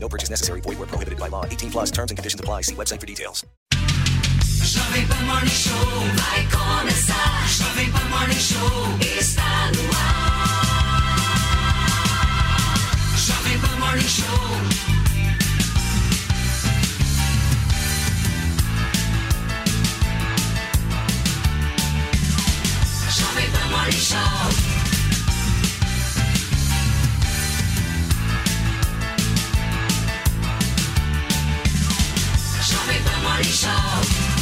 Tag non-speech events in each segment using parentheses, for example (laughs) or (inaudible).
No purchase necessary. Void where prohibited by law. 18 plus terms and conditions apply. See website for details. Jovem Pan Morning Show vai começar. Jovem Pan Morning Show está no ar. Jovem Pan Morning Show. Jovem Pan Morning Show. Jovem Pan Morning Show.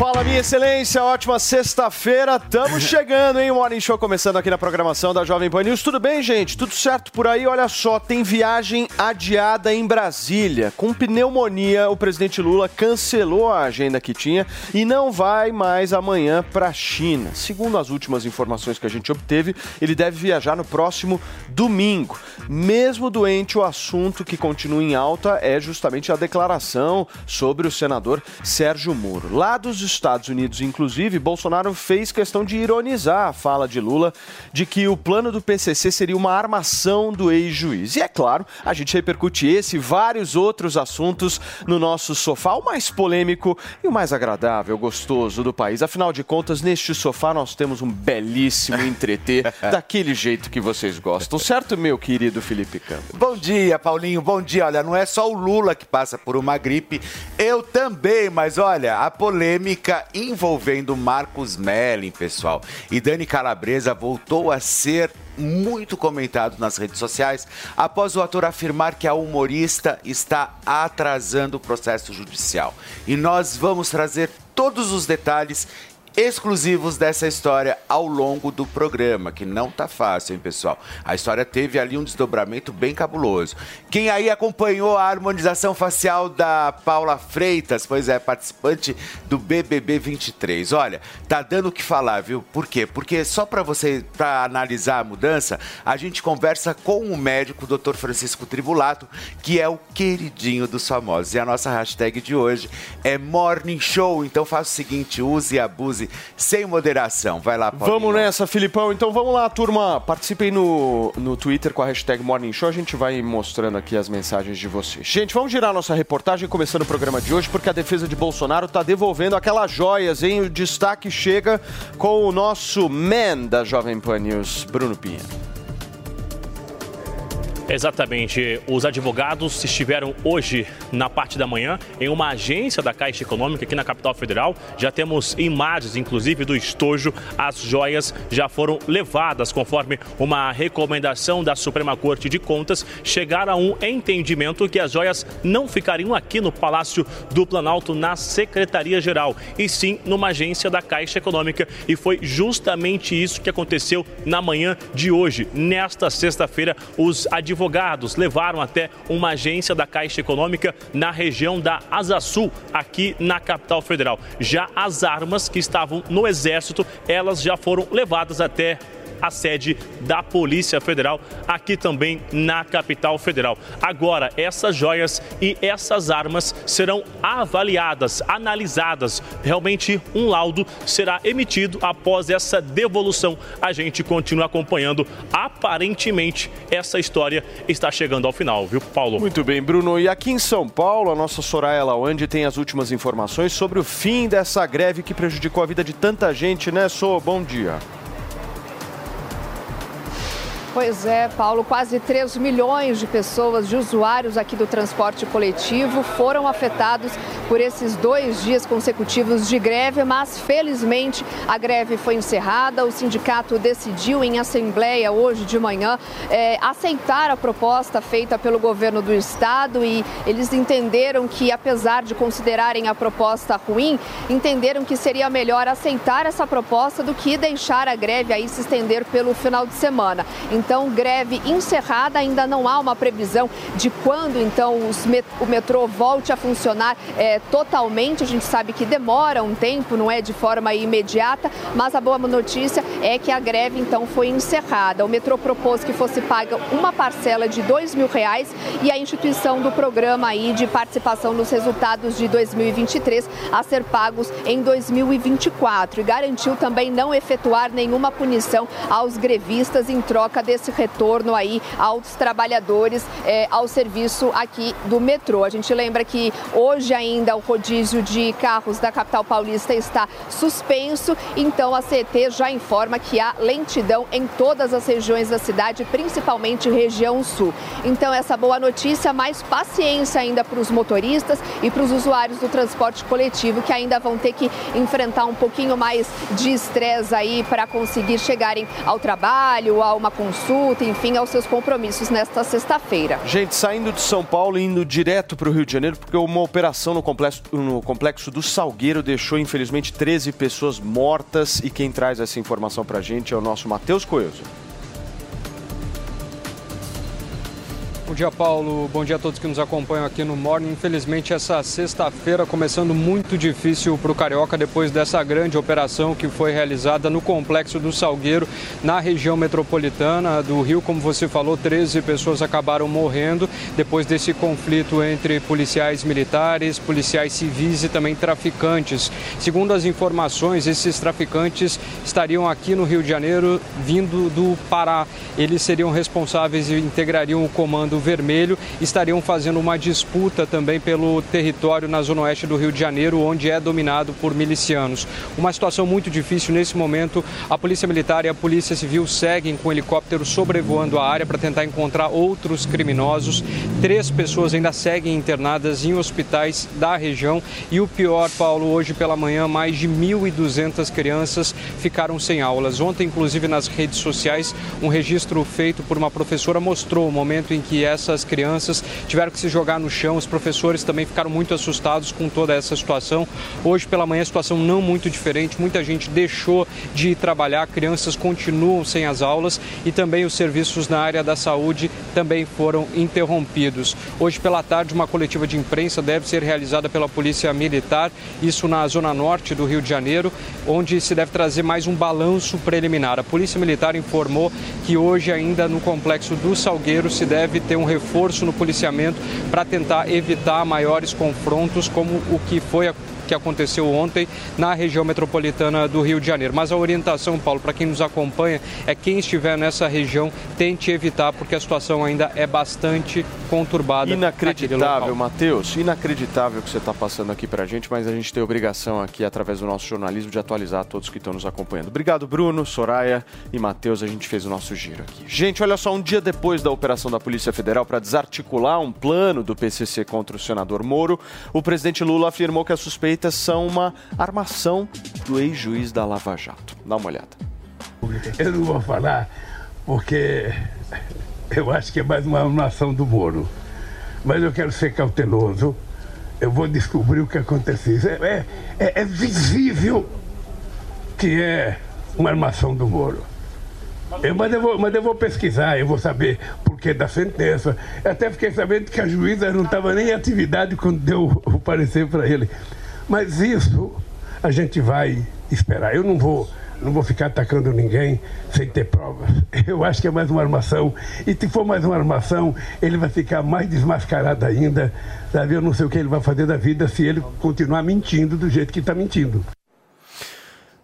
Fala, minha excelência, ótima sexta-feira. Estamos (laughs) chegando, hein? O Morning Show começando aqui na programação da Jovem Pan News. Tudo bem, gente? Tudo certo por aí? Olha só, tem viagem adiada em Brasília. Com pneumonia, o presidente Lula cancelou a agenda que tinha e não vai mais amanhã para a China. Segundo as últimas informações que a gente obteve, ele deve viajar no próximo domingo. Mesmo doente, o assunto que continua em alta é justamente a declaração sobre o senador Sérgio Moro. Lá dos Estados Unidos, inclusive, Bolsonaro fez questão de ironizar a fala de Lula de que o plano do PCC seria uma armação do ex-juiz. E é claro, a gente repercute esse e vários outros assuntos no nosso sofá, o mais polêmico e o mais agradável, gostoso do país. Afinal de contas, neste sofá nós temos um belíssimo entreter (laughs) daquele jeito que vocês gostam, certo, meu querido Felipe Campos? Bom dia, Paulinho. Bom dia. Olha, não é só o Lula que passa por uma gripe, eu também, mas olha, a polêmica envolvendo Marcos Melling, pessoal. E Dani Calabresa voltou a ser muito comentado nas redes sociais após o ator afirmar que a humorista está atrasando o processo judicial. E nós vamos trazer todos os detalhes exclusivos dessa história ao longo do programa, que não tá fácil, hein, pessoal? A história teve ali um desdobramento bem cabuloso. Quem aí acompanhou a harmonização facial da Paula Freitas, pois é, participante do BBB 23. Olha, tá dando o que falar, viu? Por quê? Porque só para você para analisar a mudança, a gente conversa com o médico Dr. Francisco Tribulato, que é o queridinho dos famosos. E a nossa hashtag de hoje é Morning Show. Então faça o seguinte, use e abuse sem moderação. Vai lá, Paulinho. Vamos nessa, Filipão. Então vamos lá, turma. Participem no, no Twitter com a hashtag Morning Show. A gente vai mostrando aqui as mensagens de vocês. Gente, vamos girar nossa reportagem começando o programa de hoje, porque a defesa de Bolsonaro está devolvendo aquelas joias, hein? O destaque chega com o nosso man da Jovem Pan News, Bruno Pinha. Exatamente. Os advogados estiveram hoje, na parte da manhã, em uma agência da Caixa Econômica aqui na capital federal. Já temos imagens, inclusive, do estojo. As joias já foram levadas, conforme uma recomendação da Suprema Corte de Contas. Chegaram a um entendimento que as joias não ficariam aqui no Palácio do Planalto, na Secretaria-Geral, e sim numa agência da Caixa Econômica. E foi justamente isso que aconteceu na manhã de hoje. Nesta sexta-feira, os advogados advogados levaram até uma agência da Caixa Econômica na região da Asa Sul, aqui na capital federal. Já as armas que estavam no Exército, elas já foram levadas até a sede da Polícia Federal, aqui também na capital federal. Agora, essas joias e essas armas serão avaliadas, analisadas. Realmente, um laudo será emitido após essa devolução. A gente continua acompanhando. Aparentemente, essa história está chegando ao final, viu, Paulo? Muito bem, Bruno. E aqui em São Paulo, a nossa Soraya Lawande tem as últimas informações sobre o fim dessa greve que prejudicou a vida de tanta gente, né, Sô? Bom dia. Pois é, Paulo, quase 3 milhões de pessoas, de usuários aqui do transporte coletivo, foram afetados por esses dois dias consecutivos de greve, mas felizmente a greve foi encerrada. O sindicato decidiu em assembleia hoje de manhã é, aceitar a proposta feita pelo governo do estado e eles entenderam que, apesar de considerarem a proposta ruim, entenderam que seria melhor aceitar essa proposta do que deixar a greve aí se estender pelo final de semana. Então greve encerrada, ainda não há uma previsão de quando então met o metrô volte a funcionar é, totalmente. A gente sabe que demora um tempo, não é de forma imediata, mas a boa notícia é que a greve então foi encerrada. O metrô propôs que fosse paga uma parcela de dois mil reais e a instituição do programa aí de participação nos resultados de 2023 a ser pagos em 2024 e garantiu também não efetuar nenhuma punição aos grevistas em troca desse retorno aí aos trabalhadores é, ao serviço aqui do metrô. A gente lembra que hoje ainda o rodízio de carros da capital paulista está suspenso, então a CET já informa que há lentidão em todas as regiões da cidade, principalmente região sul. Então essa boa notícia, mais paciência ainda para os motoristas e para os usuários do transporte coletivo que ainda vão ter que enfrentar um pouquinho mais de estresse aí para conseguir chegarem ao trabalho, a uma consulta, enfim, aos seus compromissos nesta sexta-feira. Gente, saindo de São Paulo e indo direto para o Rio de Janeiro, porque uma operação no complexo, no complexo do Salgueiro deixou, infelizmente, 13 pessoas mortas. E quem traz essa informação para a gente é o nosso Matheus Coelho. Bom dia, Paulo. Bom dia a todos que nos acompanham aqui no Morning. Infelizmente, essa sexta-feira começando muito difícil para o Carioca depois dessa grande operação que foi realizada no Complexo do Salgueiro, na região metropolitana do Rio. Como você falou, 13 pessoas acabaram morrendo depois desse conflito entre policiais militares, policiais civis e também traficantes. Segundo as informações, esses traficantes estariam aqui no Rio de Janeiro vindo do Pará. Eles seriam responsáveis e integrariam o comando Vermelho estariam fazendo uma disputa também pelo território na zona oeste do Rio de Janeiro, onde é dominado por milicianos. Uma situação muito difícil nesse momento. A Polícia Militar e a Polícia Civil seguem com helicóptero sobrevoando a área para tentar encontrar outros criminosos. Três pessoas ainda seguem internadas em hospitais da região. E o pior, Paulo, hoje pela manhã, mais de 1.200 crianças ficaram sem aulas. Ontem, inclusive, nas redes sociais, um registro feito por uma professora mostrou o momento em que essas crianças tiveram que se jogar no chão. Os professores também ficaram muito assustados com toda essa situação. Hoje pela manhã a situação não muito diferente. Muita gente deixou de ir trabalhar, crianças continuam sem as aulas e também os serviços na área da saúde também foram interrompidos. Hoje pela tarde uma coletiva de imprensa deve ser realizada pela Polícia Militar, isso na zona norte do Rio de Janeiro, onde se deve trazer mais um balanço preliminar. A Polícia Militar informou que hoje ainda no complexo do Salgueiro se deve ter um reforço no policiamento para tentar evitar maiores confrontos como o que foi que aconteceu ontem na região metropolitana do Rio de Janeiro. Mas a orientação, Paulo, para quem nos acompanha, é quem estiver nessa região tente evitar, porque a situação ainda é bastante conturbada. Inacreditável, Matheus, inacreditável que você está passando aqui para a gente, mas a gente tem obrigação aqui, através do nosso jornalismo, de atualizar todos que estão nos acompanhando. Obrigado, Bruno, Soraya e Matheus, a gente fez o nosso giro aqui. Gente, olha só, um dia depois da operação da Polícia Federal para desarticular um plano do PCC contra o senador Moro, o presidente Lula afirmou que a suspeita são uma armação do ex-juiz da Lava Jato. Dá uma olhada. Eu não vou falar porque eu acho que é mais uma armação do Moro. Mas eu quero ser cauteloso. Eu vou descobrir o que aconteceu. É, é, é visível que é uma armação do Moro. Eu, mas, eu vou, mas eu vou pesquisar, eu vou saber por que da sentença. Eu até fiquei sabendo que a juíza não estava nem em atividade quando deu o parecer para ele. Mas isso a gente vai esperar. Eu não vou, não vou ficar atacando ninguém sem ter provas. (laughs) Eu acho que é mais uma armação. E se for mais uma armação, ele vai ficar mais desmascarado ainda. Sabe? Eu não sei o que ele vai fazer da vida se ele continuar mentindo do jeito que está mentindo.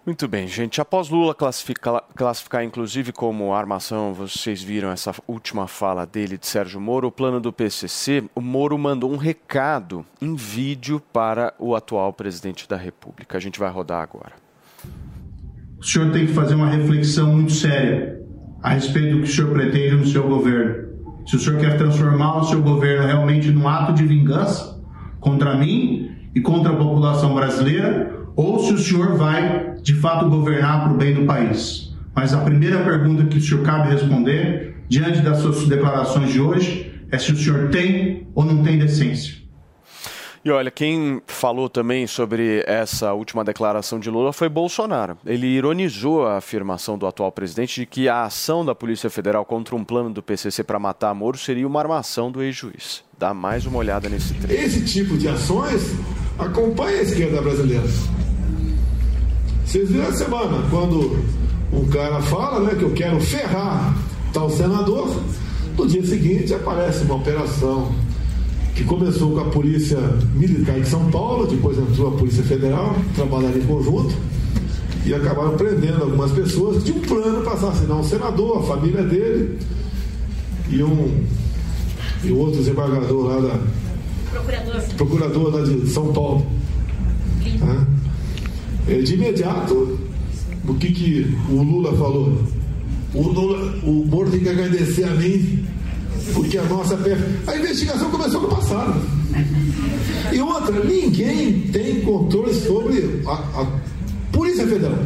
Muito bem, gente. Após Lula classificar, classificar, inclusive, como armação, vocês viram essa última fala dele, de Sérgio Moro, o plano do PCC, o Moro mandou um recado em vídeo para o atual presidente da República. A gente vai rodar agora. O senhor tem que fazer uma reflexão muito séria a respeito do que o senhor pretende no seu governo. Se o senhor quer transformar o seu governo realmente num ato de vingança contra mim e contra a população brasileira, ou se o senhor vai de fato governar para o bem do país. Mas a primeira pergunta que o senhor cabe responder, diante das suas declarações de hoje, é se o senhor tem ou não tem decência. E olha, quem falou também sobre essa última declaração de Lula foi Bolsonaro. Ele ironizou a afirmação do atual presidente de que a ação da Polícia Federal contra um plano do PCC para matar Moro seria uma armação do ex-juiz. Dá mais uma olhada nesse trecho. Esse tipo de ações acompanha a esquerda brasileira. Vocês viram a semana, quando um cara fala né, que eu quero ferrar tal senador, no dia seguinte aparece uma operação que começou com a Polícia Militar de São Paulo, depois entrou a Polícia Federal, trabalharam em conjunto e acabaram prendendo algumas pessoas de um plano para assassinar um senador, a família dele e um e outro desembargador lá da Procurador. procurador lá de São Paulo. Tá? É, de imediato, o que, que o Lula falou? O, Lula, o Moro tem que agradecer a mim, porque a nossa. A investigação começou no passado. E outra, ninguém tem controle sobre a, a Polícia Federal.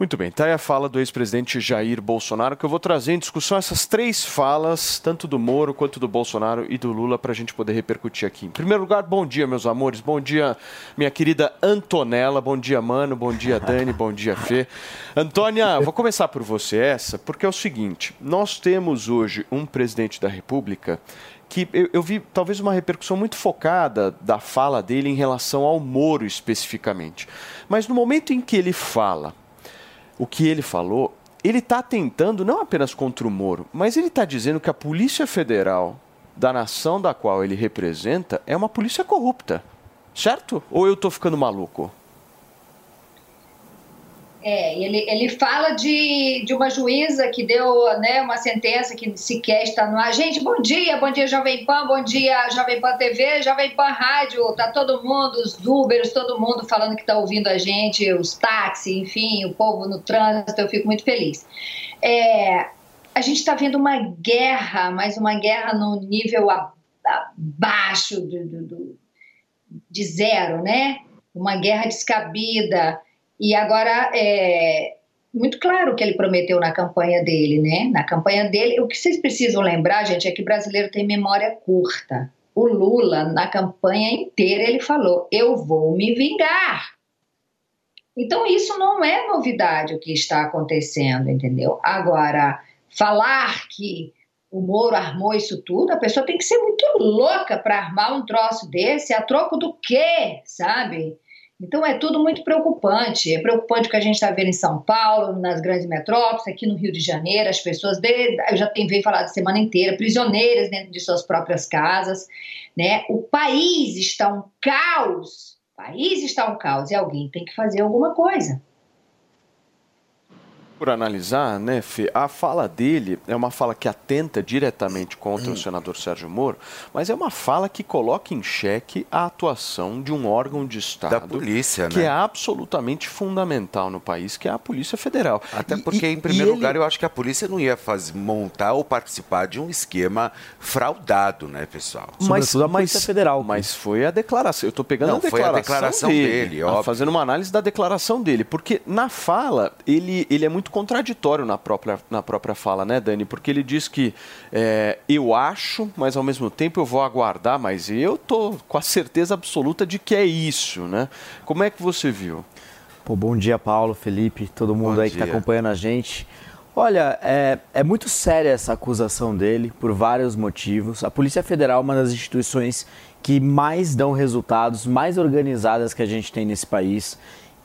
Muito bem, tá aí a fala do ex-presidente Jair Bolsonaro, que eu vou trazer em discussão essas três falas, tanto do Moro quanto do Bolsonaro e do Lula, para a gente poder repercutir aqui. Em primeiro lugar, bom dia, meus amores, bom dia, minha querida Antonella, bom dia, Mano, bom dia, Dani, bom dia, Fê. Antônia, vou começar por você essa, porque é o seguinte, nós temos hoje um presidente da República que eu, eu vi talvez uma repercussão muito focada da fala dele em relação ao Moro especificamente. Mas no momento em que ele fala o que ele falou, ele está tentando não apenas contra o Moro, mas ele está dizendo que a Polícia Federal da nação da qual ele representa é uma polícia corrupta. Certo? Ou eu estou ficando maluco? É, ele, ele fala de, de uma juíza que deu né, uma sentença que sequer está no ar. Gente, bom dia, bom dia Jovem Pan, bom dia Jovem Pan TV, Jovem Pan Rádio, tá todo mundo, os Ubers, todo mundo falando que está ouvindo a gente, os táxis, enfim, o povo no trânsito, eu fico muito feliz. É, a gente está vendo uma guerra, mas uma guerra no nível abaixo do, do- do- de zero, né? Uma guerra descabida. E agora é muito claro o que ele prometeu na campanha dele, né? Na campanha dele, o que vocês precisam lembrar, gente, é que brasileiro tem memória curta. O Lula, na campanha inteira, ele falou: Eu vou me vingar. Então, isso não é novidade o que está acontecendo, entendeu? Agora, falar que o Moro armou isso tudo, a pessoa tem que ser muito louca para armar um troço desse, a troco do quê, sabe? Então é tudo muito preocupante. É preocupante o que a gente está vendo em São Paulo, nas grandes metrópoles, aqui no Rio de Janeiro, as pessoas, de, eu já tenho veio falar a semana inteira, prisioneiras dentro de suas próprias casas. Né? O país está um caos. O país está um caos e alguém tem que fazer alguma coisa. Por analisar, né, Fê, a fala dele é uma fala que atenta diretamente contra o senador Sérgio Moro, mas é uma fala que coloca em xeque a atuação de um órgão de Estado Da polícia, que né? é absolutamente fundamental no país, que é a Polícia Federal. Até E- porque, e- em primeiro ele- lugar, eu acho que a polícia não ia fazer, montar ou participar de um esquema fraudado, né, pessoal? Mas, mas, Federal. Mas foi a declaração. Eu estou pegando Não, a foi declaração, a declaração dele, ah, óbvio. fazendo uma análise da declaração dele. Porque na fala, ele, ele é muito contraditório na própria, na própria fala, né, Dani? Porque ele diz que é, eu acho, mas ao mesmo tempo eu vou aguardar, mas eu tô com a certeza absoluta de que é isso, né? Como é que você viu? Pô, bom dia, Paulo, Felipe, todo mundo Bom aí que está dia. acompanhando a gente. Olha, é, é muito séria essa acusação dele por vários motivos. A Polícia Federal é uma das instituições que mais dão resultados, mais organizadas que a gente tem nesse país.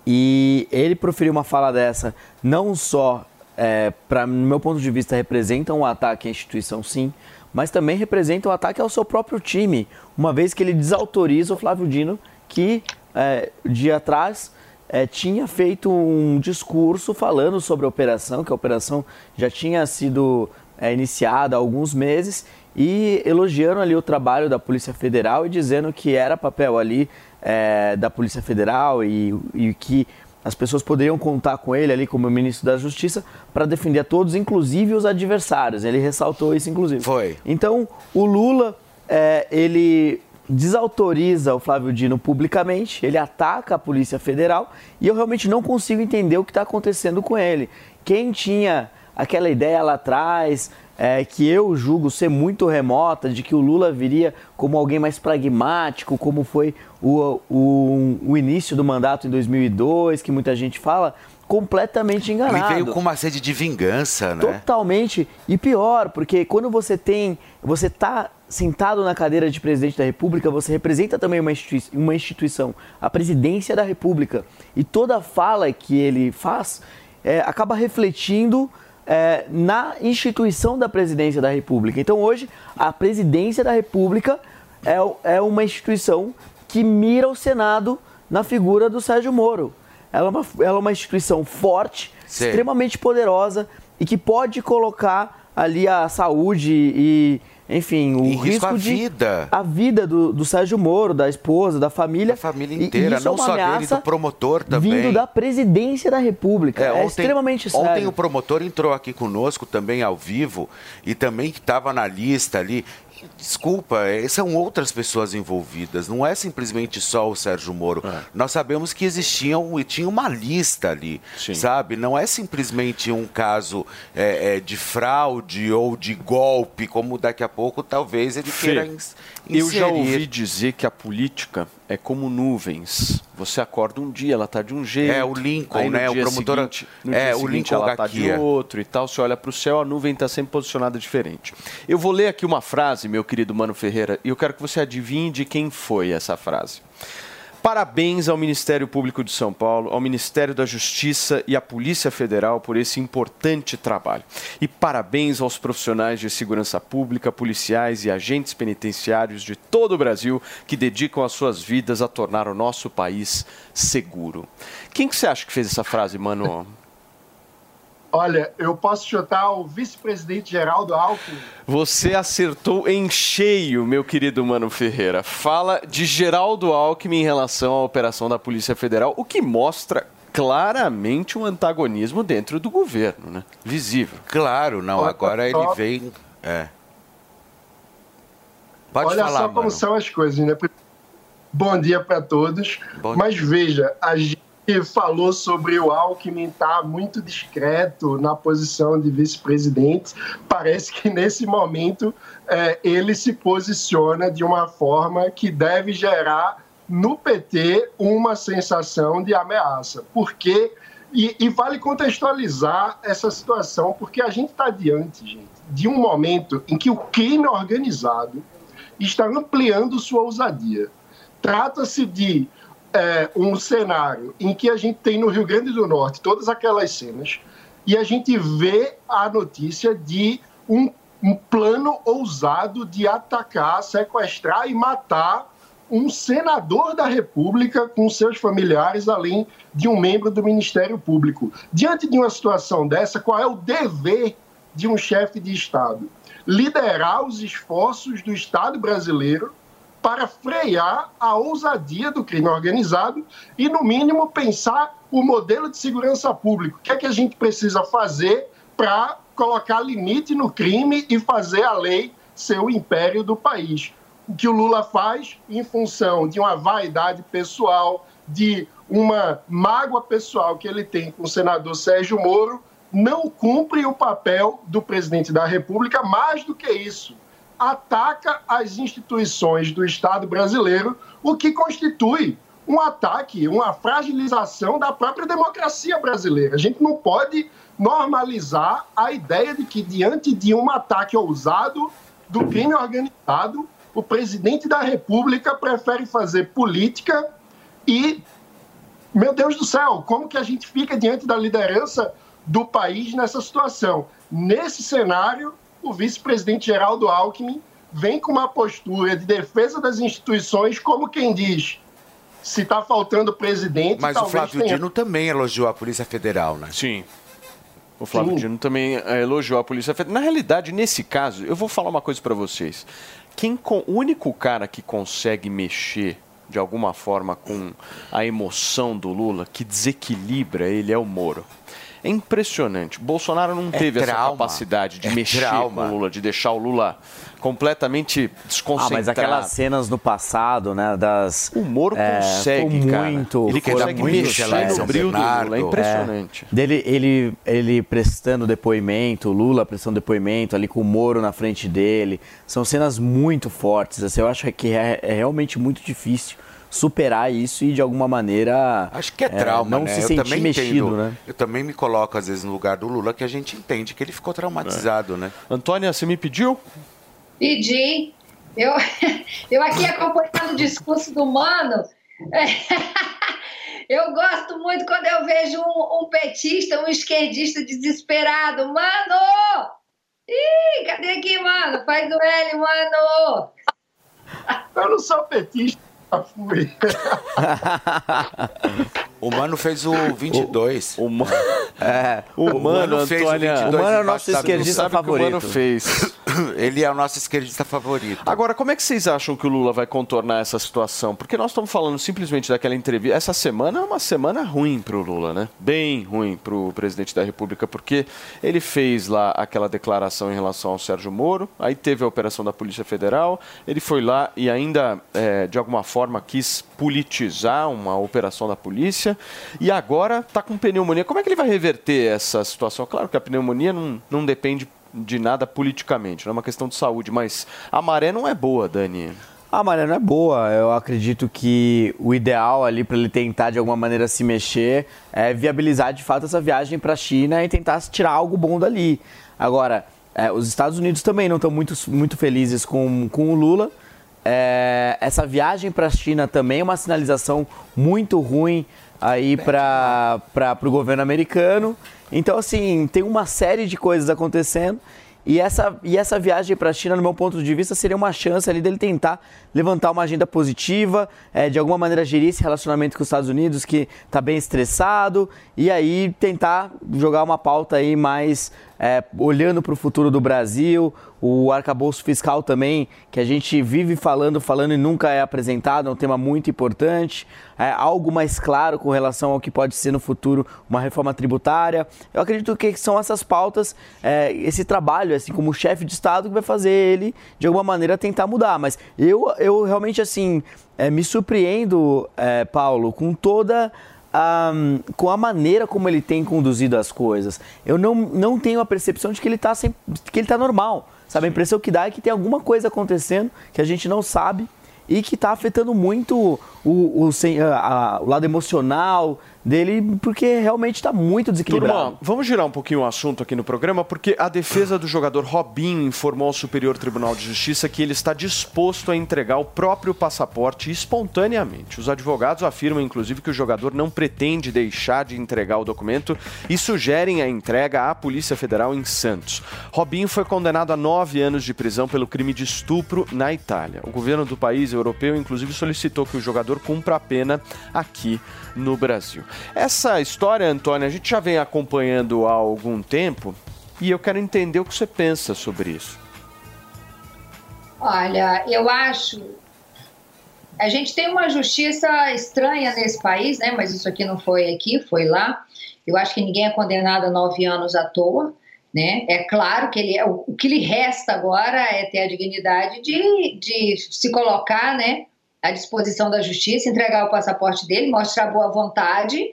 E ele proferiu uma fala dessa, não só, é, para meu ponto de vista, representa um ataque à instituição, sim, mas também representa um ataque ao seu próprio time, uma vez que ele desautoriza o Flávio Dino, que é, dia atrás é, tinha feito um discurso falando sobre a operação, que a operação já tinha sido é, iniciada há alguns meses, e elogiando ali o trabalho da Polícia Federal e dizendo que era papel ali é, da Polícia Federal e, e que as pessoas poderiam contar com ele ali como ministro da Justiça para defender a todos, inclusive os adversários. Ele ressaltou isso, inclusive. Foi. Então, o Lula, é, ele desautoriza o Flávio Dino publicamente, ele ataca a Polícia Federal e eu realmente não consigo entender o que está acontecendo com ele. Quem tinha aquela ideia lá atrás é, que eu julgo ser muito remota, de que o Lula viria como alguém mais pragmático, como foi o, o, o início do mandato em 2002, que muita gente fala, completamente enganado. Ele veio com uma sede de vingança, né? Totalmente. E pior, porque quando você tem. Você tá sentado na cadeira de presidente da República, você representa também uma, institui uma instituição, a presidência da República. E toda fala que ele faz é, acaba refletindo é, na instituição da presidência da República. Então hoje, a presidência da República é, é uma instituição que mira o Senado na figura do Sérgio Moro. Ela é uma, ela é uma instituição forte, Sim. extremamente poderosa e que pode colocar ali a saúde e, enfim, o risco risco a de vida. a vida do, do Sérgio Moro, da esposa, da família, A família inteira, é não uma só dele, do promotor também. vindo da presidência da República. É, ontem- extremamente sério. Ontem o promotor entrou aqui conosco também ao vivo e também que estava na lista ali. Desculpa, eh, são outras pessoas envolvidas, não é simplesmente só o Sérgio Moro. Nós sabemos que existiam e tinha uma lista ali, sabe? Não é simplesmente um caso eh, eh, de fraude ou de golpe, como daqui a pouco talvez ele Fê, queira ins- eu já inserir. ouvi dizer que a política é como nuvens. Você acorda um dia, ela tá de um jeito. É, o Lincoln, aí né? O promotor- Seguinte, é, dia o seguinte Lincoln ela tá de outro e tal. Você olha para o céu, a nuvem está sempre posicionada diferente. Eu vou ler aqui uma frase, meu querido Mano Ferreira, e eu quero que você adivinhe de quem foi essa frase. Parabéns ao Ministério Público de São Paulo, ao Ministério da Justiça e à Polícia Federal por esse importante trabalho. E parabéns aos profissionais de segurança pública, policiais e agentes penitenciários de todo o Brasil que dedicam as suas vidas a tornar o nosso país seguro. Quem que você acha que fez essa frase, mano? (laughs) Olha, eu posso chutar o vice-presidente Geraldo Alckmin. Você acertou em cheio, meu querido Mano Ferreira. Fala de Geraldo Alckmin em relação à operação da Polícia Federal, o que mostra claramente um antagonismo dentro do governo, né? Visível. Claro, não, agora ele vem. É. Pode Olha falar, só como mano. são as coisas, né? Bom dia para todos. Bom Mas veja, a gente falou sobre o Alckmin estar muito discreto na posição de vice-presidente. Parece que nesse momento é, ele se posiciona de uma forma que deve gerar no PT uma sensação de ameaça. Porque e, e vale contextualizar essa situação, porque a gente está diante, gente, de um momento em que o crime organizado está ampliando sua ousadia. Trata-se de é, um cenário em que a gente tem no Rio Grande do Norte todas aquelas cenas e a gente vê a notícia de um, um plano ousado de atacar, sequestrar e matar um senador da República com seus familiares, além de um membro do Ministério Público. Diante de uma situação dessa, qual é o dever de um chefe de Estado? Liderar os esforços do Estado brasileiro para frear a ousadia do crime organizado e, no mínimo, pensar o modelo de segurança pública. O que é que a gente precisa fazer para colocar limite no crime e fazer a lei ser o império do país? O que o Lula faz em função de uma vaidade pessoal, de uma mágoa pessoal que ele tem com o senador Sérgio Moro, não cumpre o papel do presidente da República, mais do que isso ataca as instituições do Estado brasileiro, o que constitui um ataque, uma fragilização da própria democracia brasileira. A gente não pode normalizar a ideia de que, diante de um ataque ousado do crime organizado, o presidente da República prefere fazer política e, meu Deus do céu, como que a gente fica diante da liderança do país nessa situação? Nesse cenário, o vice-presidente Geraldo Alckmin vem com uma postura de defesa das instituições, como quem diz: se está faltando presidente. Mas o Flávio tenha... Dino também elogiou a Polícia Federal, né? Sim. O Flávio Sim. Dino também eh, elogiou a Polícia Federal. Na realidade, nesse caso, eu vou falar uma coisa para vocês. Quem con- o único cara que consegue mexer de alguma forma com a emoção do Lula, que desequilibra ele, é o Moro. É impressionante. Bolsonaro não É teve essa trauma. capacidade de É mexer trauma. com o Lula, de deixar o Lula completamente Ah, desconcentrado. mas aquelas cenas no passado, né, das... O Moro consegue, foi cara. muito, Ele consegue muito mexer sério. São Brilho do Lula, é impressionante. É, dele, ele, ele prestando depoimento, Lula prestando depoimento ali com o Moro na frente dele. São cenas muito fortes. Assim, eu acho que é, é realmente muito difícil superar isso e de alguma maneira Acho que é trauma, não né? se eu sentir também mexido, entendo, né? Eu também me coloco, às vezes, no lugar do Lula, que a gente entende que ele ficou traumatizado, né? Antônia, você me pediu? Pedi. Eu, (laughs) eu aqui acompanhando o discurso do Mano. (laughs) Eu gosto muito quando eu vejo um, um petista, um esquerdista desesperado. Mano! Ih, cadê aqui, mano? Faz o L, mano! Eu não sou petista, fui. (laughs) O Mano fez o 22. O, Mano, é, o, Mano, fez Antônia, o 22 o Mano é o nosso esquerdista sabe o o Mano favorito. fez. (coughs) Ele é o nosso esquerdista favorito. Agora, como é que vocês acham que o Lula vai contornar essa situação? Porque nós estamos falando simplesmente daquela entrevista. Essa semana é uma semana ruim para o Lula, né? Bem ruim para o presidente da República, porque ele fez lá aquela declaração em relação ao Sérgio Moro, aí teve a operação da Polícia Federal, ele foi lá e ainda, é, de alguma forma, quis politizar uma operação da polícia, e agora está com pneumonia. Como é que ele vai reverter essa situação? Claro que a pneumonia não, não depende de nada politicamente, não é uma questão de saúde, mas a maré não é boa, Dani. A maré não é boa. Eu acredito que o ideal ali para ele tentar de alguma maneira se mexer é viabilizar de fato essa viagem para a China e tentar tirar algo bom dali. Agora, é, os Estados Unidos também não estão muito, muito felizes com, com o Lula. É, essa viagem para a China também é uma sinalização muito ruim aí para o governo americano. Então, assim, tem uma série de coisas acontecendo. E essa, e essa viagem para a China, no meu ponto de vista, seria uma chance ali dele tentar levantar uma agenda positiva, é, de alguma maneira gerir esse relacionamento com os Estados Unidos que está bem estressado, e aí tentar jogar uma pauta aí mais é, olhando para o futuro do Brasil, o arcabouço fiscal também, que a gente vive falando, falando e nunca é apresentado, é um tema muito importante, é, algo mais claro com relação ao que pode ser no futuro uma reforma tributária. Eu acredito que são essas pautas, é, esse trabalho, assim, como chefe de Estado, que vai fazer ele, de alguma maneira, tentar mudar. Mas eu, eu realmente, assim, é, me surpreendo, é, Paulo, com toda um, com a maneira como ele tem conduzido as coisas. Eu não, não tenho a percepção de que ele está que ele tá normal. Sabe? A impressão que dá é que tem alguma coisa acontecendo que a gente não sabe e que está afetando muito o, o, a, a, o lado emocional dele, porque realmente está muito desequilibrado. Turma, vamos girar um pouquinho o assunto aqui no programa, porque a defesa do jogador Robinho informou ao Superior Tribunal de Justiça que ele está disposto a entregar o próprio passaporte espontaneamente. Os advogados afirmam, inclusive, que o jogador não pretende deixar de entregar o documento e sugerem a entrega à Polícia Federal em Santos. Robinho foi condenado a nove anos de prisão pelo crime de estupro na Itália. O governo do país europeu, inclusive, solicitou que o jogador cumpra a pena aqui no Brasil. Essa história, Antônia, a gente já vem acompanhando há algum tempo e eu quero entender o que você pensa sobre isso. Olha, eu acho. A gente tem uma justiça estranha nesse país, né? Mas isso aqui não foi aqui, foi lá. Eu acho que ninguém é condenado a nove anos à toa, né? É claro que ele, o, o que lhe resta agora é ter a dignidade de, de se colocar, né? À disposição da justiça, entregar o passaporte dele, mostrar boa vontade,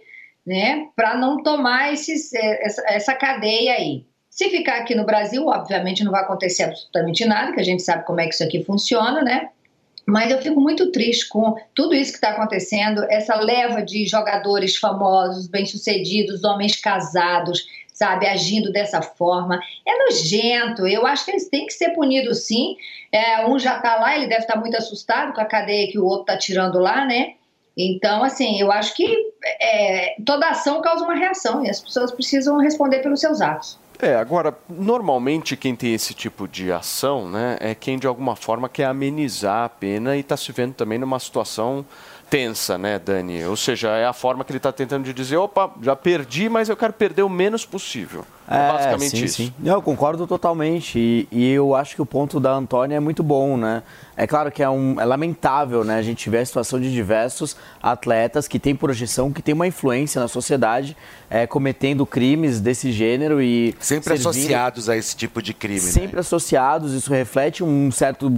né, para não tomar esses, essa, essa cadeia aí. Se ficar aqui no Brasil, obviamente não vai acontecer absolutamente nada, que a gente sabe como é que isso aqui funciona, né? Mas eu fico muito triste com tudo isso que está acontecendo, essa leva de jogadores famosos, bem-sucedidos, homens casados, sabe, agindo dessa forma. É nojento. Eu acho que eles têm que ser punidos sim. É, um já está lá, ele deve estar tá muito assustado com a cadeia que o outro está tirando lá, né? Então, assim, eu acho que é, toda ação causa uma reação e as pessoas precisam responder pelos seus atos. É, agora, normalmente quem tem esse tipo de ação, né, é quem de alguma forma quer amenizar a pena e está se vendo também numa situação tensa, né, Dani? Ou seja, é a forma que ele está tentando de dizer, opa, já perdi, mas eu quero perder o menos possível. É, basicamente sim, isso. Sim. Eu concordo totalmente. E, e, eu acho que o ponto da Antônia é muito bom, né? É claro que é, um, é lamentável, né? A gente vê a situação de diversos atletas que têm projeção, que têm uma influência na sociedade, é, cometendo crimes desse gênero e. Sempre servindo, associados a esse tipo de crime, Sempre né? associados. Isso reflete um certo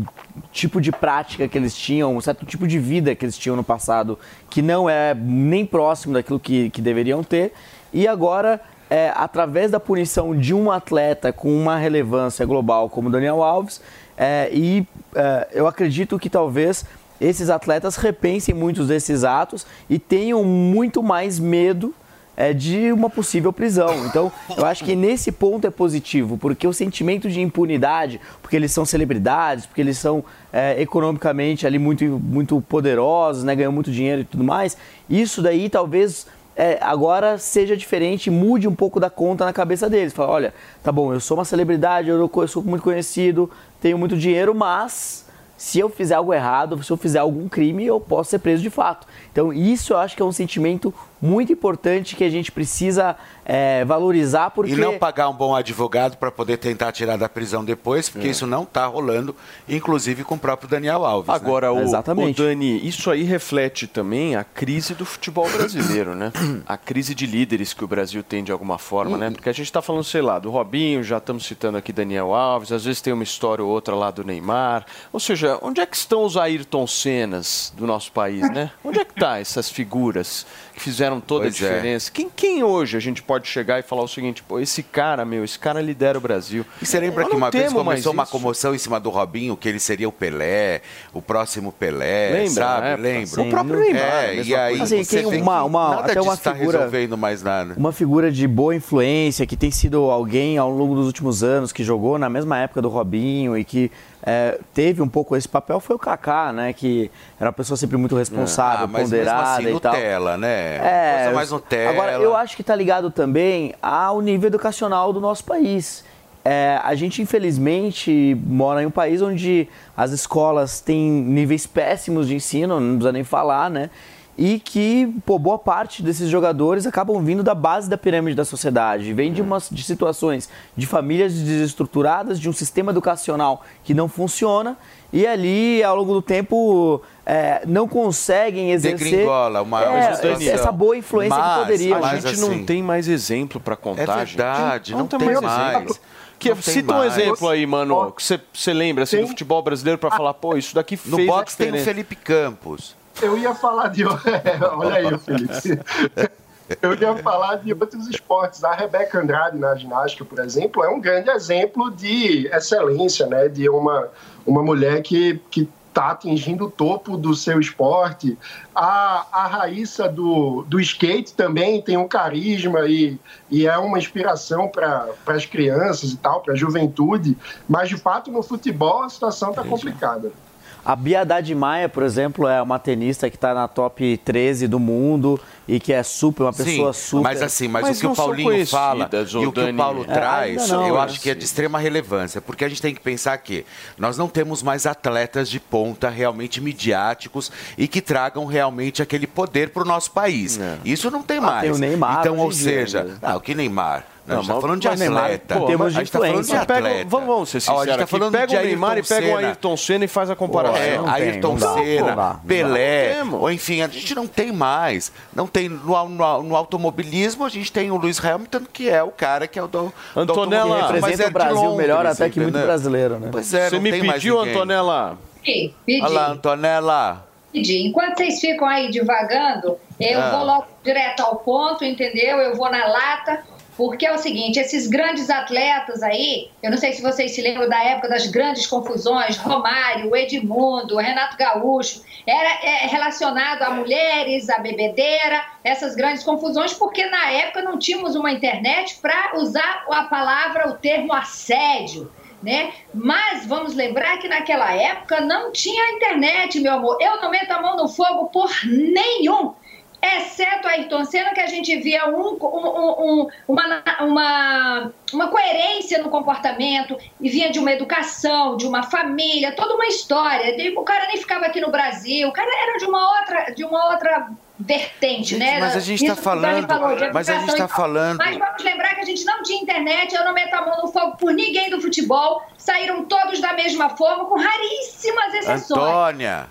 tipo de prática que eles tinham, um certo tipo de vida que eles tinham no passado, que não é nem próximo daquilo que, que deveriam ter. E agora é, através da punição de um atleta com uma relevância global como Daniel Alves, é, e é, eu acredito que talvez esses atletas repensem muitos desses atos e tenham muito mais medo é, de uma possível prisão. Então, eu acho que nesse ponto é positivo, porque o sentimento de impunidade, porque eles são celebridades, porque eles são é, economicamente ali muito, muito poderosos, né, ganham muito dinheiro e tudo mais, isso daí talvez é, agora seja diferente, mude um pouco da conta na cabeça deles. Fala, olha, tá bom, eu sou uma celebridade, eu sou muito conhecido, tenho muito dinheiro, mas se eu fizer algo errado, se eu fizer algum crime, eu posso ser preso de fato. Então, isso eu acho que é um sentimento muito importante que a gente precisa é, valorizar porque... E não pagar um bom advogado para poder tentar tirar da prisão depois, porque é. isso não está rolando, inclusive com o próprio Daniel Alves. Agora, né? o, Exatamente. o Dani, isso aí reflete também a crise do futebol brasileiro, né? (clears throat) A crise de líderes que o Brasil tem de alguma forma, né? Porque a gente está falando, sei lá, do Robinho, já estamos citando aqui Daniel Alves, às vezes tem uma história ou outra lá do Neymar. Ou seja, onde é que estão os Ayrton Senas do nosso país, né? Onde é que tá essas figuras que fizeram toda pois a é. diferença? É. Quem, quem hoje a gente pode chegar e falar o seguinte, pô, esse cara, meu, esse cara lidera o Brasil. E você lembra que uma vez começou uma comoção em cima do Robinho, que ele seria o Pelé, o próximo Pelé, lembra, sabe? Né? Lembra? O próprio Neymar. É, e aí assim, você tem uma, uma, nada até uma tá figura, resolvendo mais nada. Uma figura de boa influência, que tem sido alguém ao longo dos últimos anos, que jogou na mesma época do Robinho e que é, teve um pouco esse papel foi o Kaká, né? Que era uma pessoa sempre muito responsável, ah, mas ponderada mesmo assim, e tal. Nutella, né? É, Coisa mais Nutella. Agora, eu acho que está ligado também ao nível educacional do nosso país. É, a gente, infelizmente, mora em um país onde as escolas têm níveis péssimos de ensino, não precisa nem falar, né? E que pô, boa parte desses jogadores acabam vindo da base da pirâmide da sociedade, vem de, umas, de situações de famílias desestruturadas, de um sistema educacional que não funciona e ali ao longo do tempo é, não conseguem exercer Degringola, uma, é, essa boa influência mas, que poderia. A gente assim, não tem mais exemplo para contar. É verdade, gente. não, não tem, tem mais. Exemplo. Que, não cita um mais. exemplo aí, mano, que você lembra assim, do futebol brasileiro para falar, pô, isso daqui fez No boxe tem o Felipe Campos. Eu ia falar de. (laughs) Olha aí, Felipe. (laughs) Eu ia falar de outros esportes. A Rebeca Andrade na ginástica, por exemplo, é um grande exemplo de excelência, né? De uma, uma mulher que, que está atingindo o topo do seu esporte. A, a Raíssa do, do skate também tem um carisma e, e é uma inspiração para as crianças e tal, para a juventude. Mas, de fato, no futebol a situação está complicada. A Bia Haddad Maia, por exemplo, é uma tenista que está na top 13 do mundo e que é super, uma pessoa Sim, super. Mas assim, mas, mas o que o Paulinho fala e o que o Paulo é, traz, não, eu acho que é de extrema relevância, porque a gente tem que pensar que nós não temos mais atletas de ponta realmente midiáticos e que tragam realmente aquele poder para o nosso país. É. Isso não tem ah, mais. Tem o Neymar, então, ou seja, ah, o que Neymar? Não, a gente tá falando de atleta. Pô, temos a gente tá falando de atleta. Pega, vamos, vamos ser sinceros. a gente tá falando pega de o Neymar e pega o Ayrton Senna e faz a comparação. É, não Ayrton tem, Senna, dá, Pelé, ou enfim, a gente não tem mais. Não tem no, no, no, automobilismo a gente tem o Lewis Hamilton que é o cara que é o do Antonella do representa é o Brasil Londres, melhor até que entendeu? muito brasileiro, né? Pois é, Você não me tem pediu. Antonella? Pedi. pedi. Olha lá, Antonella. Pedi. Enquanto vocês ficam aí divagando, eu Ah. vou logo direto ao ponto, entendeu? Eu vou na lata. Porque é o seguinte, esses grandes atletas aí, eu não sei se vocês se lembram da época das grandes confusões, Romário, Edmundo, Renato Gaúcho, era é, relacionado a mulheres, a bebedeira, essas grandes confusões, porque na época não tínhamos uma internet para usar a palavra, o termo assédio. Né? Mas vamos lembrar que naquela época não tinha internet, meu amor. Eu não meto a mão no fogo por nenhum exceto Ayrton Senna, que a gente via um, um, um, uma, uma, uma coerência no comportamento e vinha de uma educação, de uma família, toda uma história. O cara nem ficava aqui no Brasil, o cara era de uma outra, de uma outra vertente, né? mas a gente tá Dani falando- mas a gente tá e tal. falando- Mas vamos lembrar que a gente não tinha internet, eu não meto a mão no fogo por ninguém do futebol, saíram todos da mesma forma, com raríssimas exceções. Antônia,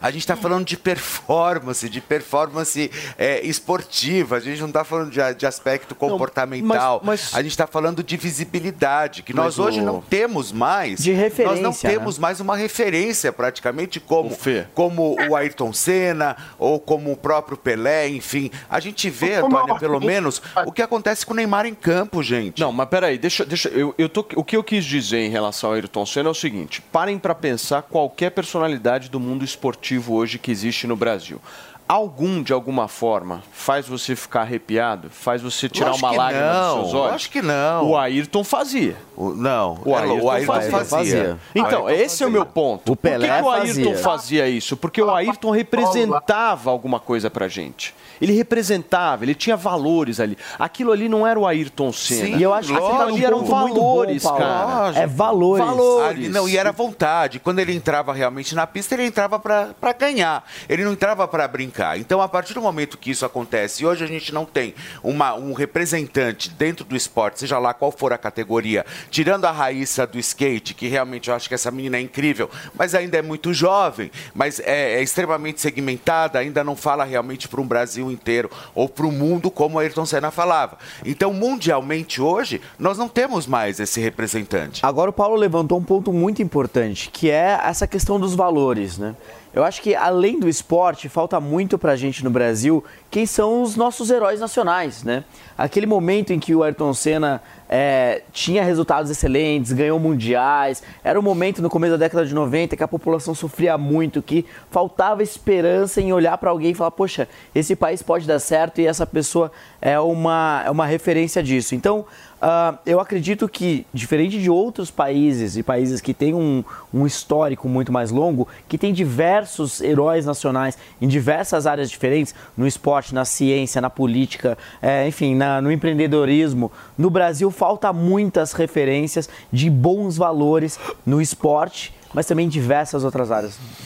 a gente está falando de performance, de performance é, esportiva. A gente não está falando de, de aspecto comportamental. mas- A gente está falando de visibilidade, que nós Mas o- hoje não temos mais. De referência, Nós não temos né? mais uma referência, praticamente, como, como o Ayrton Senna ou como o próprio Pelé, enfim. A gente vê, Como Antônia, a- pelo menos, o que acontece com o Neymar em campo, gente. Não, mas peraí, deixa, deixa eu, eu tô, o que eu quis dizer em relação ao Ayrton Senna é o seguinte: parem para pensar qualquer personalidade do mundo esportivo hoje que existe no Brasil. Algum, de alguma forma, faz você ficar arrepiado? Faz você tirar Lógico uma lágrima não, dos seus olhos? lógico que não. O Ayrton fazia. Não, o é, Ayrton, o Ayrton fazia. fazia. Então, Ayrton esse é o meu ponto. O Pelé Por que, que o Ayrton fazia. fazia isso? Porque o Ayrton representava alguma coisa pra gente. Ele representava, ele tinha valores ali. Aquilo ali não era o Ayrton Senna. Sim, E eu acho que você tá ali eram bom, valores, Paulo. cara. Lógico. É valores. Ali, não, e era vontade. Quando ele entrava realmente na pista, ele entrava para ganhar. Ele não entrava para brincar. Então, a partir do momento que isso acontece, e hoje a gente não tem uma, um representante dentro do esporte, seja lá qual for a categoria, tirando a Raíssa do skate, que realmente eu acho que essa menina é incrível, mas ainda é muito jovem, mas é, é extremamente segmentada, ainda não fala realmente para um Brasil inteiro ou para o mundo como Ayrton Senna falava. Então, mundialmente hoje, nós não temos mais esse representante. Agora o Paulo levantou um ponto muito importante, que é essa questão dos valores, né? Eu acho que além do esporte, falta muito pra gente no Brasil quem são os nossos heróis nacionais, né? Aquele momento em que o Ayrton Senna é, tinha resultados excelentes, ganhou mundiais, era um momento no começo da década de 90 que a população sofria muito, que faltava esperança em olhar para alguém e falar, poxa, esse país pode dar certo e essa pessoa é uma, é uma referência disso. Então, ah, eu acredito que, diferente de outros países e países que têm um, um histórico muito mais longo, que tem diversos heróis nacionais em diversas áreas diferentes, no esporte, na ciência, na política, eh, enfim, na- no empreendedorismo, no Brasil falta muitas referências de bons valores no esporte, mas também em diversas outras áreas.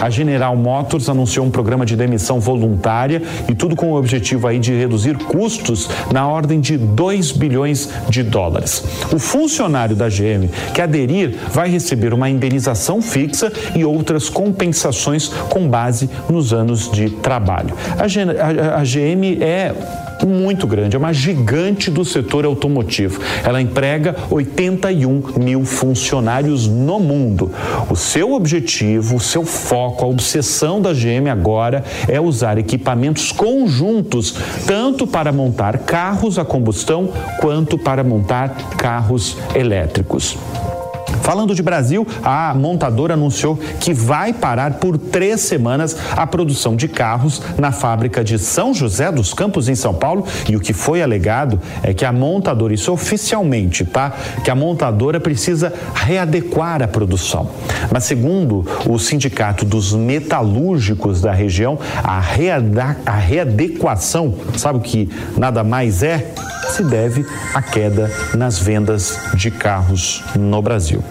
A General Motors anunciou um programa de demissão voluntária e tudo com o objetivo aí de reduzir custos na ordem de 2 bilhões de dólares. O funcionário da GM que aderir vai receber uma indenização fixa e outras compensações com base nos anos de trabalho. A, GM é muito grande, é uma gigante do setor automotivo. Ela emprega 81 mil funcionários no mundo. O seu objetivo, o seu foco, a obsessão da GM agora é usar equipamentos conjuntos, tanto para montar carros a combustão quanto para montar carros elétricos. Falando de Brasil, a montadora anunciou que vai parar por três semanas a produção de carros na fábrica de São José dos Campos, em São Paulo. E o que foi alegado é que a montadora, isso oficialmente, tá? Que a montadora precisa readequar a produção. Mas, segundo o Sindicato dos Metalúrgicos da região, a, a readequação, sabe o que nada mais é? Se deve à queda nas vendas de carros no Brasil.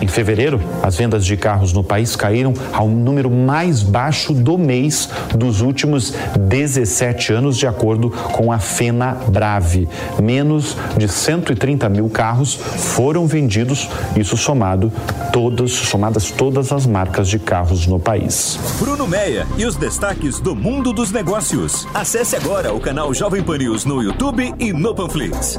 Em fevereiro, as vendas de carros no país caíram ao número mais baixo do mês dos últimos 17 anos, de acordo com a Fena Brave. Menos de 130 mil carros foram vendidos, isso somado todas, somadas todas as marcas de carros no país. Bruno Meia e os destaques do mundo dos negócios. Acesse agora o canal Jovem Pan News no YouTube e no Panflix.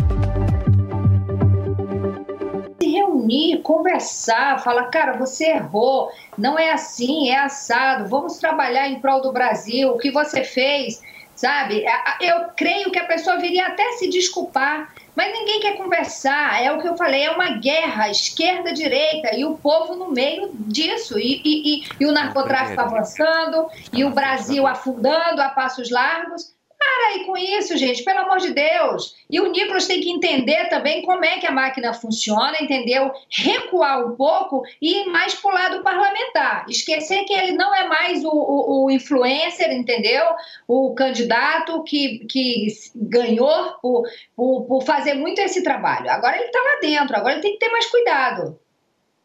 Reunir, conversar, falar, cara, você errou, não é assim, é assado, vamos trabalhar em prol do Brasil, o que você fez, sabe? Eu creio que a pessoa viria até se desculpar, mas ninguém quer conversar, é o que eu falei, é uma guerra, esquerda-direita, e o povo no meio disso, e, e- e- e o narcotráfico avançando, e o Brasil afundando a passos largos. Para aí com isso, gente, pelo amor de Deus. E o Nicolas tem que entender também como é que a máquina funciona, entendeu? Recuar um pouco e ir mais para o lado parlamentar. Esquecer que ele não é mais o, o- o influencer, entendeu? O candidato que, que ganhou por, por, por fazer muito esse trabalho. Agora ele está lá dentro, agora ele tem que ter mais cuidado.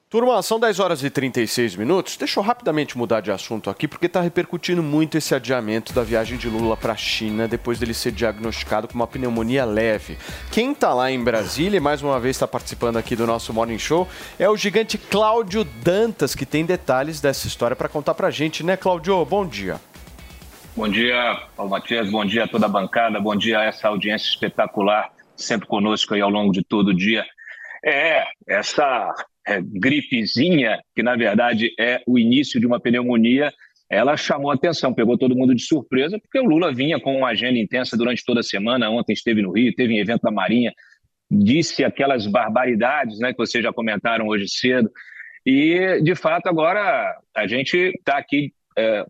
Turma, são 10 horas e 36 minutos. Deixa eu rapidamente mudar de assunto aqui, porque está repercutindo muito esse adiamento da viagem de Lula para a China depois dele ser diagnosticado com uma pneumonia leve. Quem está lá em Brasília e mais uma vez está participando aqui do nosso Morning Show é o gigante Cláudio Dantas, que tem detalhes dessa história para contar para a gente, né, Cláudio? Bom dia. Bom dia, Paulo Matias, bom dia a toda a bancada, bom dia a essa audiência espetacular, sempre conosco aí ao longo de todo o dia. É, essa é, gripezinha, que na verdade é o início de uma pneumonia, ela chamou atenção, pegou todo mundo de surpresa, porque o Lula vinha com uma agenda intensa durante toda a semana, ontem esteve no Rio, teve em evento da Marinha, disse aquelas barbaridades né, que vocês já comentaram hoje cedo, e de fato agora a gente está aqui é,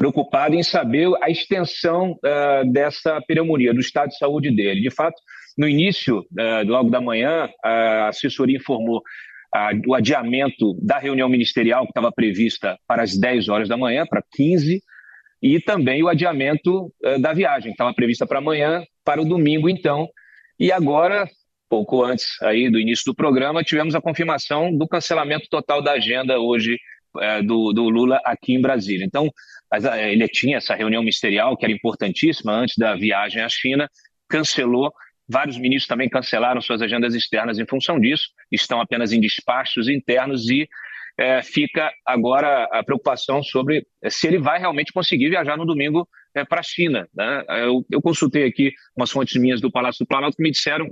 preocupado em saber a extensão eh, dessa pneumonia, do estado de saúde dele. De fato, no início, eh, logo da manhã, a assessoria informou ah, o adiamento da reunião ministerial que estava prevista para as 10 horas da manhã, para 15, e também o adiamento eh, da viagem, que estava prevista para amanhã, para o domingo, então. E agora, pouco antes aí do início do programa, tivemos a confirmação do cancelamento total da agenda hoje eh, do, do Lula aqui em Brasília. Então, eh, ele tinha essa reunião ministerial que era importantíssima antes da viagem à China, cancelou. Vários ministros também cancelaram suas agendas externas em função disso, estão apenas em despachos internos e eh, fica agora a preocupação sobre eh, se ele vai realmente conseguir viajar no domingo para a China. né? Eu, eu consultei aqui umas fontes minhas do Palácio do Planalto que me disseram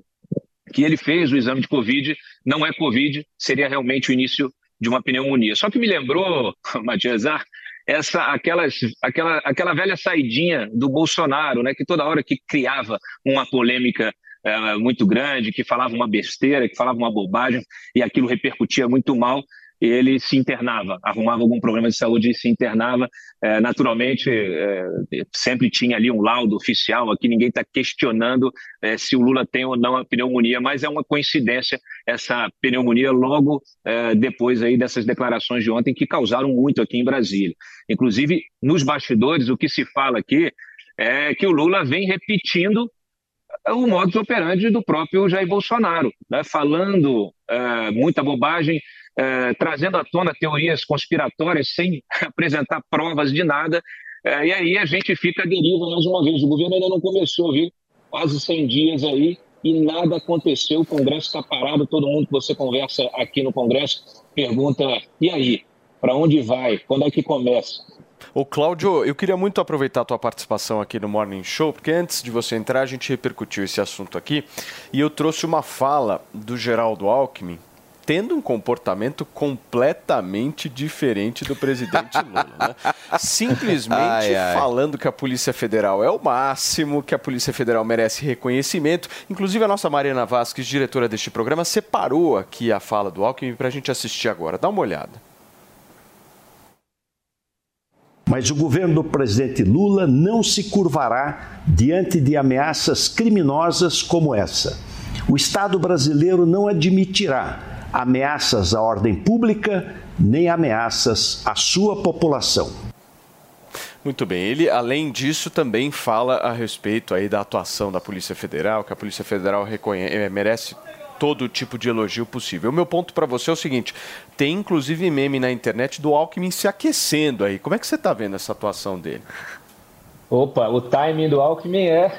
que ele fez o exame de Covid, não é Covid, seria realmente o início de uma pneumonia. Só que me lembrou, (laughs) Matias, ah, essa, aquelas, aquela, aquela velha saidinha do Bolsonaro, né, que toda hora que criava uma polêmica eh, muito grande, que falava uma besteira, que falava uma bobagem, e aquilo repercutia muito mal, ele se internava, arrumava algum problema de saúde e se internava. Eh, naturalmente, eh, sempre tinha ali um laudo oficial, aqui ninguém está questionando eh, se o Lula tem ou não a pneumonia, mas é uma coincidência essa pneumonia logo eh, depois aí dessas declarações de ontem que causaram muito aqui em Brasília. Inclusive, nos bastidores, o que se fala aqui é que o Lula vem repetindo o modus operandi do próprio Jair Bolsonaro, né? falando eh, muita bobagem, eh, trazendo à tona teorias conspiratórias sem (laughs) apresentar provas de nada, eh, e aí a gente fica à deriva mais uma vez. O governo ainda não começou, viu? Quase 100 dias aí e nada aconteceu. O Congresso está parado. Todo mundo que você conversa aqui no Congresso pergunta: e aí? Para onde vai? Quando é que começa? Ô Cláudio, eu queria muito aproveitar a tua participação aqui no Morning Show, porque antes de você entrar, a gente repercutiu esse assunto aqui e eu trouxe uma fala do Geraldo Alckmin tendo um comportamento completamente diferente do presidente Lula. Né? (laughs) Simplesmente Ai, ai. falando que a Polícia Federal é o máximo, que a Polícia Federal merece reconhecimento. Inclusive, a nossa Mariana Vasques, diretora deste programa, separou aqui a fala do Alckmin para a gente assistir agora. Dá uma olhada. Mas o governo do presidente Lula não se curvará diante de ameaças criminosas como essa. O Estado brasileiro não admitirá ameaças à ordem pública nem ameaças à sua população. Muito bem. Ele, além disso, também fala a respeito aí da atuação da Polícia Federal, que a Polícia Federal reconhe- eh, merece todo tipo de elogio possível. O meu ponto para você é o seguinte: tem inclusive meme na internet do Alckmin se aquecendo aí. Como é que você está vendo essa atuação dele? Opa, o timing do Alckmin é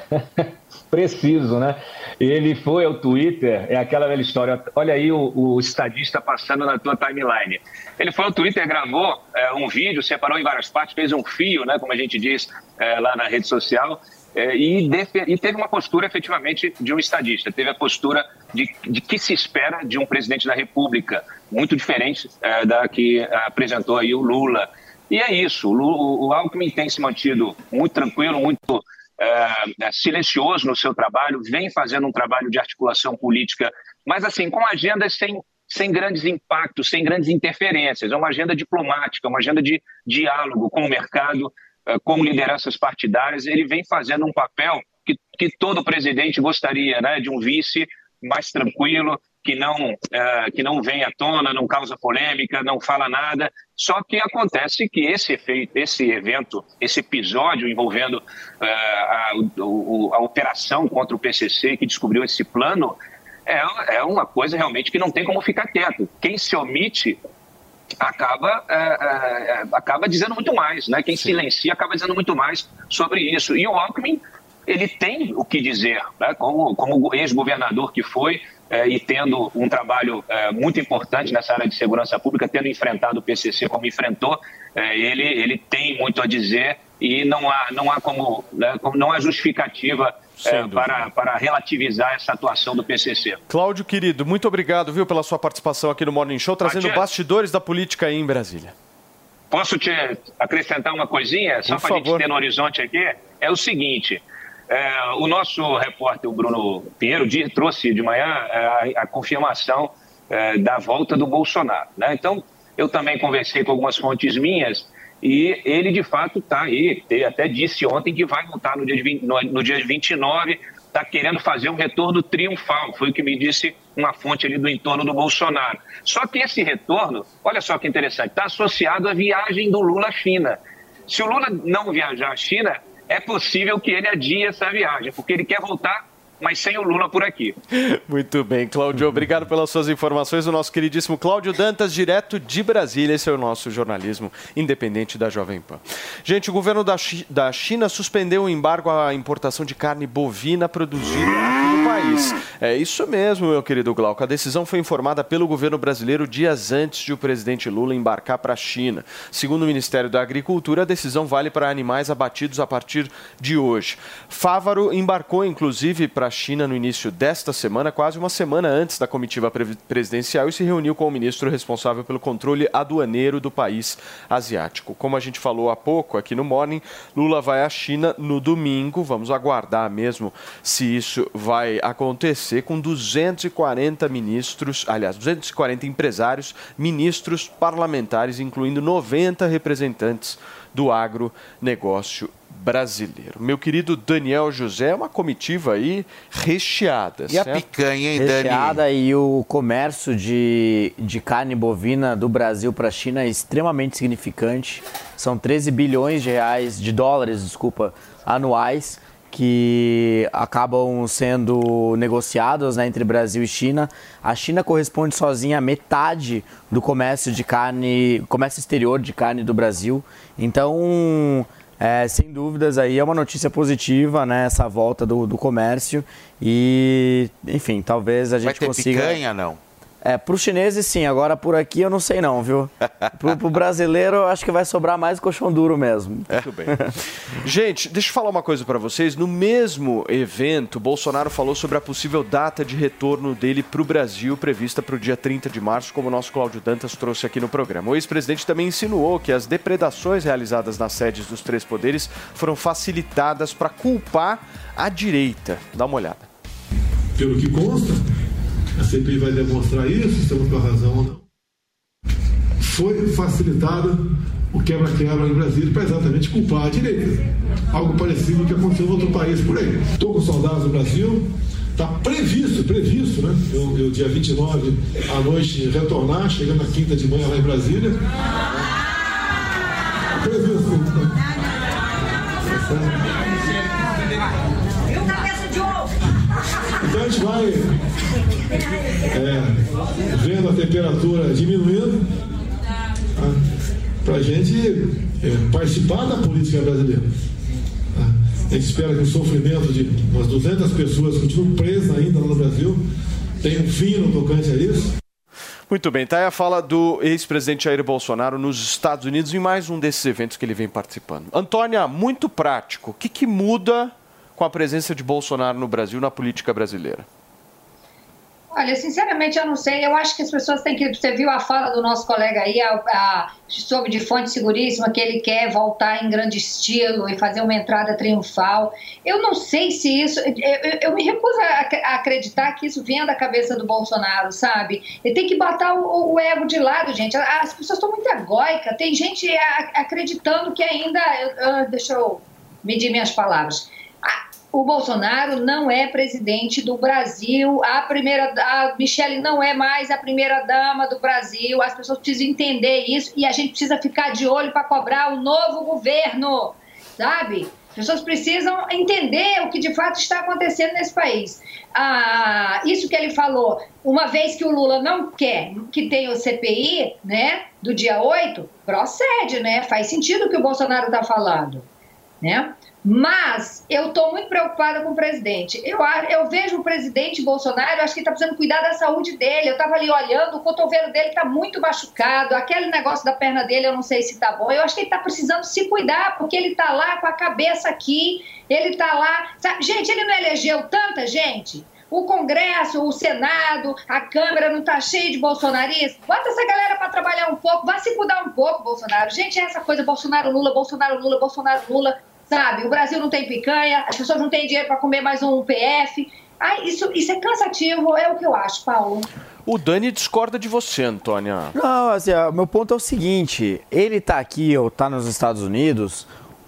(laughs) preciso, né? Ele foi ao Twitter, é aquela velha história. Olha aí o, o estadista passando na tua timeline. Ele foi ao Twitter, gravou é, um vídeo, separou em várias partes, fez um fio, né? Como a gente diz é, lá na rede social. É, e, e teve uma postura efetivamente de um estadista, teve a postura de, de que se espera de um presidente da República, muito diferente é, da que apresentou aí o Lula. E é isso, o, o Alckmin tem se mantido muito tranquilo, muito é, silencioso no seu trabalho, vem fazendo um trabalho de articulação política, mas assim, com agendas sem, sem grandes impactos, sem grandes interferências. É uma agenda diplomática, uma agenda de diálogo com o mercado, com lideranças partidárias. Ele vem fazendo um papel que, que todo presidente gostaria, né? de um vice mais tranquilo, que não, eh, que não vem à tona, não causa polêmica, não fala nada. Só que acontece que esse efeito, esse evento, esse episódio envolvendo eh, a, o- a operação contra o PCC, que descobriu esse plano, é, é uma coisa realmente que não tem como ficar quieto. Quem se omite acaba, é, é, acaba dizendo muito mais, né? Quem silencia acaba dizendo muito mais sobre isso. E o Alckmin, ele tem o que dizer, né? Como, como ex-governador que foi é, e tendo um trabalho é, muito importante nessa área de segurança pública, tendo enfrentado o PCC como enfrentou, é, ele, ele tem muito a dizer e não há, não há como, né, como não há justificativa é, para, para relativizar essa atuação do PCC. Cláudio, querido, muito obrigado, viu, pela sua participação aqui no Morning Show, trazendo bastidores da política aí em Brasília. Posso te acrescentar uma coisinha, só para a gente ter no horizonte aqui? É o seguinte: é, o nosso repórter, o Bruno Pinheiro, di- trouxe de manhã é, a, a confirmação é, da volta do Bolsonaro. Né? Então, eu também conversei com algumas fontes minhas e ele, de fato, está aí. Ele até disse ontem que vai voltar no dia, de 20 no, no dia 29, está querendo fazer um retorno triunfal. Foi o que me disse uma fonte ali do entorno do Bolsonaro. Só que esse retorno, olha só que interessante, está associado à viagem do Lula à China. Se o Lula não viajar à China, é possível que ele adie essa viagem, porque ele quer voltar, mas sem o Lula por aqui. Muito bem, Cláudio, obrigado pelas suas informações. O nosso queridíssimo Cláudio Dantas, direto de Brasília. Esse é o nosso jornalismo independente da Jovem Pan. Gente, o governo da, da China suspendeu o embargo à importação de carne bovina produzida no país. É isso mesmo, meu querido Glauco. A decisão foi informada pelo governo brasileiro dias antes de o presidente Lula embarcar para a China. Segundo o Ministério da Agricultura, a decisão vale para animais abatidos a partir de hoje. Fávaro embarcou, inclusive, para China no início desta semana, quase uma semana antes da comitiva pre- presidencial, e se reuniu com o ministro responsável pelo controle aduaneiro do país asiático. Como a gente falou há pouco aqui no Morning, Lula vai à China no domingo. Vamos aguardar mesmo se isso vai acontecer com 240 ministros, aliás, 240 empresários, ministros parlamentares, incluindo 90 representantes do agronegócio brasileiro. Meu querido Daniel José, é uma comitiva aí recheada. E a certo? picanha, hein, Recheada e o comércio de, de carne bovina do Brasil para a China é extremamente significante. São 13 bilhões de reais, de dólares, desculpa, anuais que acabam sendo negociados né, entre Brasil e China. A China corresponde sozinha a metade do comércio de carne, comércio exterior de carne do Brasil. Então, é, sem dúvidas, aí é uma notícia positiva, né? Essa volta do, do comércio. E, enfim, talvez a gente Vai ter consiga. picanha, não? É, para os chineses sim, agora por aqui eu não sei não, viu? Pro, pro brasileiro eu acho que vai sobrar mais colchão duro mesmo. Muito bem. (laughs) Gente, deixa eu falar uma coisa para vocês. No mesmo evento, Bolsonaro falou sobre a possível data de retorno dele para o Brasil, prevista para o dia 30 de março, como o nosso Cláudio Dantas trouxe aqui no programa. O ex-presidente também insinuou que as depredações realizadas nas sedes dos três poderes foram facilitadas para culpar a direita. Dá uma olhada. Pelo que consta, a CPI vai demonstrar isso, estamos com a razão ou não. Foi facilitada o quebra-quebra em Brasília para exatamente culpar a direita. Algo parecido que aconteceu em outro país por aí. Estou com saudades do Brasil. Está previsto, previsto, né? Eu, eu, dia 29 à noite, retornar, chegando na quinta de manhã lá em Brasília. Previsto. Viu cabeça de ovo? Então a gente vai é, vendo a temperatura diminuindo para a gente é, participar da política brasileira. Tá? A gente espera que o sofrimento de umas 200 pessoas que continuam presas ainda no Brasil tenha um fim no tocante a isso. Muito bem, tá aí a fala do ex-presidente Jair Bolsonaro nos Estados Unidos em mais um desses eventos que ele vem participando. Antônia, muito prático, o que, que muda com a presença de Bolsonaro no Brasil, na política brasileira? Olha, sinceramente, eu não sei. Eu acho que as pessoas têm que. Você viu a fala do nosso colega aí, a, a, de fonte seguríssima, que ele quer voltar em grande estilo e fazer uma entrada triunfal. Eu não sei se isso. Eu, eu, eu me recuso a, a, acreditar que isso venha da cabeça do Bolsonaro, sabe? Ele tem que botar o, o ego de lado, gente. As pessoas estão muito egóicas. Tem gente acreditando que ainda. deixa eu medir minhas palavras o Bolsonaro não é presidente do Brasil, a primeira a Michele não é mais a primeira dama do Brasil. As pessoas precisam entender isso e a gente precisa ficar de olho para cobrar o novo governo, sabe? As pessoas precisam entender o que de fato está acontecendo nesse país. Ah, isso que ele falou, uma vez que o Lula não quer que tenha o CPI, né, do dia 8, procede, né? Faz sentido o que o Bolsonaro está falando, né? Mas eu estou muito preocupada com o presidente. Eu, eu vejo o presidente Bolsonaro, acho que está precisando cuidar da saúde dele. Eu estava ali olhando, o cotovelo dele está muito machucado, aquele negócio da perna dele eu não sei se está bom. Eu acho que ele está precisando se cuidar, porque ele está lá com a cabeça aqui, ele está lá. Sabe? Gente, ele não elegeu tanta gente. O Congresso, o Senado, a Câmara não está cheio de bolsonaristas? Bota essa galera para trabalhar um pouco, vai se cuidar um pouco, Bolsonaro. Gente, é essa coisa Bolsonaro, Lula, Bolsonaro, Lula, Bolsonaro, Lula sabe? O Brasil não tem picanha, as pessoas não têm dinheiro para comer mais um PF. Ai, isso, isso é cansativo, é o que eu acho, Paulo. O Dani discorda de você, Antônia. Não, assim, o meu ponto é o seguinte: ele está aqui ou está nos Estados Unidos,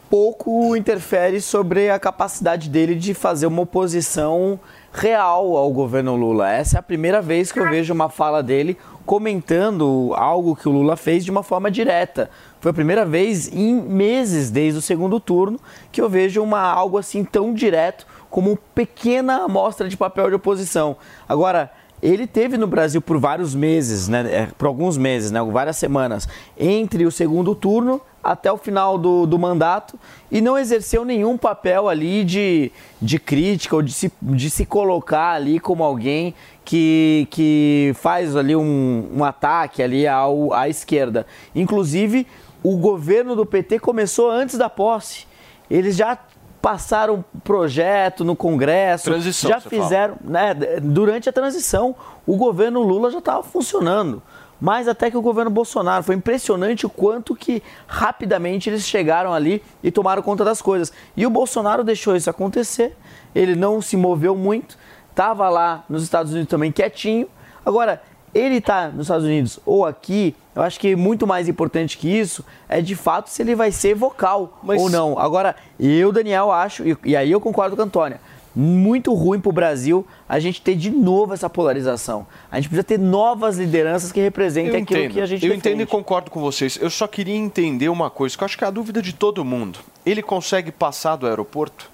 pouco interfere sobre a capacidade dele de fazer uma oposição real ao governo Lula. Essa é a primeira vez que eu vejo uma fala dele comentando algo que o Lula fez de uma forma direta. Foi a primeira vez em meses desde o segundo turno que eu vejo uma algo assim tão direto como pequena amostra de papel de oposição. Agora, ele teve no Brasil por vários meses, né, é, por alguns meses, né, várias semanas, entre o segundo turno até o final do, do mandato e não exerceu nenhum papel ali de, de crítica ou de se, de se colocar ali como alguém que, que faz ali um, um ataque ali ao, à esquerda. Inclusive, o governo do PT começou antes da posse. Eles já passaram projeto no Congresso, transição, já fizeram, né, durante a transição, o governo Lula já estava funcionando. Mais até que o governo Bolsonaro. Foi impressionante o quanto que rapidamente eles chegaram ali e tomaram conta das coisas. E o Bolsonaro deixou isso acontecer, ele não se moveu muito, estava lá nos Estados Unidos também quietinho. Agora, ele está nos Estados Unidos ou aqui, eu acho que muito mais importante que isso é de fato se ele vai ser vocal Mas... ou não. Agora, eu, Daniel, acho, e, e aí eu concordo com a Antônia, muito ruim para o Brasil a gente ter de novo essa polarização. A gente precisa ter novas lideranças que representem eu aquilo entendo. que a gente Eu defende. entendo e concordo com vocês. Eu só queria entender uma coisa, que eu acho que é a dúvida de todo mundo. Ele consegue passar do aeroporto?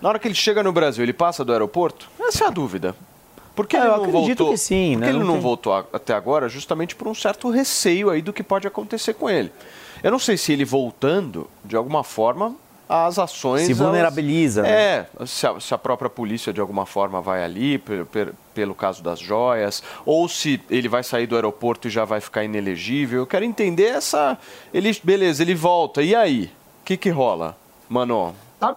Na hora que ele chega no Brasil, ele passa do aeroporto? Essa é a dúvida. Por que Ah, ele eu não acredito voltou? que sim, Por né? ele Não não tem- voltou a- até agora? Justamente por um certo receio aí do que pode acontecer com ele. Eu não sei se ele voltando, de alguma forma, as ações. Se vulnerabiliza, elas- né? É, se a, se a própria polícia de alguma forma vai ali, per- per- pelo caso das joias, ou se ele vai sair do aeroporto e já vai ficar inelegível. Eu quero entender essa. Ele, beleza, ele volta. E aí? O que, que rola, mano? Sabe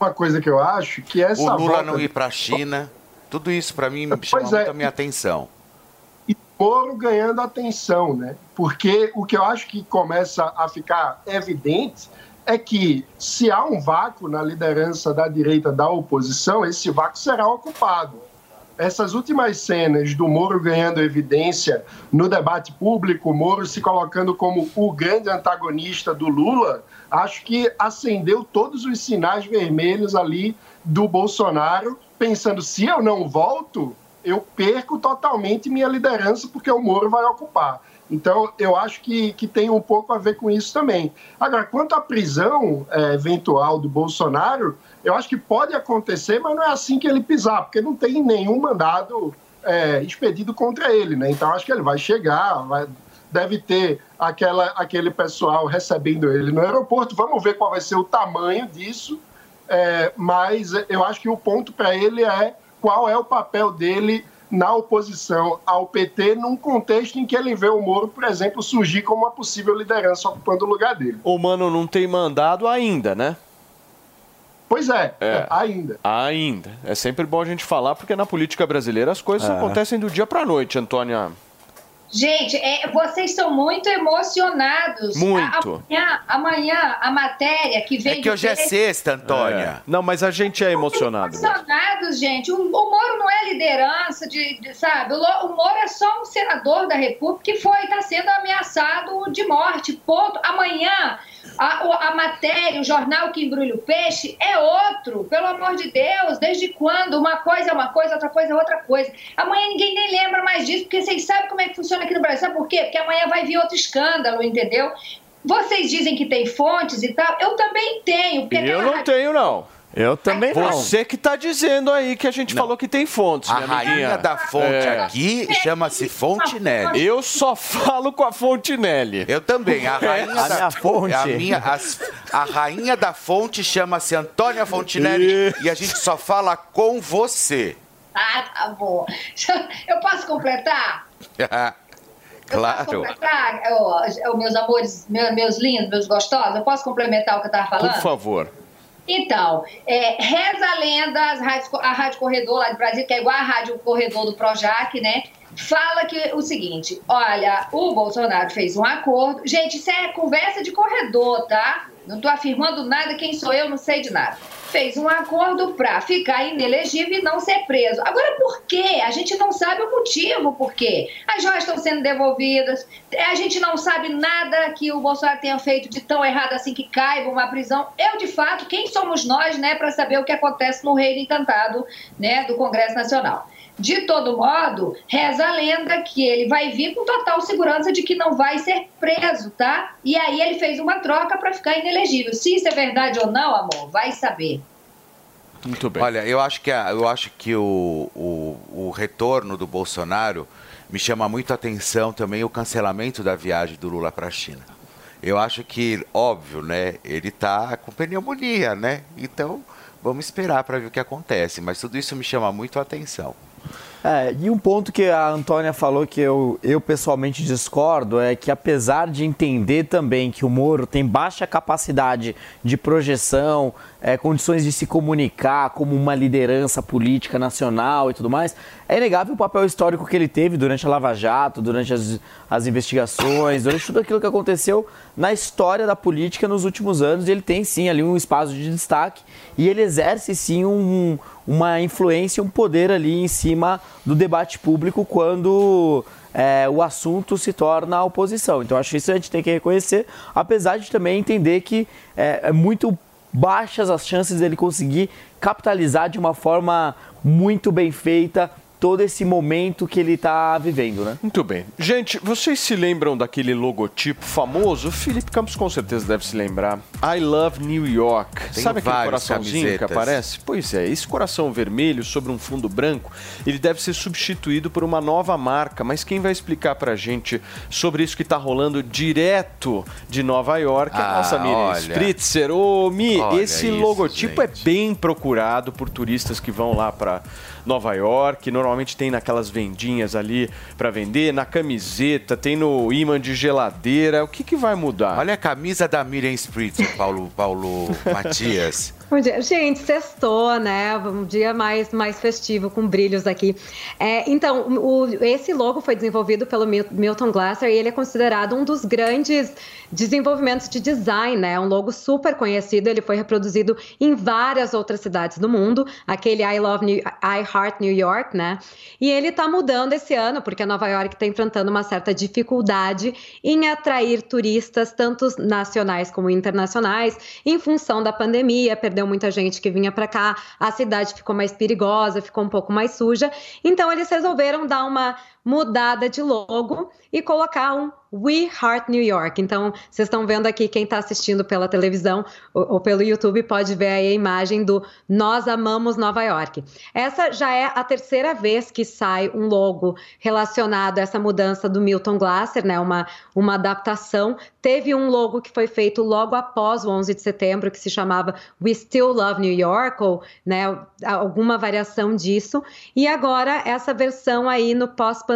uma coisa que eu acho? Que essa o Lula volta não ir para a China, tudo isso para mim Pois chama é. muito a minha atenção. Moro ganhando atenção, né? Porque o que eu acho que começa a ficar evidente é que se há um vácuo na liderança da direita da oposição, esse vácuo será ocupado. Essas últimas cenas do Moro ganhando evidência no debate público, o Moro se colocando como o grande antagonista do Lula, acho que acendeu todos os sinais vermelhos ali do Bolsonaro, pensando: se eu não volto, eu perco totalmente minha liderança porque o Moro vai ocupar. Então, eu acho que, que tem um pouco a ver com isso também. Agora, quanto à prisão eh, eventual do Bolsonaro, eu acho que pode acontecer, mas não é assim que ele pisar, porque não tem nenhum mandado eh, expedido contra ele. Né? Então, acho que ele vai chegar, vai- deve ter aquela, aquele pessoal recebendo ele no aeroporto. Vamos ver qual vai ser o tamanho disso. É, mas eu acho que o ponto para ele é qual é o papel dele na oposição ao PT num contexto em que ele vê o Moro, por exemplo, surgir como uma possível liderança ocupando o lugar dele. O mano não tem mandado ainda, né? Pois é, É. ainda. Ainda. É sempre bom a gente falar, porque na política brasileira as coisas É. acontecem do dia pra noite, Antônia. Gente, é, vocês estão muito emocionados. Muito. A- Amanhã, amanhã a matéria que vem É que de hoje é sexta, Antônia. É. Não, mas a gente é emocionado. mesmo. Emocionados, gente. O, o Moro não é liderança de, de- sabe? O, o Moro é só um senador da República que foi está sendo ameaçado de morte. Ponto. Amanhã a, a matéria, o jornal que embrulha o peixe é outro. Pelo amor de Deus, desde quando uma coisa é uma coisa, outra coisa é outra coisa. Amanhã ninguém nem lembra mais disso, porque vocês sabem como é que funciona aqui no Brasil. Sabe por quê? Porque amanhã vai vir outro escândalo, entendeu? Vocês dizem que tem fontes e tal. Eu também tenho. Eu não tenho, não. Eu também não. Você que tá dizendo aí que a gente falou que tem fontes, A minha rainha amiguinha. da fonte É. aqui chama-se Fontinelli. Eu só falo com a Fontinelli. Eu também. A rainha A da minha fonte. A, minha, as- a rainha da fonte chama-se Antônia Fontinelli e a gente só fala com você. Ah, tá bom. Eu posso completar? (laughs) Posso claro. completar, ó, ó, meus amores, meus, meus lindos, meus gostosos? Eu posso complementar o que eu estava falando? Por favor. Então, é, reza a lenda, a Rádio Corredor lá de Brasília, que é igual a Rádio Corredor do Projac, né? Fala que o seguinte: olha, o Bolsonaro fez um acordo. Gente, isso é conversa de corredor, tá? Não estou afirmando nada, quem sou eu, não sei de nada. Fez um acordo para ficar inelegível e não ser preso. Agora, por quê? A gente não sabe o motivo por quê. As joias estão sendo devolvidas, a gente não sabe nada que o Bolsonaro tenha feito de tão errado assim que caiba uma prisão. Eu, de fato, quem somos nós, né, para saber o que acontece no Reino Encantado, né, do Congresso Nacional? De todo modo, reza a lenda que ele vai vir com total segurança de que não vai ser preso, tá? E aí ele fez uma troca para ficar inelegível. Se isso é verdade ou não, amor, vai saber. Muito bem. Olha, eu acho que, a- eu acho que o, o, o retorno do Bolsonaro me chama muito a atenção também o cancelamento da viagem do Lula para a China. Eu acho que, óbvio, né? Ele tá com pneumonia, né? Então, vamos esperar para ver o que acontece. Mas tudo isso me chama muito a atenção. É, e um ponto que a Antônia falou que eu, eu pessoalmente discordo é que apesar de entender também que o Moro tem baixa capacidade de projeção, é, condições de se comunicar como uma liderança política nacional e tudo mais, é inegável o papel histórico que ele teve durante a Lava Jato, durante as, as investigações, durante tudo aquilo que aconteceu na história da política nos últimos anos. Ele tem sim ali um espaço de destaque e ele exerce sim um, uma influência, um poder ali em cima do debate público quando é, o assunto se torna a oposição. Então acho isso a gente tem que reconhecer, apesar de também entender que é, é muito baixas as chances dele conseguir capitalizar de uma forma muito bem feita todo esse momento que ele está vivendo, né? Muito bem. Gente, vocês se lembram daquele logotipo famoso? O Felipe Campos com certeza deve se lembrar. I Love New York. Tem Sabe aquele coraçãozinho que camisetas. aparece? Pois é, esse coração vermelho sobre um fundo branco, ele deve ser substituído por uma nova marca. Mas quem vai explicar pra gente sobre isso que tá rolando direto de Nova York é a Ah, nossa Miriam olha. Spritzer. Ô, Mi, Olha esse isso, logotipo é bem procurado por turistas que vão lá pra Nova York. Normalmente tem naquelas vendinhas ali pra vender, na camiseta, tem no imã de geladeira. O que, que vai mudar? Olha a camisa da Miriam Spritzer, Paulo, Paulo (laughs) Matias. Bom dia. Gente, sextou, né? Um dia mais, mais festivo, com brilhos aqui. É, então, o- esse logo foi desenvolvido pelo Mil- Milton Glasser e ele é considerado um dos grandes desenvolvimentos de design, né? Um logo super conhecido, ele foi reproduzido em várias outras cidades do mundo, aquele I Love New, I Heart New York, né? E ele tá mudando esse ano, porque Nova York está enfrentando uma certa dificuldade em atrair turistas, tanto nacionais como internacionais, em função da pandemia, perdeu muita gente que vinha para cá, a cidade ficou mais perigosa, ficou um pouco mais suja. Então eles resolveram dar uma mudada de logo e colocar um We Heart New York. Então, vocês estão vendo aqui, quem está assistindo pela televisão ou, ou pelo YouTube pode ver aí a imagem do Nós Amamos Nova York. Essa já é a terceira vez que sai um logo relacionado a essa mudança do Milton Glasser, né? Uma, uma adaptação. Teve um logo que foi feito logo após o 11 de setembro, que se chamava We Still Love New York, ou né, alguma variação disso. E agora essa versão aí no pós-pandemia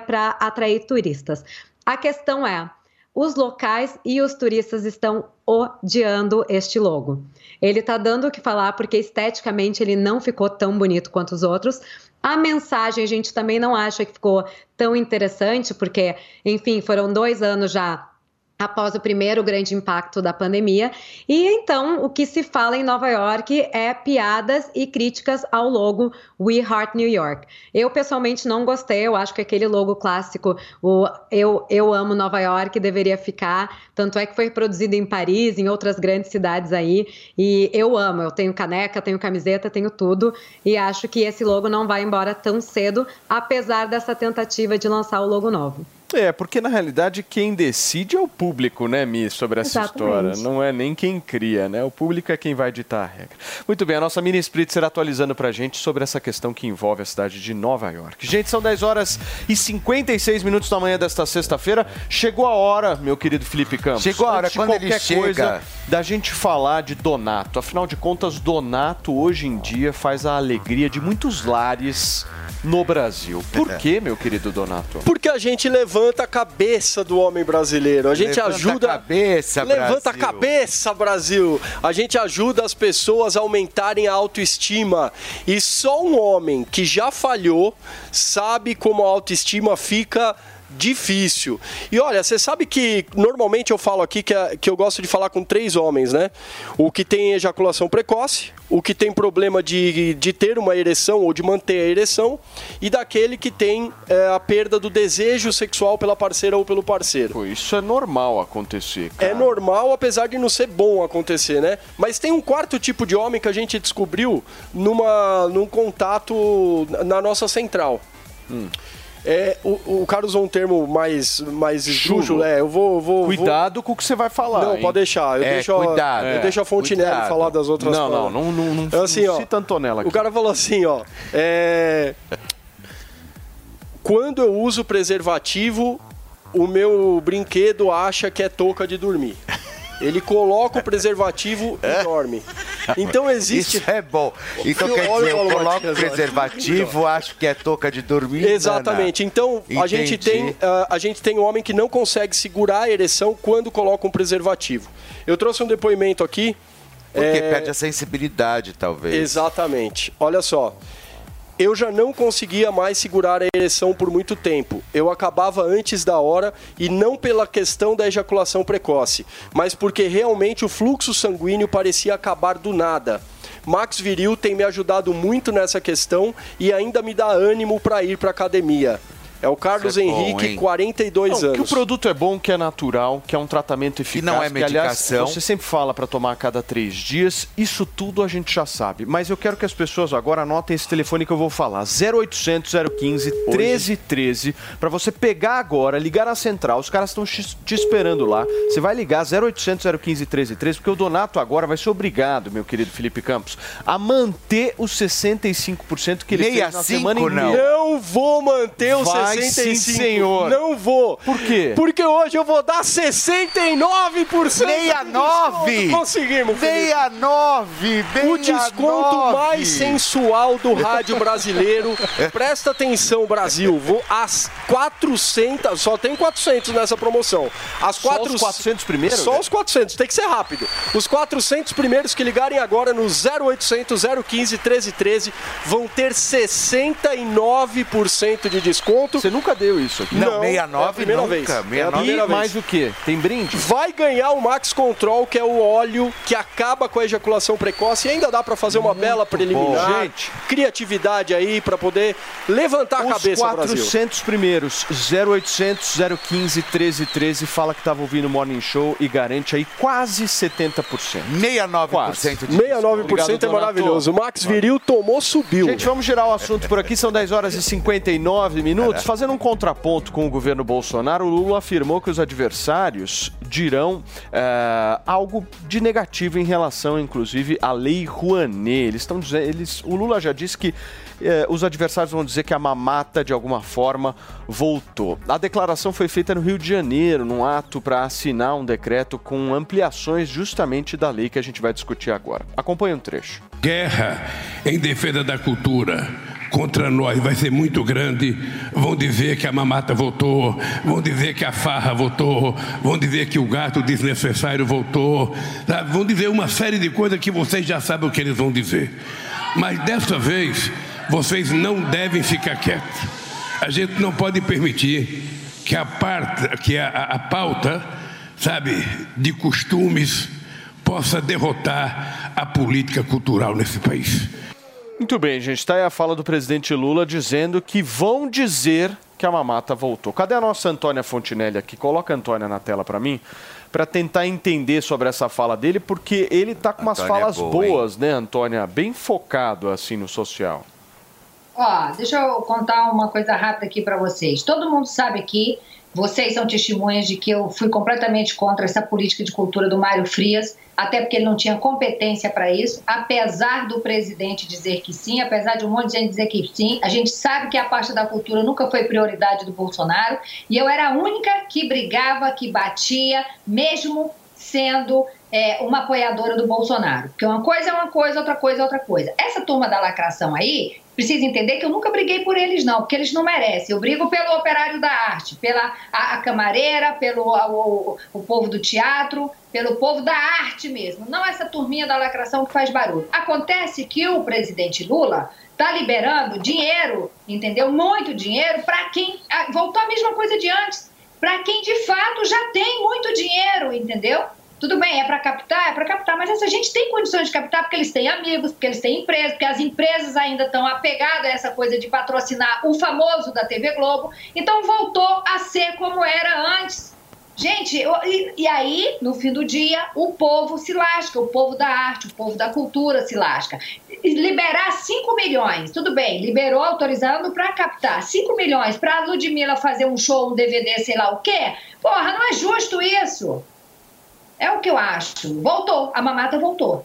para atrair turistas. A questão é, os locais e os turistas estão odiando este logo. Ele está dando o que falar porque esteticamente ele não ficou tão bonito quanto os outros. A mensagem a gente também não acha que ficou tão interessante, porque, enfim, foram dois anos já após o primeiro grande impacto da pandemia. E então, o que se fala em Nova York é piadas e críticas ao logo We Heart New York. Eu pessoalmente não gostei, eu acho que aquele logo clássico, o Eu, eu amo Nova York, deveria ficar. Tanto é que foi produzido em Paris, em outras grandes cidades aí. E eu amo, eu tenho caneca, tenho camiseta, tenho tudo. E acho que esse logo não vai embora tão cedo, apesar dessa tentativa de lançar o logo novo. É, porque na realidade quem decide é o público, né, Mi, sobre essa Exatamente. história. Não é nem quem cria, né? O público é quem vai ditar a regra. Muito bem, a nossa Mini Spritzer atualizando pra gente sobre essa questão que envolve a cidade de Nova York. Gente, são 10 horas e 56 minutos da manhã desta sexta-feira. Chegou a hora, meu querido Felipe Campos. Chegou a hora, quando ele qualquer chega- coisa, da gente falar de Donato. Afinal de contas, Donato hoje em dia faz a alegria de muitos lares no Brasil. Por quê, meu querido Donato? Porque a gente levanta a cabeça do homem brasileiro. A gente Levanta ajuda. a cabeça, Levanta a Brasil. cabeça, Brasil. A gente ajuda as pessoas a aumentarem a autoestima. E só um homem que já falhou sabe como a autoestima fica difícil. E olha, você sabe que normalmente eu falo aqui que, é- que eu gosto de falar com três homens, né? O que tem ejaculação precoce, o que tem problema de, de ter uma ereção ou de manter a ereção, e daquele que tem é, a perda do desejo sexual pela parceira ou pelo parceiro. Pô, isso é normal acontecer. É normal, apesar de não ser bom acontecer, né? Mas tem um quarto tipo de homem que a gente descobriu numa, num contato na nossa central. É, o, o Carlos usou um termo mais, mais esdrúxulo, é, eu vou... vou Cuidado com o que você vai falar. Não, hein? pode deixar. Eu, É, deixo, a- cuidado. eu É, deixo a Fontinelli cuidado. falar das outras Não, coisas. não, não, não, É assim, não ó, cita Antonella aqui. O cara falou assim, ó. É, quando eu uso preservativo, o meu brinquedo acha que é touca de dormir. (laughs) Ele coloca o preservativo e dorme. Então existe. Isso é bom. Então quer dizer, eu o coloco olha. preservativo, acho que é touca de dormir. Exatamente. Nana. Então a gente tem ah, a gente tem um homem que não consegue segurar a ereção quando coloca um preservativo. Eu trouxe um depoimento aqui. Porque é, perde a sensibilidade, talvez. Exatamente. Olha só. Eu já não conseguia mais segurar a ereção por muito tempo. Eu acabava antes da hora e não pela questão da ejaculação precoce, mas porque realmente o fluxo sanguíneo parecia acabar do nada. Max Viril tem me ajudado muito nessa questão e ainda me dá ânimo para ir para academia. É o Carlos é Henrique, bom, 42 não, anos. Que o produto é bom, que é natural, que é um tratamento eficaz. Que não é medicação. Que, aliás, você sempre fala para tomar a cada três dias. Isso tudo a gente já sabe. Mas eu quero que as pessoas agora anotem esse telefone que eu vou falar. 0800 015 1313. Para você pegar agora, ligar na central. Os caras estão te esperando lá. Você vai ligar 0800 015 1313, porque o Donato agora vai ser obrigado, meu querido Felipe Campos, a manter os 65% que ele Meia fez na semana inteira. Não. Eu vou manter os 65% sim, senhor. Não vou. Por quê? Porque hoje eu vou dar 69%. 69! Conseguimos. 69! O desconto mais sensual do rádio brasileiro. (laughs) Presta atenção, Brasil. Vou às 400, só tem 400 nessa promoção. As quatro... Só os 400 primeiros? Só os 400, tem que ser rápido. Os 400 primeiros que ligarem agora no 0800 015 1313 vão ter 69% de desconto você nunca deu isso aqui? Não, é a 69 primeira nunca. vez. É a 69. primeira E vez. mais o quê? Tem brinde? Vai ganhar o Max Control, que é o óleo que acaba com a ejaculação precoce e ainda dá pra fazer uma bela preliminar. bom. Gente. criatividade aí pra poder levantar a Os cabeça, Brasil. 400 primeiros, 0800 015 1313, fala que estava ouvindo o Morning Show e garante aí quase 70%. 69% de 69% Obrigado, é maravilhoso. O Max Viril tomou, subiu. Gente, vamos girar o assunto por aqui. São 10 horas e 59 minutos. Fazendo um contraponto com o governo Bolsonaro, o Lula afirmou que os adversários dirão eh, algo de negativo em relação, inclusive, à Lei Rouanet. Eles estão dizendo, eles, o Lula já disse que eh, os adversários vão dizer que a mamata, de alguma forma, voltou. A declaração foi feita no Rio de Janeiro, num ato para assinar um decreto com ampliações justamente da lei que a gente vai discutir agora. Acompanhe um trecho. Guerra em defesa da cultura contra nós vai ser muito grande. Vão dizer que a mamata voltou, vão dizer que a farra voltou, vão dizer que o gato desnecessário voltou, sabe? vão dizer uma série de coisas que vocês já sabem o que eles vão dizer. Mas dessa vez, vocês não devem ficar quietos. A gente não pode permitir que a, parte, que a- a pauta, sabe, de costumes possa derrotar a política cultural nesse país. Muito bem, gente. Está aí a fala do presidente Lula dizendo que vão dizer que a mamata voltou. Cadê a nossa Antônia Fontinelli aqui? Coloca a Antônia na tela para mim, para tentar entender sobre essa fala dele, porque ele tá com umas Antônia é falas boa, hein? boas, né, Antônia? Bem focado assim no social. Ó, deixa eu contar uma coisa rápida aqui para vocês. Todo mundo sabe aqui, vocês são testemunhas de que eu fui completamente contra essa política de cultura do Mário Frias, até porque ele não tinha competência para isso, apesar do presidente dizer que sim, apesar de um monte de gente dizer que sim, a gente sabe que a parte da cultura nunca foi prioridade do Bolsonaro, e eu era a única que brigava, que batia, mesmo sendo é, uma apoiadora do Bolsonaro. Porque uma coisa é uma coisa, outra coisa é outra coisa. Essa turma da lacração aí precisa entender que eu nunca briguei por eles, não, porque eles não merecem. Eu brigo pelo operário da arte, pela a, a camareira, pelo a- o, o povo do teatro, pelo povo da arte mesmo. Não essa turminha da lacração que faz barulho. Acontece que o presidente Lula está liberando dinheiro, entendeu? Muito dinheiro para quem. Voltou a mesma coisa de antes. Para quem de fato já tem muito dinheiro, entendeu? Tudo bem, é para captar, é para captar, mas essa gente tem condições de captar porque eles têm amigos, porque eles têm empresas, porque as empresas ainda estão apegadas a essa coisa de patrocinar o famoso da TV Globo. Então voltou a ser como era antes. Gente, e, e aí, no fim do dia, o povo se lasca, o povo da arte, o povo da cultura se lasca. Liberar 5 milhões, tudo bem, liberou autorizando para captar 5 milhões para a Ludmilla fazer um show, um DVD, sei lá o quê. Porra, não é justo isso. É o que eu acho. Voltou, a mamata voltou.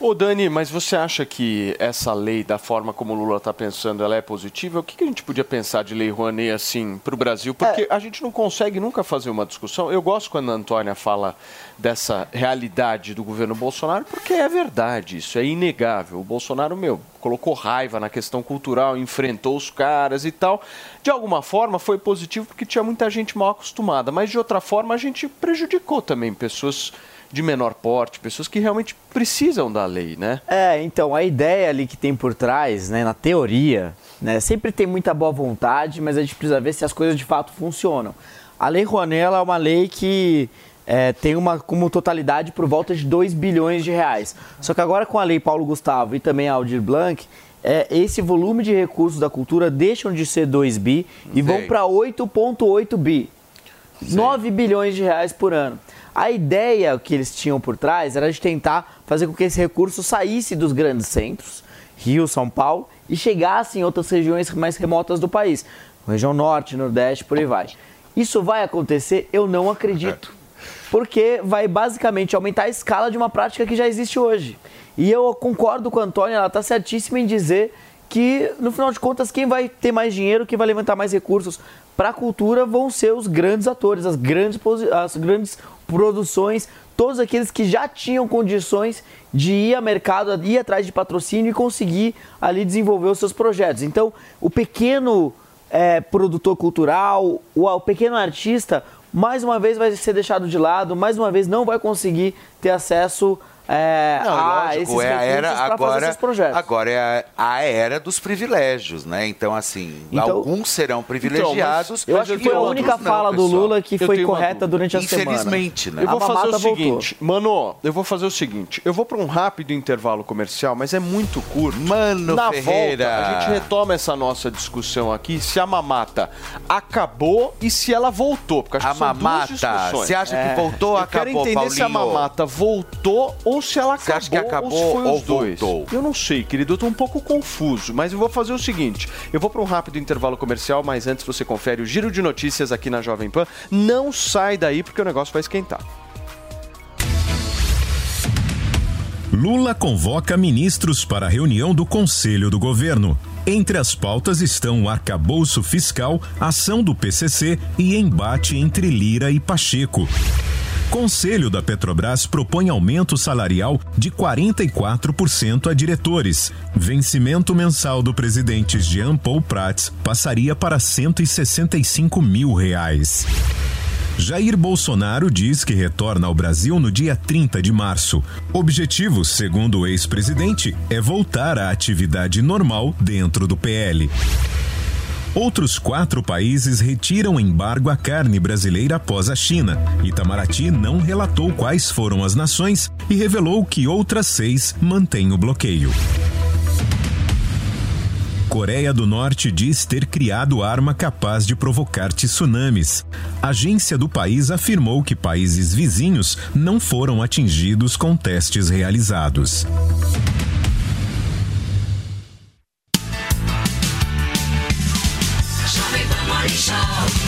Ô Dani, mas você acha que essa lei, da forma como o Lula está pensando, ela é positiva? O que, que a gente podia pensar de lei Rouanet assim para o Brasil? Porque a gente não consegue nunca fazer uma discussão. Eu gosto quando a Antônia fala dessa realidade do governo Bolsonaro, porque é verdade, isso é inegável. O Bolsonaro, meu, colocou raiva na questão cultural, enfrentou os caras e tal. De alguma forma foi positivo porque tinha muita gente mal acostumada, mas de outra forma a gente prejudicou também pessoas de menor porte, pessoas que realmente precisam da lei, né? É, então, a ideia ali que tem por trás, né, na teoria, né, sempre tem muita boa vontade, mas a gente precisa ver se as coisas de fato funcionam. A Lei Rouanet é uma lei que é, tem uma como totalidade por volta de 2 bilhões de reais. Só que agora com a Lei Paulo Gustavo e também a Aldir Blanc, é, esse volume de recursos da cultura deixam de ser 2 bi e vão Sei. para 8,8 bi. 9 bilhões de reais por ano. A ideia que eles tinham por trás era de tentar fazer com que esse recurso saísse dos grandes centros, Rio, São Paulo, e chegasse em outras regiões mais remotas do país, região norte, nordeste, por aí vai. Isso vai acontecer? Eu não acredito. Porque vai basicamente aumentar a escala de uma prática que já existe hoje. E eu concordo com a Antônia, ela está certíssima em dizer que, no final de contas, quem vai ter mais dinheiro, quem vai levantar mais recursos para a cultura vão ser os grandes atores, as grandes, as grandes produções, todos aqueles que já tinham condições de ir a mercado, ir atrás de patrocínio e conseguir ali desenvolver os seus projetos. Então, o pequeno eh, produtor cultural, o, o pequeno artista, mais uma vez vai ser deixado de lado, mais uma vez não vai conseguir ter acesso eh, Não, a esses lógico, é a era agora, agora é a, a era dos privilégios, né? Então, assim, Então- alguns serão privilegiados. eu acho que foi a única não, fala do pessoal. Lula que Eu foi uma correta dúvida. durante a semana. Infelizmente, né? Eu vou A fazer o voltou. seguinte, mano, eu vou fazer o seguinte, eu vou para um rápido intervalo comercial, mas é muito curto. Mano Na Ferreira. volta, a gente retoma essa nossa discussão aqui, se a mamata acabou e se ela voltou, porque acho A que são duas mamata, discussões. você acha que voltou ou eu quero acabou, entender se a Paulinho? mamata voltou ou se ela acabou, acha que acabou ou se foi ou os dois. voltou? Eu não sei, querido, eu tô um pouco confuso, mas eu vou fazer o seguinte, eu vou para um rápido intervalo comercial, mas antes você confere o giro de notícias aqui na Jovem Pan. Não sai daí porque o negócio vai esquentar. Lula convoca ministros para a reunião do Conselho do Governo. Entre as pautas estão o arcabouço fiscal, ação do PCC e embate entre Lira e Pacheco. Conselho da Petrobras propõe aumento salarial de 44% a diretores. Vencimento mensal do presidente Jean Paul Prats passaria para 165 mil reais. Jair Bolsonaro diz que retorna ao Brasil no dia 30 de março. Objetivo, segundo o ex-presidente, é voltar à atividade normal dentro do PL. Outros quatro países retiram embargo à carne brasileira após a China. Itamaraty não relatou quais foram as nações e revelou que outras seis mantêm o bloqueio. Coreia do Norte diz ter criado arma capaz de provocar tsunamis. Agência do país afirmou que países vizinhos não foram atingidos com testes realizados. Show.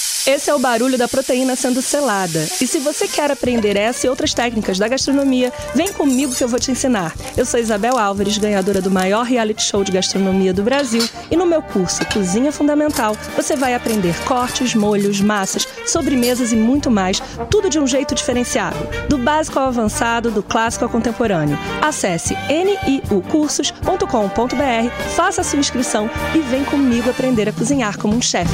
Esse é o barulho da proteína sendo selada. E se você quer aprender essa e outras técnicas da gastronomia, vem comigo que eu vou te ensinar. Eu sou Isabel Álvares, ganhadora do maior reality show de gastronomia do Brasil, e no meu curso Cozinha Fundamental, você vai aprender cortes, molhos, massas, sobremesas e muito mais, tudo de um jeito diferenciado, do básico ao avançado, do clássico ao contemporâneo. Acesse niucursos.com.br, faça a sua inscrição e vem comigo aprender a cozinhar como um chefe.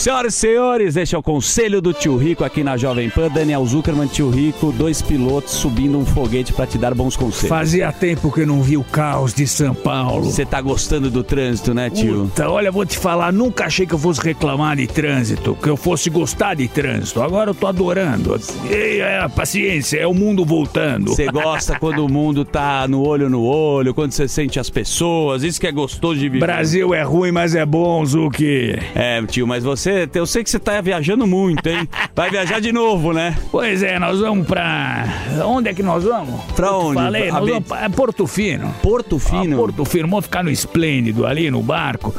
Senhoras e senhores, este é o conselho do tio Rico aqui na Jovem Pan. Daniel Zuckerman, tio Rico, dois pilotos subindo um foguete pra te dar bons conselhos. Fazia tempo que eu não vi o caos de São Paulo. Você tá gostando do trânsito, né, tio? Puta, olha, vou te falar, nunca achei que eu fosse reclamar de trânsito, que eu fosse gostar de trânsito. Agora eu tô adorando. É, paciência, é o mundo voltando. Você gosta (laughs) quando o mundo tá no olho no olho, quando você sente as pessoas, isso que é gostoso de viver. Brasil é ruim, mas é bom, Zuki. É, tio, mas você, eu sei que você tá viajando muito, hein? Vai viajar de novo, né? Pois é, nós vamos pra. Onde é que nós vamos? Pra Eu onde? Falei, A nós vamos pra é Porto Fino. Porto Fino? Ah, Porto Fino, vamos ficar no Esplêndido ali no barco.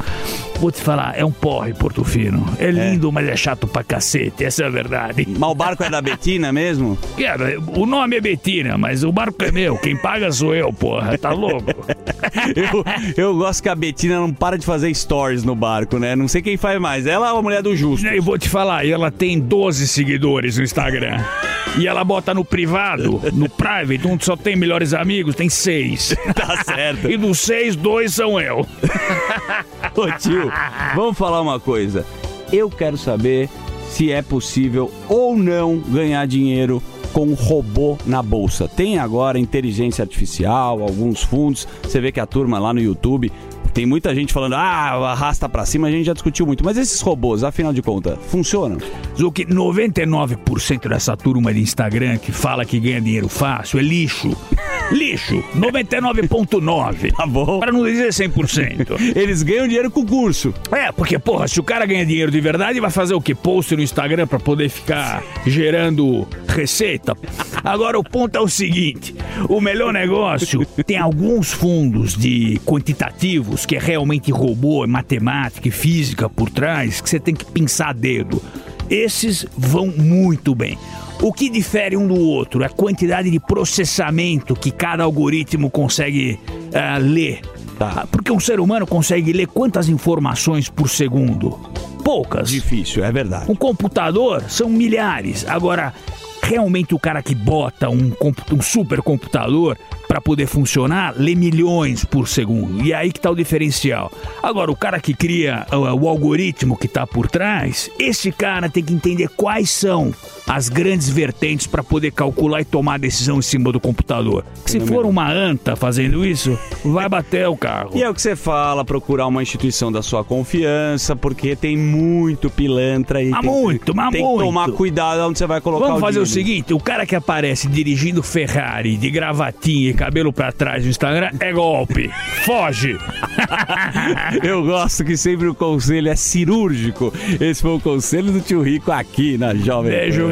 Vou te falar, é um porre Porto Fino. É lindo, mas é chato pra cacete, essa é a verdade. Mas o barco é da Betina mesmo? Cara, o nome é Betina, mas o barco é meu. Quem paga sou eu, porra. Tá louco? (laughs) Eu, eu gosto que a Betina não para de fazer stories no barco, né? Não sei quem faz mais, ela ou a mulher do Justo? Eu vou te falar, ela tem 12 seguidores no Instagram. E ela bota no privado, no private, onde só tem melhores amigos, tem seis. (laughs) Tá certo. E dos seis, dois são eu. (laughs) Ô tio, vamos falar uma coisa. Eu quero saber se é possível ou não ganhar dinheiro com robô na bolsa. Tem agora inteligência artificial, alguns fundos. Você vê que a turma lá no YouTube tem muita gente falando, ah, arrasta pra cima, a gente já discutiu muito. Mas esses robôs, afinal de contas, funcionam? Zuki, 99% dessa turma de Instagram que fala que ganha dinheiro fácil é lixo. (laughs) Lixo. 99,9. Tá bom. Pra não dizer 100%. (laughs) Eles ganham dinheiro com o curso. É, porque, porra, se o cara ganha dinheiro de verdade, vai fazer o quê? Post no Instagram pra poder ficar gerando receita? Agora, o ponto é o seguinte: o melhor negócio tem alguns fundos de quantitativos que é realmente robô, é matemática e física por trás, que você tem que pensar a dedo. Esses vão muito bem. O que difere um do outro é a quantidade de processamento que cada algoritmo consegue ah, ler. Tá? Porque um ser humano consegue ler quantas informações por segundo? Poucas. Difícil, é verdade. Um computador são milhares. Agora, realmente o cara que bota um, um supercomputador para poder funcionar lê milhões por segundo. E aí que tá o diferencial. Agora, o cara que cria uh, o algoritmo que tá por trás, esse cara tem que entender quais são as grandes vertentes para poder calcular e tomar decisão em cima do computador. Se for uma anta fazendo isso, vai bater o carro. E é o que você fala, procurar uma instituição da sua confiança, porque tem muito pilantra aí. Mas tem, muito, mas tem muito. que tomar cuidado onde você vai colocar Vamos o fazer o dinheiro. seguinte: o cara que aparece dirigindo Ferrari de gravatinha e cabelo pra trás no Instagram é golpe. (laughs) Foge. (laughs) Eu gosto que sempre o conselho é cirúrgico. Esse foi o conselho do tio Rico aqui na Jovem Beijo.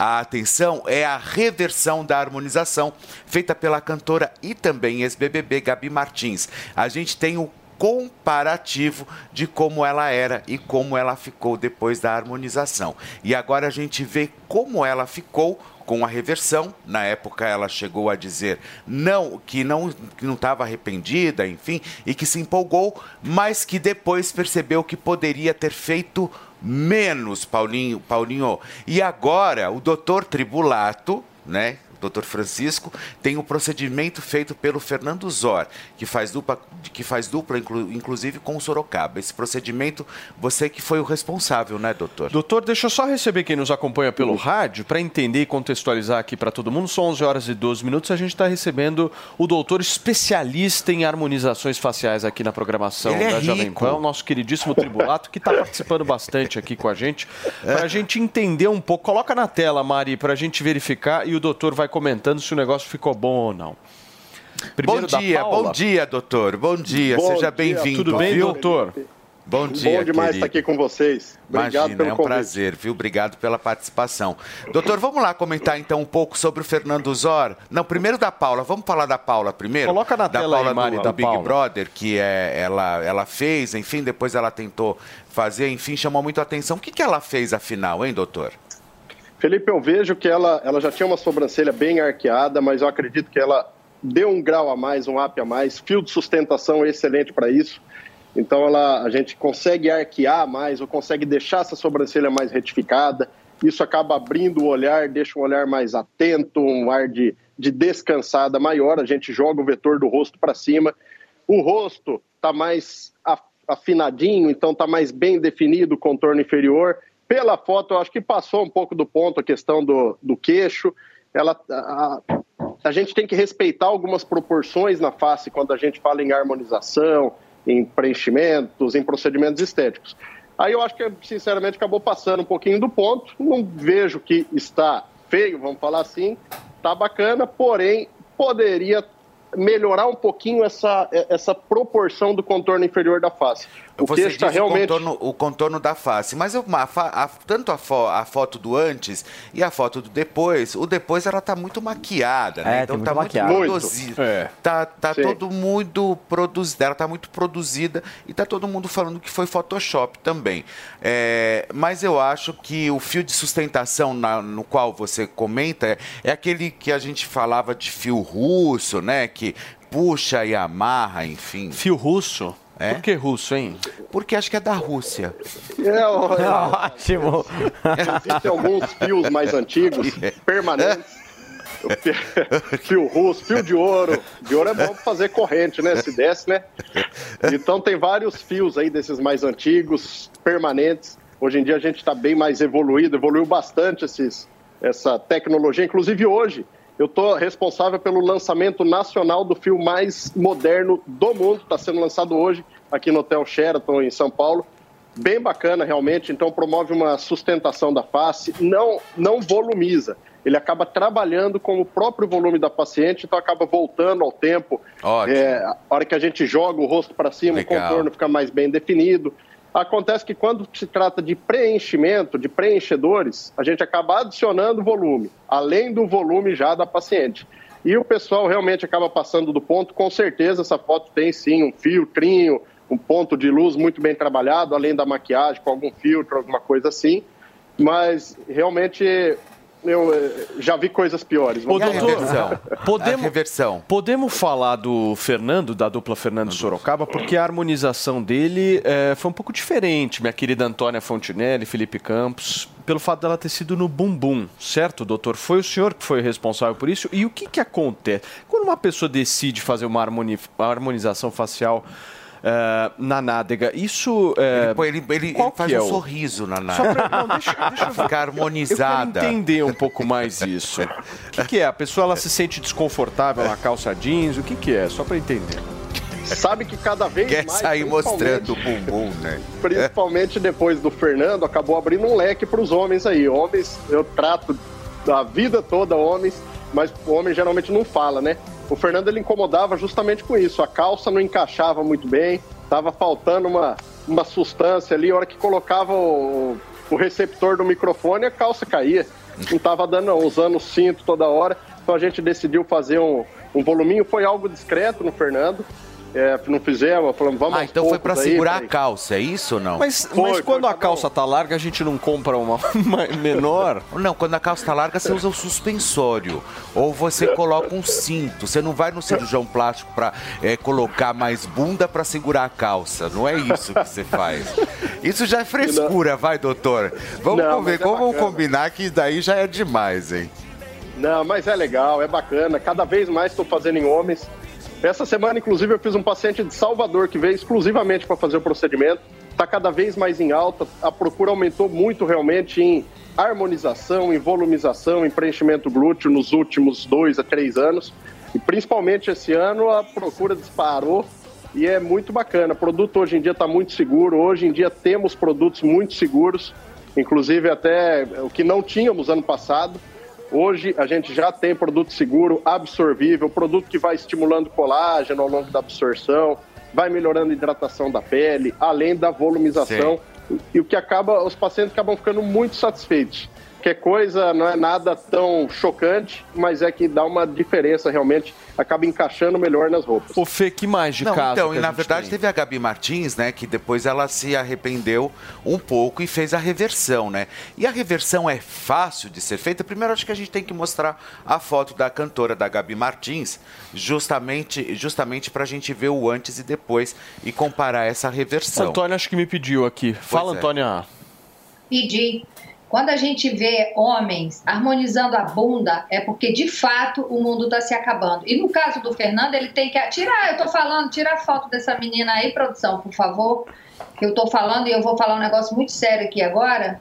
A atenção é a reversão da harmonização feita pela cantora e também ex-BBB Gabi Martins. A gente tem o comparativo de como ela era e como ela ficou depois da harmonização. E agora a gente vê como ela ficou com a reversão. Na época ela chegou a dizer não que não que não estava arrependida, enfim, e que se empolgou, mas que depois percebeu que poderia ter feito menos, Paulinho, Paulinho. E agora o doutor Tribulato, né? O Dr. Francisco, tem um procedimento feito pelo Fernando Zor, que faz dupla, que faz dupla inclu- inclusive com o Sorocaba. Esse procedimento, você que foi o responsável, né, doutor? Doutor, deixa eu só receber quem nos acompanha pelo rádio para entender e contextualizar aqui para todo mundo. São 11 horas e 12 minutos. A gente está recebendo o doutor especialista em harmonizações faciais aqui na programação Ele é da Jovem rico. Pan, o nosso queridíssimo Tribulato, que está participando bastante aqui com a gente, para a gente entender um pouco. Coloca na tela, Mari, para a gente verificar e o doutor vai comentando se o negócio ficou bom ou não. bom da dia, Paula. bom dia, doutor. Bom dia, Bom seja bem-vindo. tudo bem, viu? doutor? Bom dia, Bom demais querido. estar aqui com vocês. Obrigado Imagina, pelo é um convite. prazer, viu? Obrigado pela participação. Doutor, vamos lá comentar então um pouco sobre o Fernando Zor. Não, primeiro da Paula. Vamos falar da Paula primeiro? Coloca na da tela aí, Paula Mari, do, da do Big Paula. Brother, que é, ela, ela fez, enfim, depois ela tentou fazer, enfim, chamou muito a atenção. O que, que ela fez afinal, hein, doutor? Felipe, eu vejo que ela, ela já tinha uma sobrancelha bem arqueada, mas eu acredito que ela deu um grau a mais, um up a mais. Fio de sustentação é excelente para isso. Então ela, a gente consegue arquear mais ou consegue deixar essa sobrancelha mais retificada. Isso acaba abrindo o olhar, deixa um olhar mais atento, um ar de, de descansada maior. A gente joga o vetor do rosto para cima. O rosto está mais af- afinadinho, então está mais bem definido o contorno inferior. Pela foto, eu acho que passou um pouco do ponto a questão do, do queixo. Ela, a, a gente tem que respeitar algumas proporções na face quando a gente fala em harmonização, em preenchimentos, em procedimentos estéticos. Aí eu acho que, sinceramente, acabou passando um pouquinho do ponto. Não vejo que está feio, vamos falar assim. Tá bacana, porém, poderia melhorar um pouquinho essa, essa proporção do contorno inferior da face. O Você queixo está disse realmente... o, contorno, o contorno da face, mas eu- a a- tanto a, fo- a foto do antes e a foto do depois, o depois ela tá muito maquiada, né? É, então tá muita muito maquiagem. produzida. Muito. É. Tá, tá Sim. todo muito produzida, ela tá muito produzida e tá todo mundo falando que foi Photoshop também. É, mas eu acho que o fio de sustentação na- no qual você comenta é, é aquele que a gente falava de fio russo, né? Que puxa e amarra, enfim. Fio russo? É? Por que russo, hein? Porque acho que é da Rússia. É, ó, (laughs) é, Ótimo. Existem alguns fios mais antigos, (laughs) permanentes. O (laughs) fi- Fio russo, fio de ouro. De ouro é bom pra fazer corrente, né? Se desce, né? Então tem vários fios aí desses mais antigos, permanentes. Hoje em dia a gente está bem mais evoluído, evoluiu bastante esses, essa tecnologia. Inclusive hoje eu estou responsável pelo lançamento nacional do fio mais moderno do mundo. Está sendo lançado hoje aqui no Hotel Sheraton, em São Paulo bem bacana realmente, então promove uma sustentação da face, não, não volumiza. Ele acaba trabalhando com o próprio volume da paciente, então acaba voltando ao tempo. Ótimo. É, a hora que a gente joga o rosto para cima, Legal. o contorno fica mais bem definido. Acontece que quando se trata de preenchimento, de preenchedores, a gente acaba adicionando volume, além do volume já da paciente. E o pessoal realmente acaba passando do ponto. Com certeza, essa foto tem sim um filtrinho, um ponto de luz muito bem trabalhado, além da maquiagem, com algum filtro, alguma coisa assim. Mas realmente eu eh, já vi coisas piores. Ô, doutor, (laughs) podemos, reversão. podemos falar do Fernando, da dupla Fernando Sorocaba, porque a harmonização dele eh, foi um pouco diferente, minha querida Antônia Fontinelli, Felipe Campos, pelo fato dela ter sido no bumbum, certo, doutor? Foi o senhor que foi responsável por isso? E o que, que acontece? Quando uma pessoa decide fazer uma harmonização facial eh, na nádega, isso... eh, Ele, põe- ele, ele- faz é um o- sorriso na Só nada. pra- não, deixa, deixa eu Ficar harmonizada. Eu quero entender um pouco mais isso. O (laughs) que, que é? A pessoa ela se sente desconfortável na calça jeans? O que, que é? Só para entender. Sabe que cada vez Quer mais. sair mostrando o principalmente- bumbum, né? Principalmente depois do Fernando, acabou abrindo um leque para os homens aí. Homens, eu trato a vida toda homens, mas o homem geralmente não fala, né? O Fernando ele incomodava justamente com isso. A calça não encaixava muito bem, tava faltando uma, uma sustância ali. A hora que colocava o, o receptor do microfone, a calça caía. Não tava dando, não, usando o cinto toda hora. Então a gente decidiu fazer um, um voluminho. Foi algo discreto no Fernando. É, não fizemos, falamos, vamos Ah, então foi aí, segurar falei, a calça, é isso ou não? Mas, mas quando a calça tá larga, a gente não compra uma, (laughs) uma menor? Não, quando a calça tá larga, você usa o suspensório. Ou você coloca um cinto. Você não vai no cirurgião plástico pra é, colocar mais bunda pra segurar a calça. Não é isso que você faz. Isso já é frescura, vai, doutor. Vamos, Não, conver- mas é vamos bacana. combinar que daí já é demais, hein? Não, mas é legal, é bacana. Cada vez mais estou fazendo em homens. Essa semana, inclusive, eu fiz um paciente de Salvador que veio exclusivamente para fazer o procedimento. Está cada vez mais em alta. A procura aumentou muito realmente em harmonização, em volumização, em preenchimento glúteo nos últimos dois a três anos. E principalmente esse ano a procura disparou e é muito bacana. O produto hoje em dia está muito seguro. Hoje em dia temos produtos muito seguros, inclusive até o que não tínhamos ano passado. Hoje a gente já tem produto seguro, absorvível, produto que vai estimulando colágeno ao longo da absorção. vai melhorando a hidratação da pele, além da volumização. E o que acaba, os pacientes acabam ficando muito satisfeitos. Que é coisa não é nada tão chocante, mas é que dá uma diferença realmente, acaba encaixando melhor nas roupas. O Fê, que mais de Não, caso então, que e a na verdade tem? teve a Gabi Martins, né, que depois ela se arrependeu um pouco e fez a reversão, né? E a reversão é fácil de ser feita. Primeiro, acho que a gente tem que mostrar a foto da cantora, da Gabi Martins, justamente, justamente para a gente ver o antes e depois e comparar essa reversão. Antônio acho que me pediu aqui. Fala, é. Antônia. pedir. Quando a gente vê homens harmonizando a bunda, é porque de fato o mundo está se acabando. E no caso do Fernando, ele tem que tirar. Eu tô falando, tira a foto dessa menina aí, produção, por favor. Eu tô falando e eu vou falar um negócio muito sério aqui agora.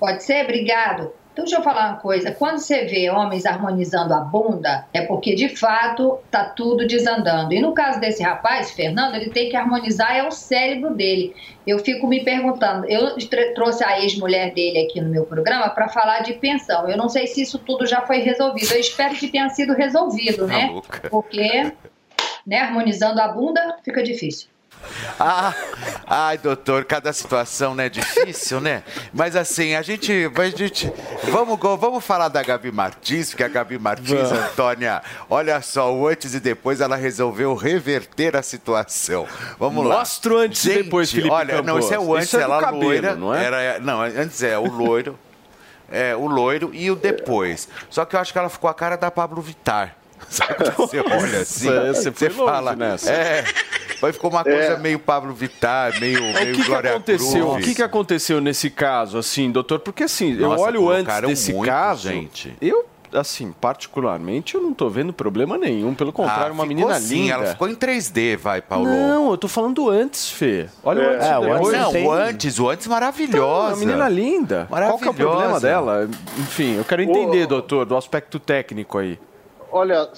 Pode ser? Obrigado. Então, deixa eu falar uma coisa. Quando você vê homens harmonizando a bunda, é porque de fato tá tudo desandando. E no caso desse rapaz, Fernando, ele tem que harmonizar é o cérebro dele. Eu fico me perguntando. Eu trouxe a ex-mulher dele aqui no meu programa para falar de pensão. Eu não sei se isso tudo já foi resolvido. Eu espero que tenha sido resolvido, né? Maluca. Porque, né, harmonizando a bunda fica difícil. Ah, ai, doutor, cada situação né, é difícil, né? Mas assim, a gente. A gente vamos, vamos falar da Gabi Martins, porque a Gabi Martins. Antônia, olha só, o antes e depois ela resolveu reverter a situação. Vamos lá. Mostra o antes e Gente, depois, Felipe Olha, não, esse é o Campos. antes, Isso é ela cabelo, loira. não é? Era, não, antes é o loiro. É, o loiro e o depois. Só que eu acho que ela ficou a cara da Pablo Vittar. (laughs) Sabe você olha assim? Você foi longe nessa. É. Mas ficou uma coisa meio Pablo Vittar, meio, É, meio o que, que Glória aconteceu? Groove. O que, que aconteceu nesse caso, assim, doutor? Porque assim, eu Nossa, olho antes desse muito, caso, gente. eu, assim, particularmente, eu não tô vendo problema nenhum. Pelo contrário, Ah, uma menina assim, linda. Ela ficou em 3D, vai, Paulo. Não, eu tô falando antes, Fê. Olha o É, antes e o antes não, o antes, o antes maravilhosa. Então, uma menina linda. Qual que é o problema Maravilhosa. dela? Enfim, eu quero entender, doutor, do aspecto técnico aí. Olha,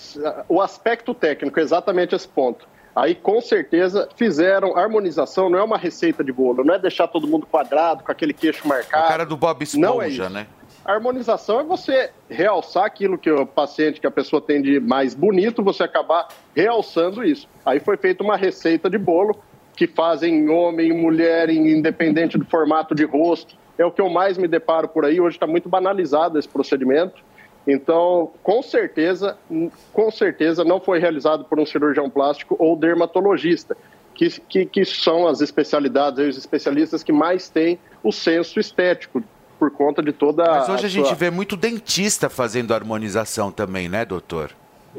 o aspecto técnico, exatamente esse ponto. Aí, com certeza, fizeram harmonização, não é uma receita de bolo, não é deixar todo mundo quadrado, com aquele queixo marcado. A cara do Bob Não é Esponja, isso. né? A harmonização é você realçar aquilo que o paciente, que a pessoa tem de mais bonito, você acabar realçando isso. Aí foi feita uma receita de bolo que fazem homem, mulher, independente do formato de rosto. É o que eu mais me deparo por aí. Hoje está muito banalizado esse procedimento. Então, com certeza, com certeza não foi realizado por um cirurgião plástico ou dermatologista, que, que, que são as especialidades, os especialistas que mais têm o senso estético, por conta de toda Mas hoje a gente sua- vê muito dentista fazendo harmonização também, né, doutor?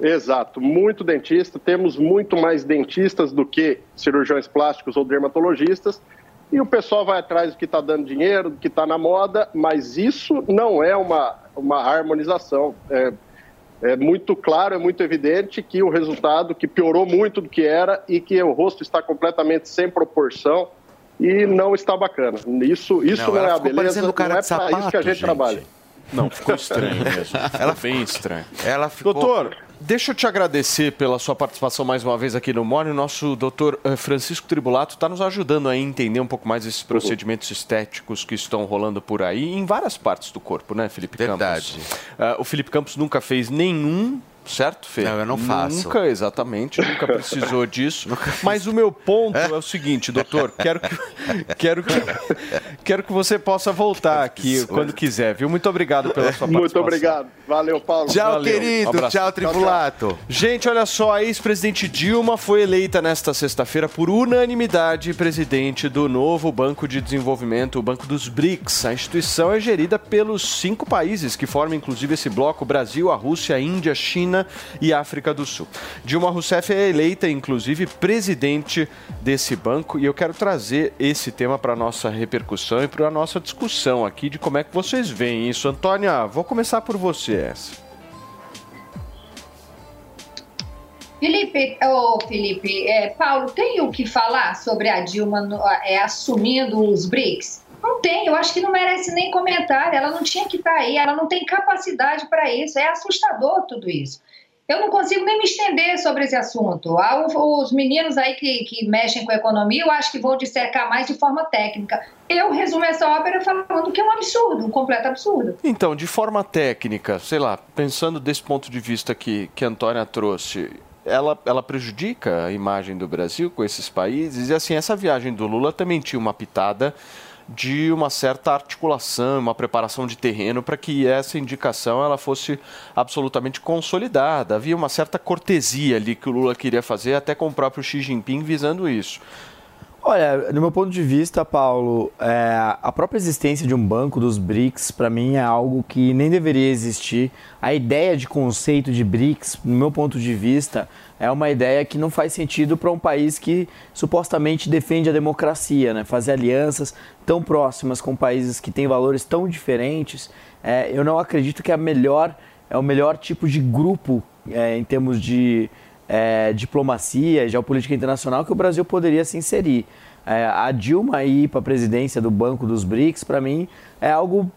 Exato, muito dentista. Temos muito mais dentistas do que cirurgiões plásticos ou dermatologistas. E o pessoal vai atrás do que está dando dinheiro, do que está na moda, mas isso não é uma, uma harmonização. É, é muito claro, é muito evidente que o resultado, que piorou muito do que era e que o rosto está completamente sem proporção e não está bacana. Isso, isso Não, não, é a ficou beleza, não é para isso que a gente gente. trabalha. Não, ficou estranho mesmo. Ela bem estranho. Ela ficou... Doutor, deixa eu te agradecer pela sua participação mais uma vez aqui no Morning. O nosso doutor eh, Francisco Tribulato está nos ajudando a entender um pouco mais esses procedimentos estéticos que estão rolando por aí em várias partes do corpo, né, Felipe Verdade. Campos? Ah, o Felipe Campos nunca fez nenhum, certo, Fê? Não, eu não faço. Nunca, exatamente, nunca precisou disso. Mas o meu ponto é o seguinte, doutor, quero que, (laughs) quero que, quero que você possa voltar aqui quando quiser, viu? Muito obrigado pela sua participação. Muito obrigado. Valeu, Paulo. Tchau, Valeu. querido. Abraço. Tchau, tribulato. Gente, olha só, a ex-presidente Dilma foi eleita nesta sexta-feira por unanimidade presidente do novo Banco de Desenvolvimento, o Banco dos BRICS. A instituição é gerida pelos cinco países que formam inclusive esse bloco: Brasil, a Rússia, a Índia, China e África do Sul. Dilma Rousseff é eleita inclusive presidente desse banco e eu quero trazer esse tema para nossa repercussão e para a nossa discussão aqui de como é que vocês veem isso. Antônia, vou começar por você essa. Felipe, ô Felipe, é, Paulo, tem o que falar sobre a Dilma no- é, assumindo os BRICS? Não tem, eu acho que não merece nem comentário. Ela não tinha que estar aí, ela não tem capacidade para isso. É assustador tudo isso. Eu não consigo nem me estender sobre esse assunto. Ah, Os meninos aí que, que mexem com a economia, eu acho que vão dissecar mais de forma técnica. Eu resumo essa ópera falando que é um absurdo, um completo absurdo. Então, de forma técnica, sei lá, pensando desse ponto de vista que, que a Antônia trouxe, ela, ela prejudica a imagem do Brasil com esses países. E assim, essa viagem do Lula também tinha uma pitada de uma certa articulação, uma preparação de terreno para que essa indicação ela fosse absolutamente consolidada. Havia uma certa cortesia ali que o Lula queria fazer, até com o próprio Xi Jinping visando isso. Olha, no meu ponto de vista, Paulo, é, a própria existência de um banco dos BRICS, para mim, é algo que nem deveria existir. A ideia de conceito de BRICS, no meu ponto de vista, é uma ideia que não faz sentido para um país que supostamente defende a democracia, né? Fazer alianças tão próximas com países que têm valores tão diferentes, é, eu não acredito que é, melhor, é o melhor tipo de grupo é, em termos de é, diplomacia, geopolítica internacional que o Brasil poderia se inserir. É, a Dilma ir para a presidência do Banco dos BRICS, para mim, é algo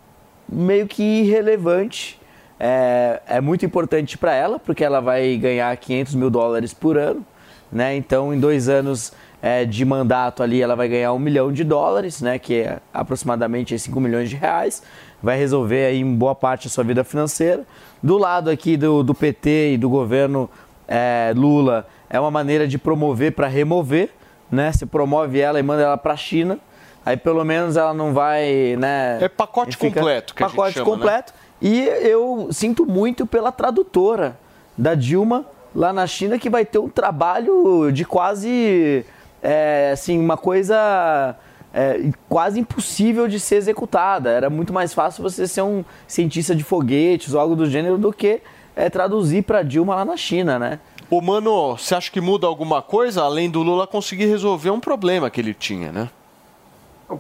meio que irrelevante. É, é muito importante para ela, porque ela vai ganhar 500 mil dólares por ano. Né? Então, em dois anos é, de mandato ali, ela vai ganhar um milhão de dólares, né? que é aproximadamente 5 milhões de reais. Vai resolver aí em boa parte a sua vida financeira. Do lado aqui do, do PT e do governo é, Lula é uma maneira de promover para remover, né? Você promove ela e manda ela para a China, aí pelo menos ela não vai, né? É pacote completo que a pacote gente chama, completo. E eu sinto muito pela tradutora da Dilma lá na China que vai ter um trabalho de quase, é, assim, uma coisa é, quase impossível de ser executada. Era muito mais fácil você ser um cientista de foguetes ou algo do gênero do que é, traduzir para Dilma lá na China, né? Ô, mano, você acha que muda alguma coisa além do Lula conseguir resolver um problema que ele tinha, né?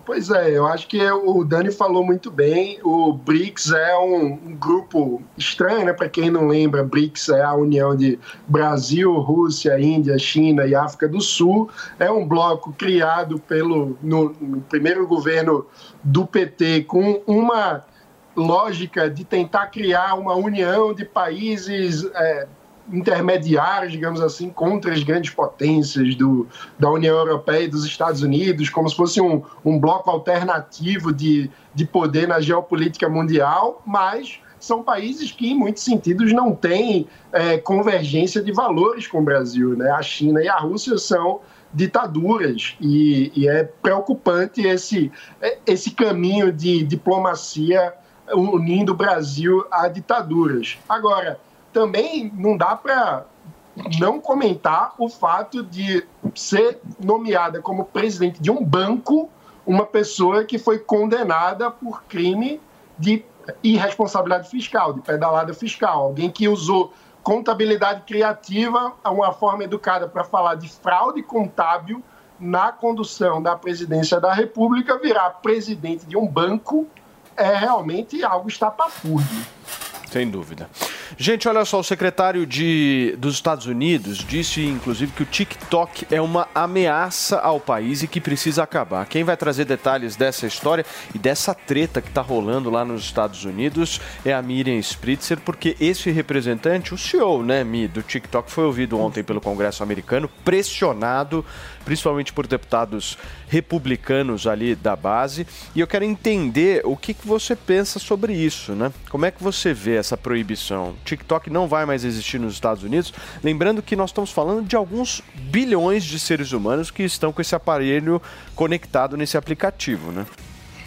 Pois é, eu acho que o Dani falou muito bem. O BRICS é um, um grupo estranho, né? Para quem não lembra, BRICS é a união de Brasil, Rússia, Índia, China e África do Sul. É um bloco criado pelo no, no primeiro governo do PT com uma lógica de tentar criar uma união de países é, intermediários, digamos assim, contra as grandes potências do, da União Europeia e dos Estados Unidos, como se fosse um, um bloco alternativo de, de poder na geopolítica mundial, mas são países que, em muitos sentidos, não têm é, convergência de valores com o Brasil. Né? A China e a Rússia são ditaduras e, e é preocupante esse, esse caminho de diplomacia unindo o Brasil a ditaduras. Agora, também não dá para não comentar o fato de ser nomeada como presidente de um banco uma pessoa que foi condenada por crime de irresponsabilidade fiscal, de pedalada fiscal, alguém que usou contabilidade criativa, uma forma educada para falar de fraude contábil na condução da presidência da República, virar presidente de um banco é realmente algo estapafúrdio. Sem dúvida. Gente, olha só, o secretário de, dos Estados Unidos disse, inclusive, que o TikTok é uma ameaça ao país e que precisa acabar. Quem vai trazer detalhes dessa história e dessa treta que está rolando lá nos Estados Unidos é a Miriam Spritzer, porque esse representante, o CEO, né, Mi, do TikTok, foi ouvido ontem pelo Congresso americano, pressionado principalmente por deputados republicanos ali da base. E eu quero entender o que, que você pensa sobre isso, né? Como é que você vê essa proibição? TikTok não vai mais existir nos Estados Unidos. Lembrando que nós estamos falando de alguns bilhões de seres humanos que estão com esse aparelho conectado nesse aplicativo, né?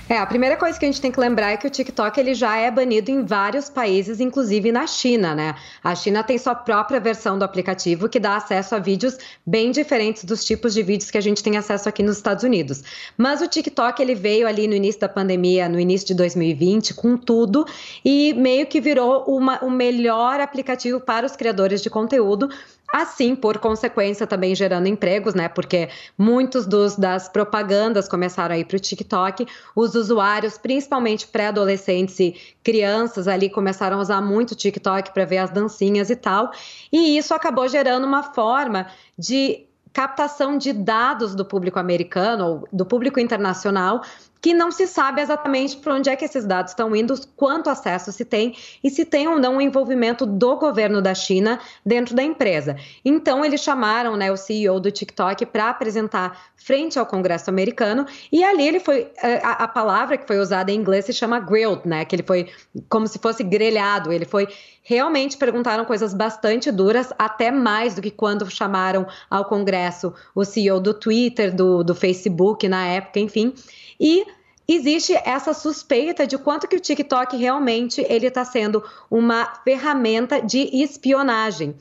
É, a primeira coisa que a gente tem que lembrar é que o TikTok ele já é banido em vários países, inclusive na China, né? A China tem sua própria versão do aplicativo que dá acesso a vídeos bem diferentes dos tipos de vídeos que a gente tem acesso aqui nos Estados Unidos. Mas o TikTok ele veio ali no início da pandemia, no início de 2020, com tudo e meio que virou uma, o melhor aplicativo para os criadores de conteúdo Assim, por consequência, também gerando empregos, né? Porque muitos dos, das propagandas começaram a ir para o TikTok. Os usuários, principalmente pré-adolescentes e crianças ali, começaram a usar muito o TikTok para ver as dancinhas e tal. E isso acabou gerando uma forma de captação de dados do público americano ou do público internacional que não se sabe exatamente para onde é que esses dados estão indo, quanto acesso se tem e se tem ou não envolvimento do governo da China dentro da empresa. Então, eles chamaram né, o CEO do TikTok para apresentar frente ao Congresso americano e ali ele foi eh, a, a palavra que foi usada em inglês se chama grilled, né? Que ele foi como se fosse grelhado. Ele foi realmente perguntaram coisas bastante duras, até mais do que quando chamaram ao Congresso o CEO do Twitter, do, do Facebook na época, enfim. E existe essa suspeita de quanto que o TikTok realmente ele está sendo uma ferramenta de espionagem.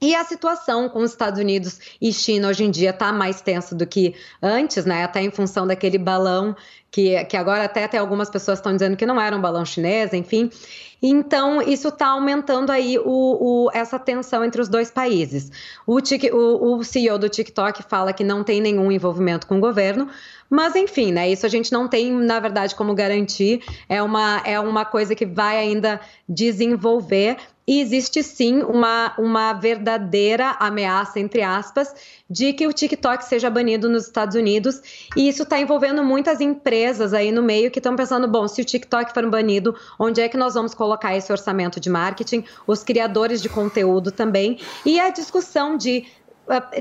E a situação com os Estados Unidos e China hoje em dia está mais tensa do que antes, né? Até em função daquele balão que, que agora até tem algumas pessoas estão dizendo que não era um balão chinês, enfim. Então, isso está aumentando aí o, o, essa tensão entre os dois países. O, o, o CEO do TikTok fala que não tem nenhum envolvimento com o governo, mas enfim, né? Isso a gente não tem, na verdade, como garantir. É uma, é uma coisa que vai ainda desenvolver. E existe sim uma, uma verdadeira ameaça, entre aspas, de que o TikTok seja banido nos Estados Unidos. E isso está envolvendo muitas empresas aí no meio que estão pensando: bom, se o TikTok for banido, onde é que nós vamos colocar esse orçamento de marketing? Os criadores de conteúdo também. E a discussão de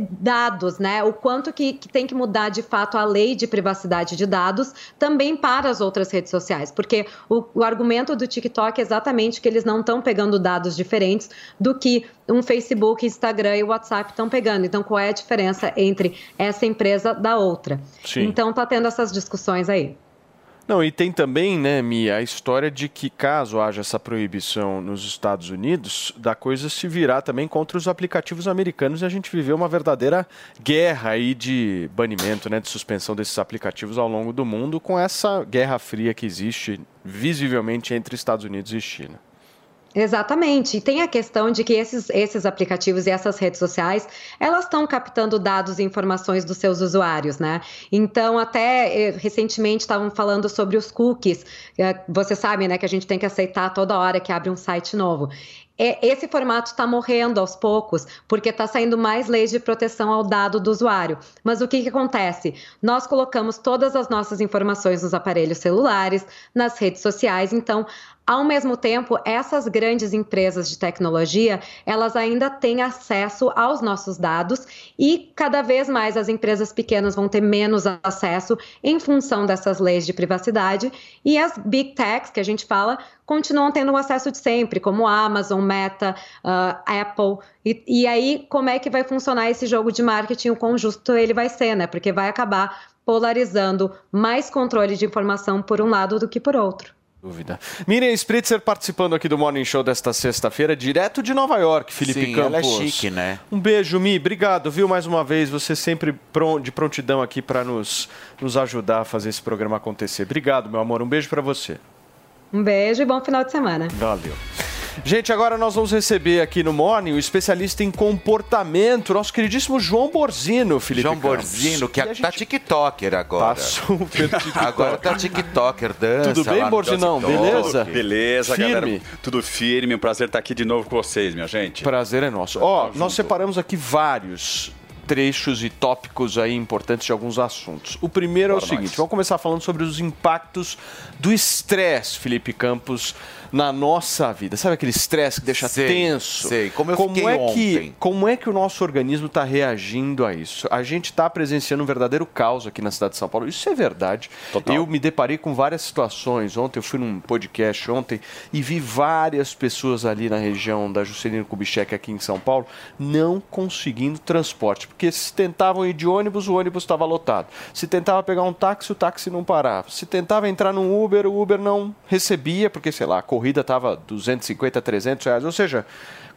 dados, né? O quanto que, que, tem que mudar de fato a lei de privacidade de dados também para as outras redes sociais, porque o, o argumento do TikTok é exatamente que eles não estão pegando dados diferentes do que um Facebook, Instagram e WhatsApp estão pegando. Então, qual é a diferença entre essa empresa da outra? Sim. Então, tá tendo essas discussões aí. Não, e tem também, né, Mia, a história de que caso haja essa proibição nos Estados Unidos, da coisa se virar também contra os aplicativos americanos e a gente viveu uma verdadeira guerra aí de banimento, né, de suspensão desses aplicativos ao longo do mundo com essa guerra fria que existe visivelmente entre Estados Unidos e China. Exatamente. E tem a questão de que esses, esses aplicativos e essas redes sociais, elas estão captando dados e informações dos seus usuários, né? Então, até eh, recentemente estavam falando sobre os cookies. Eh, você sabe, né, que a gente tem que aceitar toda hora que abre um site novo. É, esse formato está morrendo aos poucos, porque está saindo mais leis de proteção ao dado do usuário. Mas o que, que acontece? Nós colocamos todas as nossas informações nos aparelhos celulares, nas redes sociais, então ao mesmo tempo, essas grandes empresas de tecnologia, elas ainda têm acesso aos nossos dados e cada vez mais as empresas pequenas vão ter menos acesso em função dessas leis de privacidade e as big techs que a gente fala continuam tendo o acesso de sempre, como Amazon, Meta, uh, Apple. E, e aí, como é que vai funcionar esse jogo de marketing? O quão justo ele vai ser, né? Porque vai acabar polarizando mais controle de informação por um lado do que por outro. Dúvida. Miriam Spritzer participando aqui do Morning Show desta sexta-feira, direto de Nova York, Felipe Sim, Campos. ela é chique, né? Um beijo, Mi. Obrigado, viu, mais uma vez. Você sempre de prontidão aqui para nos, nos ajudar a fazer esse programa acontecer. Obrigado, meu amor. Um beijo para você. Um beijo e bom final de semana. Valeu. Gente, agora nós vamos receber aqui no Morning o especialista em comportamento, nosso queridíssimo João Borzino, Felipe João Campos. Borzino, que a tá tiktoker agora. Tá super (laughs) tiktoker. Agora tá tiktoker, dança Tudo bem, Borzinão? Beleza? Beleza, Firme? galera. Tudo firme. Um prazer estar aqui de novo com vocês, minha gente. Prazer é nosso. Ó, nós separamos aqui vários trechos e tópicos aí importantes de alguns assuntos. O primeiro é o Bora seguinte, nós. vamos começar falando sobre os impactos do estresse, Felipe Campos, na nossa vida. Sabe aquele estresse que deixa Sei, tenso? sei. Como eu fiquei é ontem. que como é que o nosso organismo está reagindo a isso? A gente está presenciando um verdadeiro caos aqui na cidade de São Paulo. Isso é verdade. Eu me deparei com várias situações. Ontem eu fui num podcast ontem e vi várias pessoas ali na região da Juscelino Kubitschek aqui em São Paulo não conseguindo transporte, porque se tentavam ir de ônibus, o ônibus estava lotado. Se tentava pegar um táxi, o táxi não parava. Se tentava entrar num Uber, o Uber não recebia, porque sei lá, a corrida estava 250, 300 reais. Ou seja,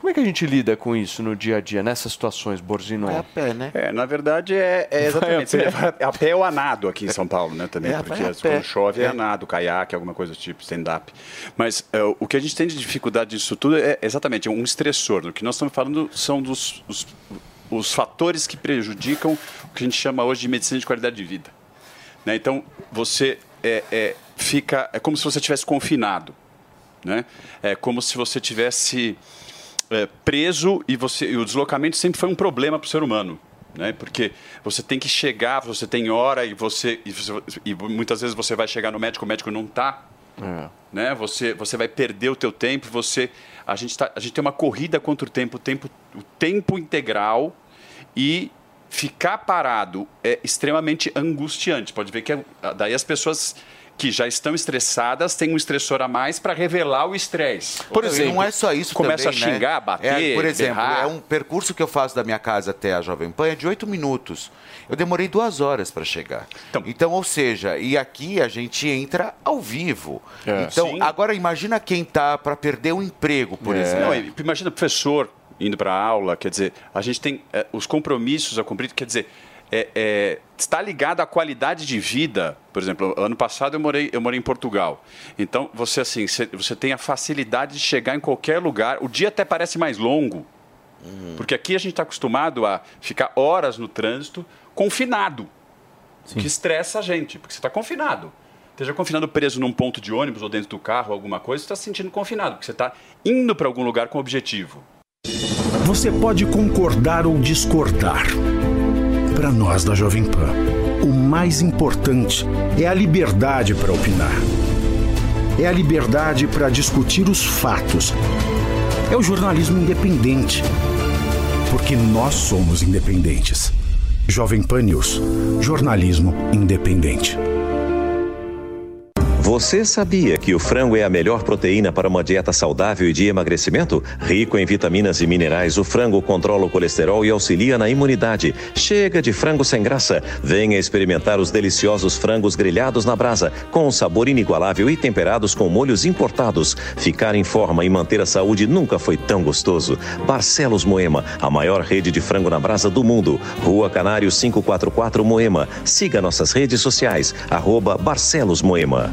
como é que a gente lida com isso no dia a dia, nessas situações, Borzino? Vai a pé, né? É, na verdade, é, é Vai (laughs) a exatamente. Você pé. a pé ou a nado aqui em São Paulo, né? Também, É, porque a pé. quando chove é, É. a nado, caiaque, alguma coisa do tipo, stand-up. Mas é, o que a gente tem de dificuldade disso tudo é exatamente um estressor. O que nós estamos falando são dos os, os fatores que prejudicam o que a gente chama hoje de medicina de qualidade de vida. Né? Então, você é, é, fica. É como se você estivesse confinado. Né? É como se você tivesse é, preso e, você, e o deslocamento sempre foi um problema para o ser humano. Né? Porque você tem que chegar, você tem hora e você e, você- e muitas vezes você vai chegar no médico, o médico não está né? Você, você vai perder o teu tempo. Você, a gente tá, a gente tem uma corrida contra o tempo, o tempo, o tempo integral e ficar parado é extremamente angustiante. Pode ver que é- daí as pessoas que já estão estressadas têm um estressor a mais para revelar o estresse. Por exemplo, não é só isso começa também, a xingar, né? bater, É, por exemplo, berrar. é um percurso que eu faço da minha casa até a Jovem Pan é de oito minutos. Eu demorei duas horas para chegar. Então, ou seja, e aqui a gente entra ao vivo. É. Então, Sim. agora imagina quem tá para perder o emprego, por É. exemplo. Não, imagina o professor indo para a aula, quer dizer, a gente tem é, os compromissos a cumprir, quer dizer, é, é, está ligado à qualidade de vida. Por exemplo, ano passado eu morei, eu morei em Portugal. Então, você assim, você, você tem a facilidade de chegar em qualquer lugar. O dia até parece mais longo. Porque aqui a gente está acostumado a ficar horas no trânsito confinado. O que estressa a gente, porque você está confinado. Esteja confinado preso num ponto de ônibus ou dentro do carro, alguma coisa, você está se sentindo confinado, porque você está indo para algum lugar com objetivo. Você pode concordar ou discordar. Para nós da Jovem Pan, o mais importante é a liberdade para opinar. É a liberdade para discutir os fatos. É o jornalismo independente. Porque nós somos independentes. Jovem Pan News, jornalismo independente. Você sabia que o frango é a melhor proteína para uma dieta saudável e de emagrecimento? Rico em vitaminas e minerais, o frango controla o colesterol e auxilia na imunidade. Chega de frango sem graça. Venha experimentar os deliciosos frangos grelhados na brasa, com um sabor inigualável e temperados com molhos importados. Ficar em forma e manter a saúde nunca foi tão gostoso. Barcelos Moema, a maior rede de frango na brasa do mundo. Rua Canário 544 Moema. Siga nossas redes sociais, arroba Barcelos Moema.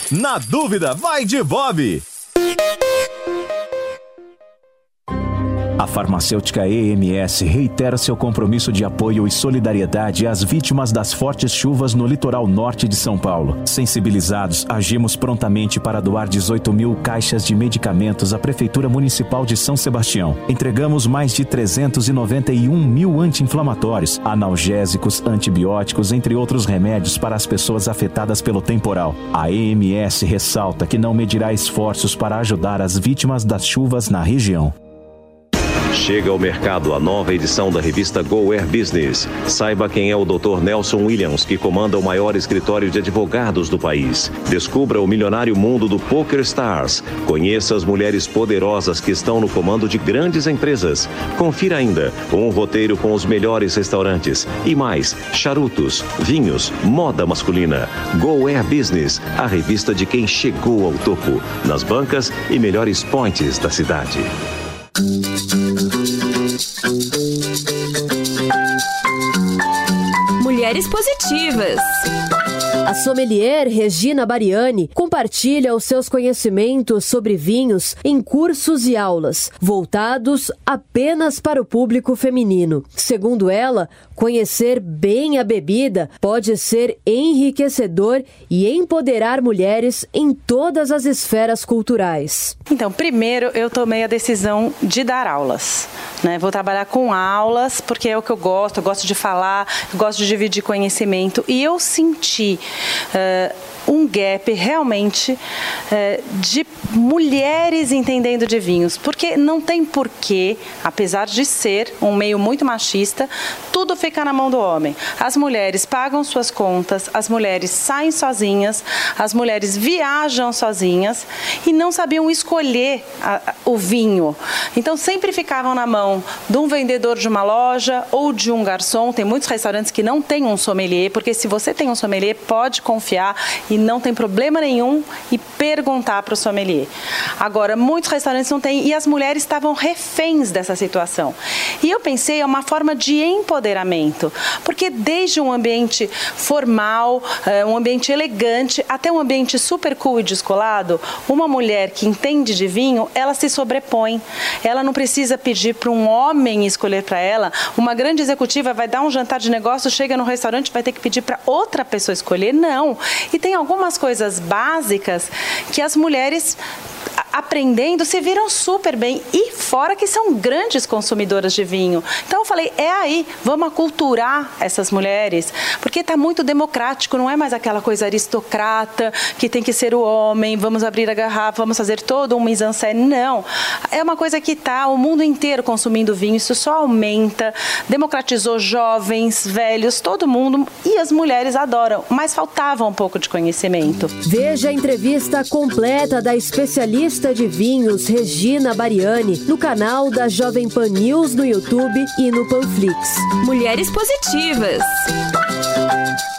na dúvida, vai de Bob. A farmacêutica EMS reitera seu compromisso de apoio e solidariedade às vítimas das fortes chuvas no litoral norte de São Paulo. Sensibilizados, agimos prontamente para doar 18 mil caixas de medicamentos à Prefeitura Municipal de São Sebastião. Entregamos mais de 391 mil anti-inflamatórios, analgésicos, antibióticos, entre outros remédios para as pessoas afetadas pelo temporal. A EMS ressalta que não medirá esforços para ajudar as vítimas das chuvas na região. Chega ao mercado a nova edição da revista Go Air Business. Saiba quem é o Dr. Nelson Williams, que comanda o maior escritório de advogados do país. Descubra o milionário mundo do Poker Stars. Conheça as mulheres poderosas que estão no comando de grandes empresas. Confira ainda um roteiro com os melhores restaurantes e mais charutos, vinhos, moda masculina. Go Air Business, a revista de quem chegou ao topo, nas bancas e melhores points da cidade. Müzik Mulheres positivas. A sommelier Regina Bariani compartilha os seus conhecimentos sobre vinhos em cursos e aulas, voltados apenas para o público feminino. Segundo ela, conhecer bem a bebida pode ser enriquecedor e empoderar mulheres em todas as esferas culturais. Então, primeiro eu tomei a decisão de dar aulas. Né? Vou trabalhar com aulas porque é o que eu gosto, eu gosto de falar, eu gosto de dividir conhecimento e eu senti eh, um gap realmente eh, de mulheres entendendo de vinhos, porque não tem porquê, apesar de ser um meio muito machista, tudo fica na mão do homem. As mulheres pagam suas contas, as mulheres saem sozinhas, as mulheres viajam sozinhas e não sabiam escolher a- o vinho. Então sempre ficavam na mão de um vendedor de uma loja ou de um garçom. Tem muitos restaurantes que não têm um sommelier, porque se você tem um sommelier, pode confiar e não tem problema nenhum e perguntar para o sommelier. Agora, muitos restaurantes não têm e as mulheres estavam reféns dessa situação. E eu pensei, é uma forma de empoderamento, porque desde um ambiente formal, eh, um ambiente elegante, até um ambiente super cool e descolado, uma mulher que entende de vinho, ela se sobrepõe. Ela não precisa pedir para um homem escolher para ela. Uma grande executiva vai dar um jantar de negócio, chega no restaurante, vai ter que pedir para outra pessoa escolher. Não. E tem algumas coisas básicas que as mulheres aprendendo se viram super bem e fora que são grandes consumidoras de vinho. Então eu falei, é aí, vamos aculturar essas mulheres, porque está muito democrático, não é mais aquela coisa aristocrata que tem que ser o homem, vamos abrir a garrafa, vamos fazer todo um mise-en-scène. Não, é uma coisa que está o mundo inteiro consumindo vinho, isso só aumenta, democratizou jovens, velhos, todo mundo e as mulheres adoram, mas faltava um pouco de conhecimento. Veja a entrevista completa da especialista de vinhos Regina Bariani no canal da Jovem Pan News no YouTube e no Panflix. Mulheres positivas.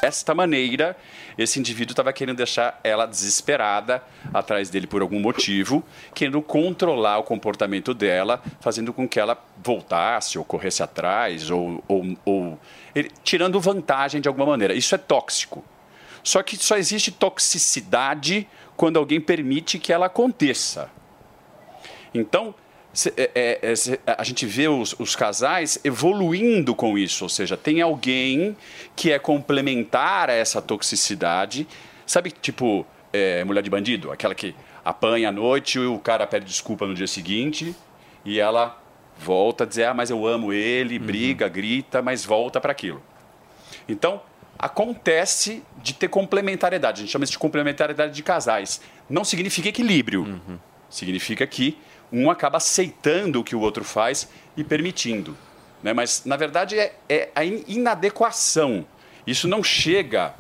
Desta maneira, esse indivíduo estava querendo deixar ela desesperada atrás dele por algum motivo, querendo controlar o comportamento dela, fazendo com que ela voltasse ou corresse atrás, ou, ou, ou ele- tirando vantagem de alguma maneira. Isso é tóxico. Só que só existe toxicidade quando alguém permite que ela aconteça. Então, é- é- é- a gente vê os, os casais evoluindo com isso, ou seja, tem alguém que é complementar a essa toxicidade, sabe, tipo, é, mulher de bandido, aquela que apanha à noite e o cara pede desculpa no dia seguinte e ela volta a dizer, ah, mas eu amo ele, briga, grita, mas volta para aquilo. Então, acontece de ter complementariedade. A gente chama isso de complementariedade de casais. Não significa equilíbrio. Significa que um acaba aceitando o que o outro faz e permitindo. Né? Mas, na verdade, é, é a in- inadequação. Isso não chega.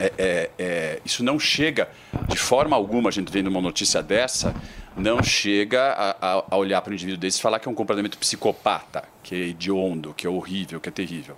é- é- é, isso não chega de forma alguma, a gente vendo uma notícia dessa, não chega a, a- a olhar para um indivíduo desse e falar que é um comportamento psicopata, que é hediondo, que é horrível, que é terrível.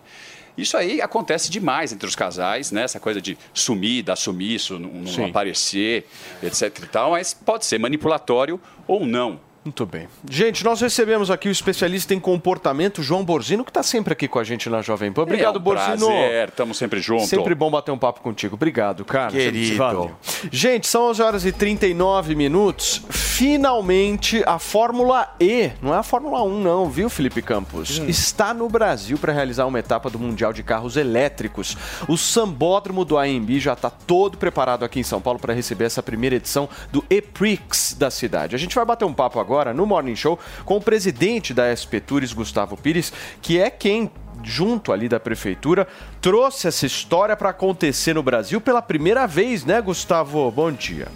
Isso aí acontece demais entre os casais, né? Essa coisa de sumir, dar sumiço, não, não aparecer, etc e tal, mas pode ser manipulatório ou não. Muito bem. Gente, nós recebemos aqui o especialista em comportamento, João Borzino, que está sempre aqui com a gente na Jovem Pan. Obrigado, é um Borzino. prazer, estamos sempre juntos. Sempre bom bater um papo contigo. Obrigado, cara. Querido. Valeu. Gente, são 11 horas e 39 minutos. Finalmente, a Fórmula E, não é a Fórmula 1 não, viu, Felipe Campos? Está no Brasil para realizar uma etapa do Mundial de Carros Elétricos. O Sambódromo do AMB já está todo preparado aqui em São Paulo para receber essa primeira edição do E-Prix da cidade. A gente vai bater um papo agora no Morning Show com o presidente da SP Tours, Gustavo Pires, que é quem junto ali da prefeitura, trouxe essa história para acontecer no Brasil pela primeira vez, né, Gustavo? Bom dia.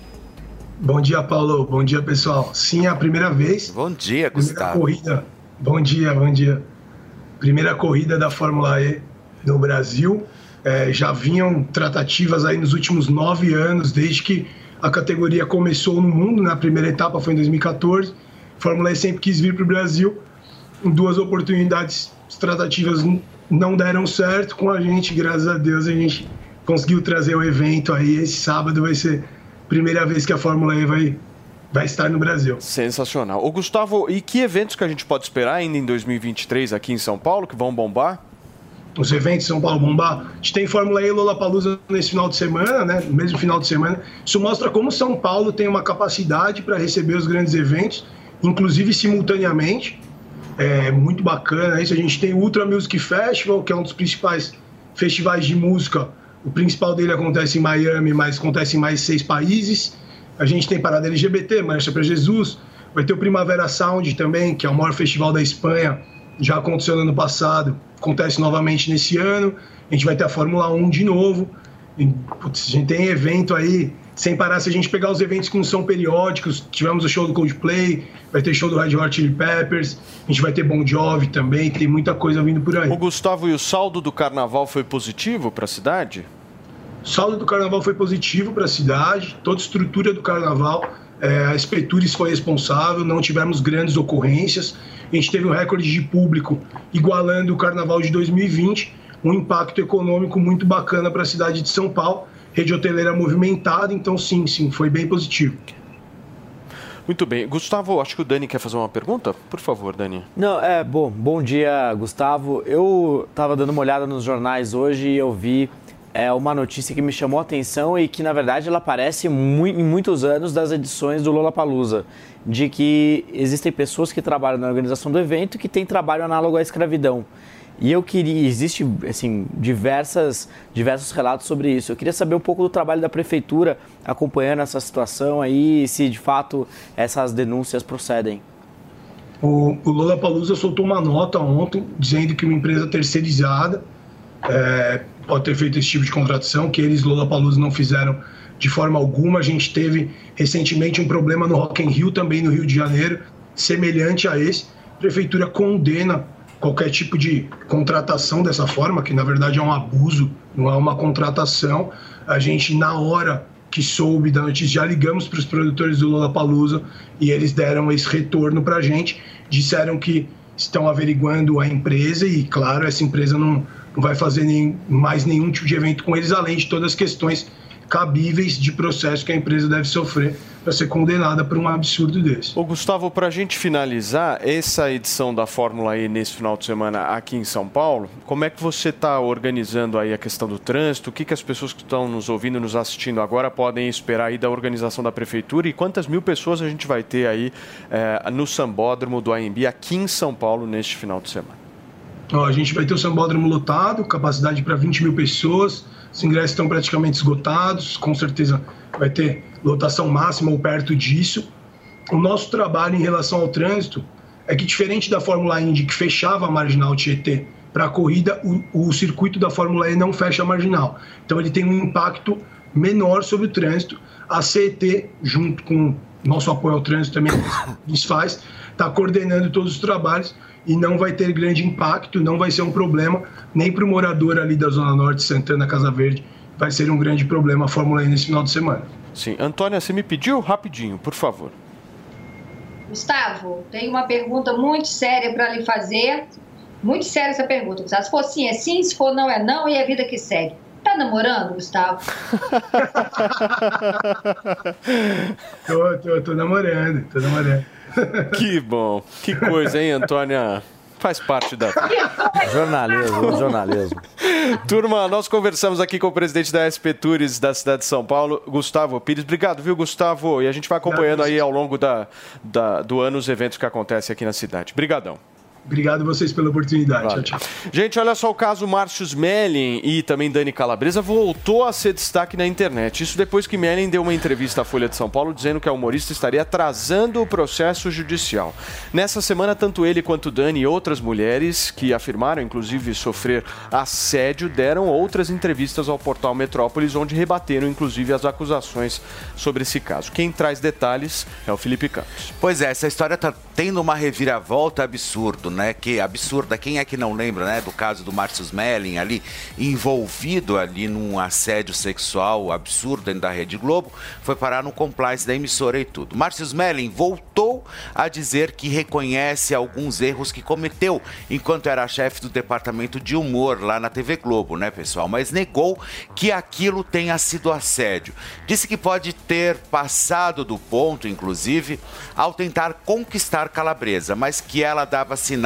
Bom dia, Paulo. Bom dia, pessoal. Sim, é a primeira vez. Bom dia, Primeira Gustavo. corrida. Bom dia, bom dia. Primeira corrida da Fórmula E no Brasil. É, já vinham tratativas aí nos últimos nove anos, desde que a categoria começou no mundo. Na primeira etapa foi em 2014. A Fórmula E sempre quis vir para o Brasil. Duas oportunidades, as tratativas não deram certo com a gente. Graças a Deus a gente conseguiu trazer o evento aí. Esse sábado vai ser a primeira vez que a Fórmula E vai, vai estar no Brasil. Sensacional. Ô, Gustavo, e que eventos que a gente pode esperar ainda em 2023 aqui em São Paulo que vão bombar? os eventos São Paulo bombar. A gente tem Fórmula E e Lollapalooza nesse final de semana, né? No mesmo final de semana. Isso mostra como São Paulo tem uma capacidade para receber os grandes eventos, inclusive simultaneamente. É muito bacana isso. A gente tem o Ultra Music Festival, que é um dos principais festivais de música. O principal dele acontece em Miami, mas acontece em mais seis países. A gente tem Parada LGBT, Marcha para Jesus. Vai ter o Primavera Sound também, que é o maior festival da Espanha. Já aconteceu no ano passado, acontece novamente nesse ano. A gente vai ter a Fórmula 1 de novo. E, putz, a gente tem evento aí, sem parar. Se a gente pegar os eventos que não são periódicos, tivemos o show do Coldplay, vai ter show do Red Hot Chili Peppers, a gente vai ter Bon Jovi também, tem muita coisa vindo por aí. O Gustavo e o saldo do carnaval foi positivo para a cidade? O saldo do carnaval foi positivo para a cidade, toda a estrutura do carnaval. É, a Espetures foi responsável, não tivemos grandes ocorrências. A gente teve um recorde de público igualando o Carnaval de 2020, um impacto econômico muito bacana para a cidade de São Paulo. Rede hoteleira movimentada, então sim, sim, foi bem positivo. Muito bem. Gustavo, acho que o Dani quer fazer uma pergunta. Por favor, Dani. Não, é bom. Bom dia, Gustavo. Eu estava dando uma olhada nos jornais hoje e eu vi é, uma notícia que me chamou a atenção e que, na verdade, ela aparece mu em muitos anos das edições do Lollapalooza, de que existem pessoas que trabalham na organização do evento que têm trabalho análogo à escravidão. E eu queria, existe assim diversas diversos relatos sobre isso. Eu queria saber um pouco do trabalho da prefeitura acompanhando essa situação aí, se de fato essas denúncias procedem. O, o Lula Palusa soltou uma nota ontem dizendo que uma empresa terceirizada é, pode ter feito esse tipo de contratação, que eles, Lula Palusa, não fizeram de forma alguma. A gente teve recentemente um problema no Rock in Rio, também no Rio de Janeiro, semelhante a esse. A prefeitura condena qualquer tipo de contratação dessa forma, que na verdade é um abuso, não é uma contratação. A gente, na hora que soube da notícia, já ligamos para os produtores do Lula Palusa e eles deram esse retorno para a gente. Disseram que estão averiguando a empresa e, claro, essa empresa não, não vai fazer nem, mais nenhum tipo de evento com eles, além de todas as questões cabíveis de processo que a empresa deve sofrer para ser condenada por um absurdo desse. Ô Gustavo, para a gente finalizar, essa edição da Fórmula E nesse final de semana aqui em São Paulo, como é que você está organizando aí a questão do trânsito? O que, que as pessoas que estão nos ouvindo, nos assistindo agora podem esperar aí da organização da Prefeitura e quantas mil pessoas a gente vai ter aí eh, no Sambódromo do AMB aqui em São Paulo neste final de semana? Ó, a gente vai ter o sambódromo lotado, capacidade para 20 mil pessoas. Os ingressos estão praticamente esgotados, com certeza vai ter lotação máxima ou perto disso. O nosso trabalho em relação ao trânsito é que, diferente da Fórmula Indy, que fechava a marginal Tietê para a corrida, o, o circuito da Fórmula E não fecha a marginal. Então, ele tem um impacto menor sobre o trânsito. A CET, junto com nosso apoio ao trânsito também, nos (coughs) faz, está coordenando todos os trabalhos e não vai ter grande impacto, não vai ser um problema nem para o morador ali da Zona Norte, Santana, Casa Verde, vai ser um grande problema a Fórmula E nesse final de semana. Sim. Antônia, você me pediu rapidinho, por favor. Gustavo, tem uma pergunta muito séria para lhe fazer. Muito séria essa pergunta, Gustavo. Se for sim, é sim, se for não, é não, e é a vida que segue. Tá namorando, Gustavo? (laughs) tô, tô, tô namorando, tô namorando. Que bom. Que coisa, hein, Antônia? Faz parte da. jornalismo, jornalismo. Turma, nós conversamos aqui com o presidente da SP Tours da cidade de São Paulo, Gustavo Pires. Obrigado, viu, Gustavo? E a gente vai acompanhando aí ao longo da, da, do ano os eventos que acontecem aqui na cidade. Obrigadão. Obrigado a vocês pela oportunidade. Vale. Tchau, tchau. Gente, olha só o caso Márcio Smelling e também Dani Calabresa voltou a ser destaque na internet. Isso depois que Smelling deu uma entrevista à Folha de São Paulo dizendo que a humorista estaria atrasando o processo judicial. Nessa semana, tanto ele quanto Dani e outras mulheres que afirmaram, inclusive, sofrer assédio, deram outras entrevistas ao portal Metrópolis, onde rebateram, inclusive, as acusações sobre esse caso. Quem traz detalhes é o Felipe Campos. Pois é, essa história está tendo uma reviravolta absurdo, né? Que absurda. Quem é que não lembra, né, do caso do Márcio Smelling ali envolvido ali num assédio sexual absurdo dentro da Rede Globo, foi parar no compliance da emissora e tudo. Márcio Smelling voltou a dizer que reconhece alguns erros que cometeu enquanto era chefe do departamento de humor lá na TV Globo, né, pessoal? Mas negou que aquilo tenha sido assédio. Disse que pode ter passado do ponto, inclusive, ao tentar conquistar Calabresa, mas que ela dava sinais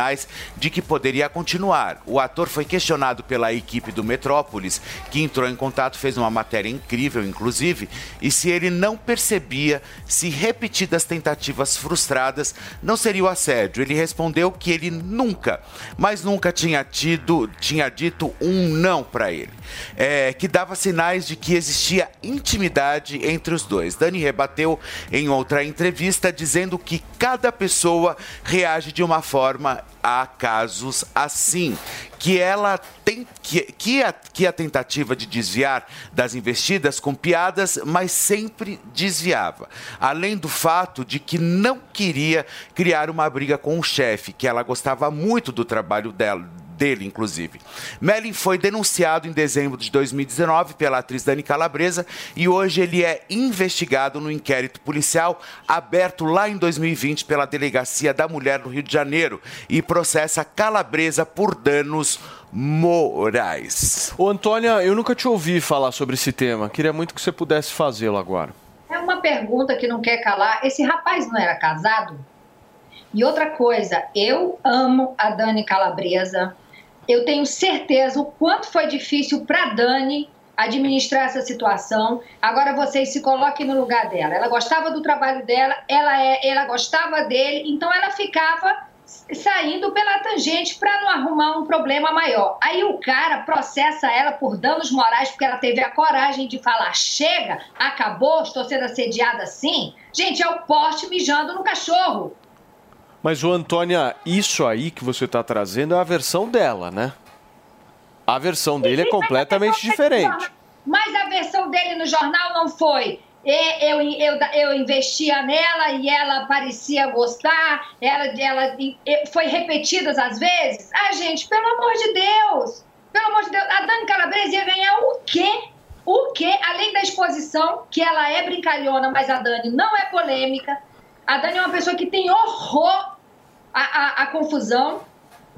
de que poderia continuar. O ator foi questionado pela equipe do Metrópolis, que entrou em contato, fez uma matéria incrível, inclusive, e se ele não percebia se repetidas tentativas frustradas não seria o assédio. Ele respondeu que ele nunca, mas nunca tinha tido, tinha dito um não para ele, é, que dava sinais de que existia intimidade entre os dois. Dani rebateu em outra entrevista dizendo que cada pessoa reage de uma forma a casos assim, que ela tem que, que, a, que a tentativa de desviar das investidas com piadas, mas sempre desviava. Além do fato de que não queria criar uma briga com o chefe, que ela gostava muito do trabalho dela dele, inclusive. Melling foi denunciado em dezembro de 2019 pela atriz Dani Calabresa e hoje ele é investigado no inquérito policial aberto lá em 2020 pela Delegacia da Mulher do Rio de Janeiro e processa Calabresa por danos morais. Ô, Antônia, eu nunca te ouvi falar sobre esse tema. Queria muito que você pudesse fazê-lo agora. É uma pergunta que não quer calar. Esse rapaz não era casado? E outra coisa, eu amo a Dani Calabresa. Eu tenho certeza o quanto foi difícil para Dani administrar essa situação. Agora vocês se coloquem no lugar dela. Ela gostava do trabalho dela, ela é, ela gostava dele, então ela ficava saindo pela tangente para não arrumar um problema maior. Aí o cara processa ela por danos morais porque ela teve a coragem de falar: chega, acabou, estou sendo assediada assim. Gente, é o poste mijando no cachorro. Mas, o Antônia, isso aí que você está trazendo é a versão dela, né? A versão dele é completamente diferente. Mas a versão dele no jornal não foi. "E- Eu, eu, eu investia nela e ela parecia gostar, ela, ela foi repetidas às vezes. Ah, gente, pelo amor de Deus! Pelo amor de Deus, a Dani Calabresa ia ganhar o quê? O quê? Além da exposição, que ela é brincalhona, mas a Dani não é polêmica. A Dani é uma pessoa que tem horror à, à- à confusão.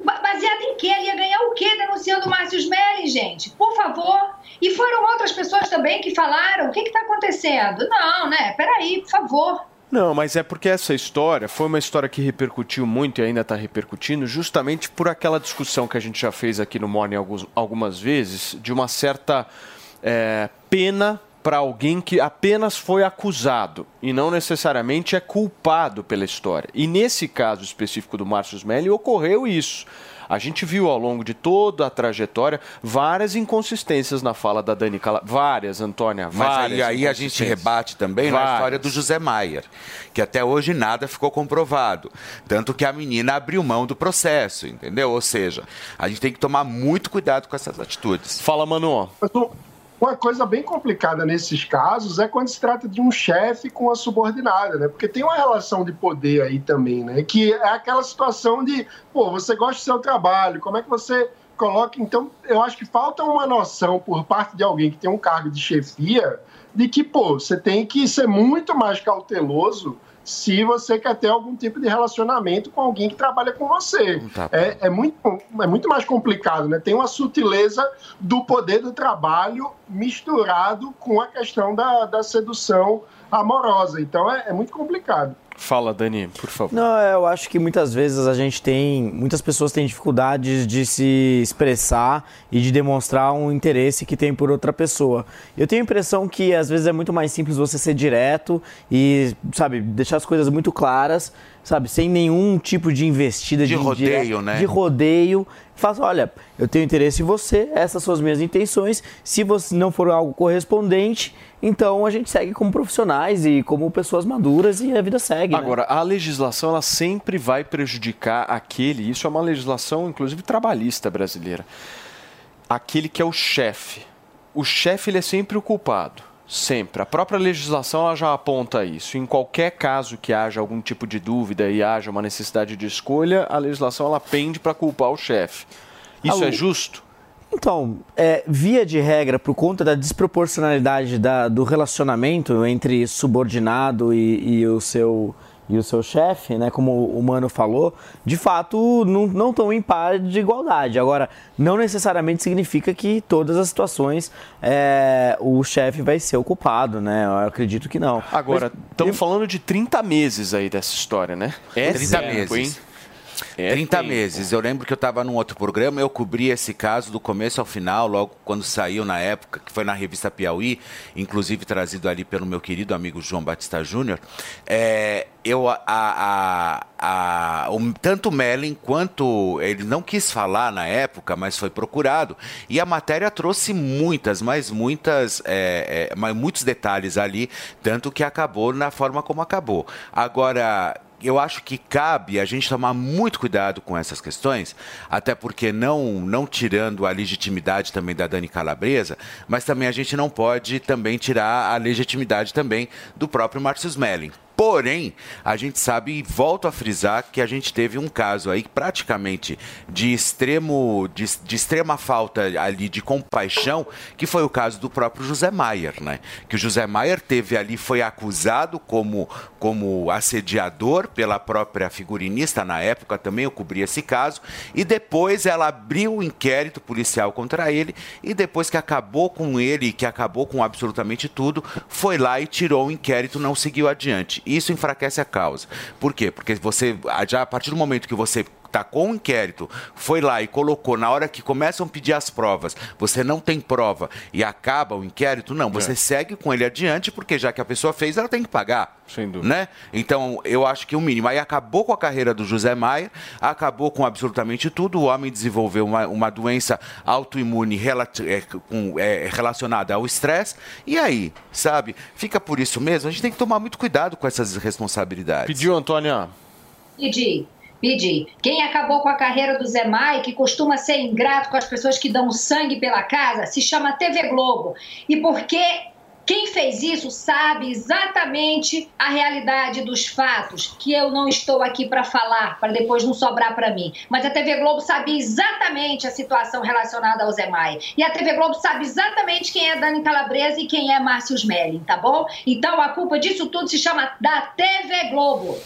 Ba- Baseado em quê? Ela ia ganhar o quê denunciando o Márcio Smelly, gente? Por favor. E foram outras pessoas também que falaram. O que está acontecendo? Não, né? Peraí, por favor. Não, mas é porque essa história foi uma história que repercutiu muito e ainda está repercutindo, justamente por aquela discussão que a gente já fez aqui no Morning algumas vezes, de uma certa é, pena para alguém que apenas foi acusado e não necessariamente é culpado pela história. E nesse caso específico do Márcio Smelly ocorreu isso. A gente viu ao longo de toda a trajetória várias inconsistências na fala da Dani Cala... Várias, Antônia, Mas várias aí, aí a gente rebate também na Várias. história do José Maier, que até hoje nada ficou comprovado. Tanto que a menina abriu mão do processo, entendeu? Ou seja, a gente tem que tomar muito cuidado com essas atitudes. Fala, Manu. Mas um- Uma coisa bem complicada nesses casos é quando se trata de um chefe com a subordinada, né? Porque tem uma relação de poder aí também, né? Que é aquela situação de, pô, você gosta do seu trabalho, como é que você coloca. Então, eu acho que falta uma noção por parte de alguém que tem um cargo de chefia de que, pô, você tem que ser muito mais cauteloso se você quer ter algum tipo de relacionamento com alguém que trabalha com você. É, é muito, é muito mais complicado, né? Tem uma sutileza do poder do trabalho misturado com a questão da, da sedução amorosa. Então é, é muito complicado. Fala, Dani, por favor. Não, eu acho que muitas vezes a gente tem. Muitas pessoas têm dificuldades de se expressar e de demonstrar um interesse que tem por outra pessoa. Eu tenho a impressão que às vezes é muito mais simples você ser direto e, sabe, deixar as coisas muito claras, sabe, sem nenhum tipo de investida De rodeio, indireta, né? De rodeio. Faz, olha, eu tenho interesse em você, essas são as minhas intenções. Se você não for algo correspondente, então a gente segue como profissionais e como pessoas maduras e a vida segue. né? Agora, a legislação ela sempre vai prejudicar aquele, isso é uma legislação inclusive trabalhista brasileira, aquele que é o chefe. O chefe ele é sempre o culpado, sempre. A própria legislação já aponta isso. Em qualquer caso que haja algum tipo de dúvida e haja uma necessidade de escolha, a legislação ela pende para culpar o chefe. Isso Ah, o- é justo? Então, é, via de regra, por conta da desproporcionalidade da- do relacionamento entre subordinado e, e o seu e o seu chefe, né, como o Mano falou, de fato não, não estão em par de igualdade. Agora, não necessariamente significa que todas as situações é, o chefe vai ser o culpado, né? Eu acredito que não. Agora, estamos falando de 30 meses aí dessa história, né? É 30 tempo, meses. hein? É 30 tempo. meses. Eu lembro que eu estava num outro programa, eu cobri esse caso do começo ao final, logo quando saiu na época, que foi na revista Piauí, inclusive trazido ali pelo meu querido amigo João Batista Júnior. É, eu, a, a, a, o- tanto o Mellin quanto ele não quis falar na época, mas foi procurado. E a matéria trouxe muitas, mas muitas, é, é, mas muitos detalhes ali, tanto que acabou na forma como acabou. Agora, eu acho que cabe a gente tomar muito cuidado com essas questões, até porque não, não tirando a legitimidade também da Dani Calabresa, mas também a gente não pode também tirar a legitimidade também do próprio Márcio Smelling. Porém, a gente sabe e volto a frisar que a gente teve um caso aí praticamente de extremo de, de extrema falta ali de compaixão, que foi o caso do próprio José Maier, né? Que o José Maier teve ali foi acusado como como assediador pela própria figurinista na época também eu cobri esse caso e depois ela abriu o inquérito policial contra ele e depois que acabou com ele, que acabou com absolutamente tudo, foi lá e tirou o inquérito, não seguiu adiante. Isso enfraquece a causa. Por quê? Porque você, já a partir do momento que você tacou um inquérito, foi lá e colocou, na hora que começam a pedir as provas, você não tem prova e acaba o inquérito, não, você É. segue com ele adiante, porque já que a pessoa fez, ela tem que pagar. Sem dúvida. Né? Então, eu acho que o mínimo. Aí acabou com a carreira do José Maia, acabou com absolutamente tudo. O homem desenvolveu uma, uma doença autoimune relati- é, com- é, relacionada ao estresse. E aí, sabe? Fica por isso mesmo. A gente tem que tomar muito cuidado com essas responsabilidades. Pediu, Antônia? Pedi, pedi. Quem acabou com a carreira do Zé Mai, que costuma ser ingrato com as pessoas que dão sangue pela casa, se chama TV Globo. E porque quem fez isso sabe exatamente a realidade dos fatos, que eu não estou aqui para falar, para depois não sobrar para mim. Mas a TV Globo sabe exatamente a situação relacionada ao Zé Mai. E a TV Globo sabe exatamente quem é Dani Calabresa e quem é Márcio Smelling, tá bom? Então a culpa disso tudo se chama da TV Globo.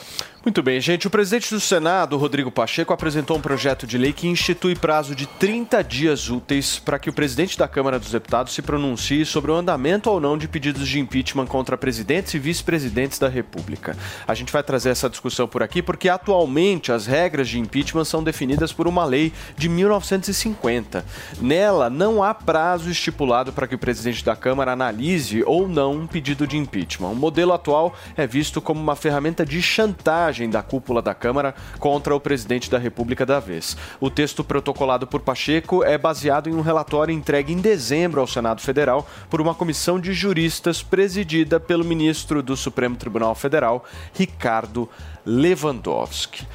Muito bem, gente. O presidente do Senado, Rodrigo Pacheco, apresentou um projeto de lei que institui prazo de 30 dias úteis para que o presidente da Câmara dos Deputados se pronuncie sobre o andamento ou não de pedidos de impeachment contra presidentes e vice-presidentes da República. A gente vai trazer essa discussão por aqui porque atualmente as regras de impeachment são definidas por uma lei de 1950. Nela não há prazo estipulado para que o presidente da Câmara analise ou não um pedido de impeachment. O modelo atual é visto como uma ferramenta de chantagem da cúpula da Câmara contra o presidente da República da vez. O texto protocolado por Pacheco é baseado em um relatório entregue em dezembro ao Senado Federal por uma comissão de juristas presidida pelo ministro do Supremo Tribunal Federal, Ricardo Lewandowski.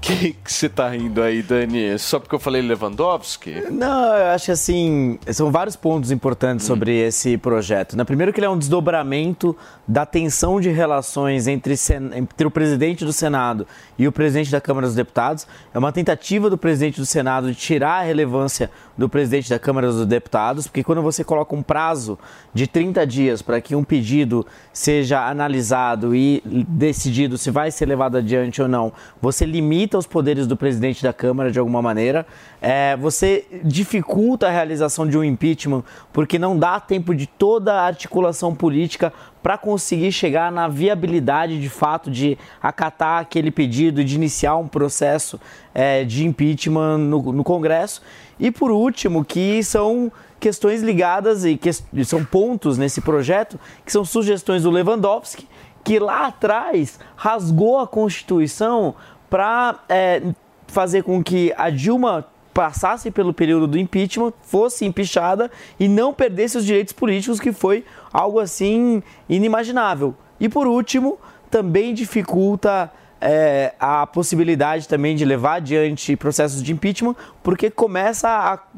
Que que você tá rindo aí, Dani? Só porque eu falei Lewandowski? Não, eu acho que assim, são vários pontos importantes sobre esse projeto. Né? Primeiro que ele é um desdobramento da tensão de relações entre, entre o presidente do Senado e o presidente da Câmara dos Deputados. É uma tentativa do presidente do Senado de tirar a relevância do presidente da Câmara dos Deputados, porque quando você coloca um prazo de 30 dias para que um pedido seja analisado e decidido se vai ser levado adiante ou não, você limita os poderes do presidente da Câmara de alguma maneira, é, você dificulta a realização de um impeachment porque não dá tempo de toda a articulação política para conseguir chegar na viabilidade de fato de acatar aquele pedido, de iniciar um processo é, de impeachment no, no Congresso. E por último, que são questões ligadas e que são pontos nesse projeto que são sugestões do Lewandowski, que lá atrás rasgou a Constituição para fazer com que a Dilma passasse pelo período do impeachment, fosse impeachada e não perdesse os direitos políticos, que foi algo assim inimaginável. E por último, também dificulta é, a possibilidade também de levar adiante processos de impeachment, porque começa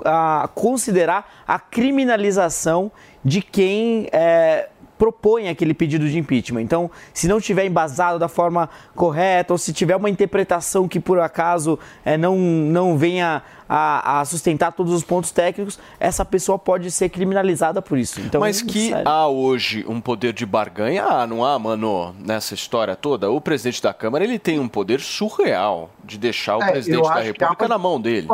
a, a considerar a criminalização de quem é, propõe aquele pedido de impeachment. Então, se não tiver embasado da forma correta ou se tiver uma interpretação que por acaso é, não, não venha a, a sustentar todos os pontos técnicos, essa pessoa pode ser criminalizada por isso. Então, Mas que sério. há hoje um poder de barganha, ah, não há, mano, nessa história toda? O presidente da Câmara ele tem um poder surreal de deixar o É, presidente da República uma na mão dele.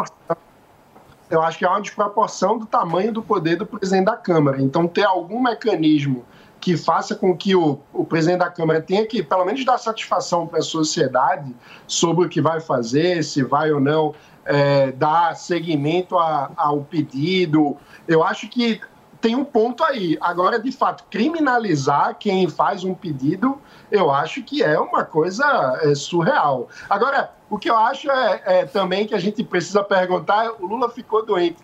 eu acho que é uma desproporção do tamanho do poder do presidente da Câmara. Então, ter algum mecanismo que faça com que o, o presidente da Câmara tenha que, pelo menos, dar satisfação para a sociedade sobre o que vai fazer, se vai ou não é, dar seguimento a- ao pedido. Eu acho que tem um ponto aí. Agora, de fato, criminalizar quem faz um pedido, eu acho que é uma coisa é, surreal. Agora, o que eu acho é, é também que a gente precisa perguntar: o Lula ficou doente.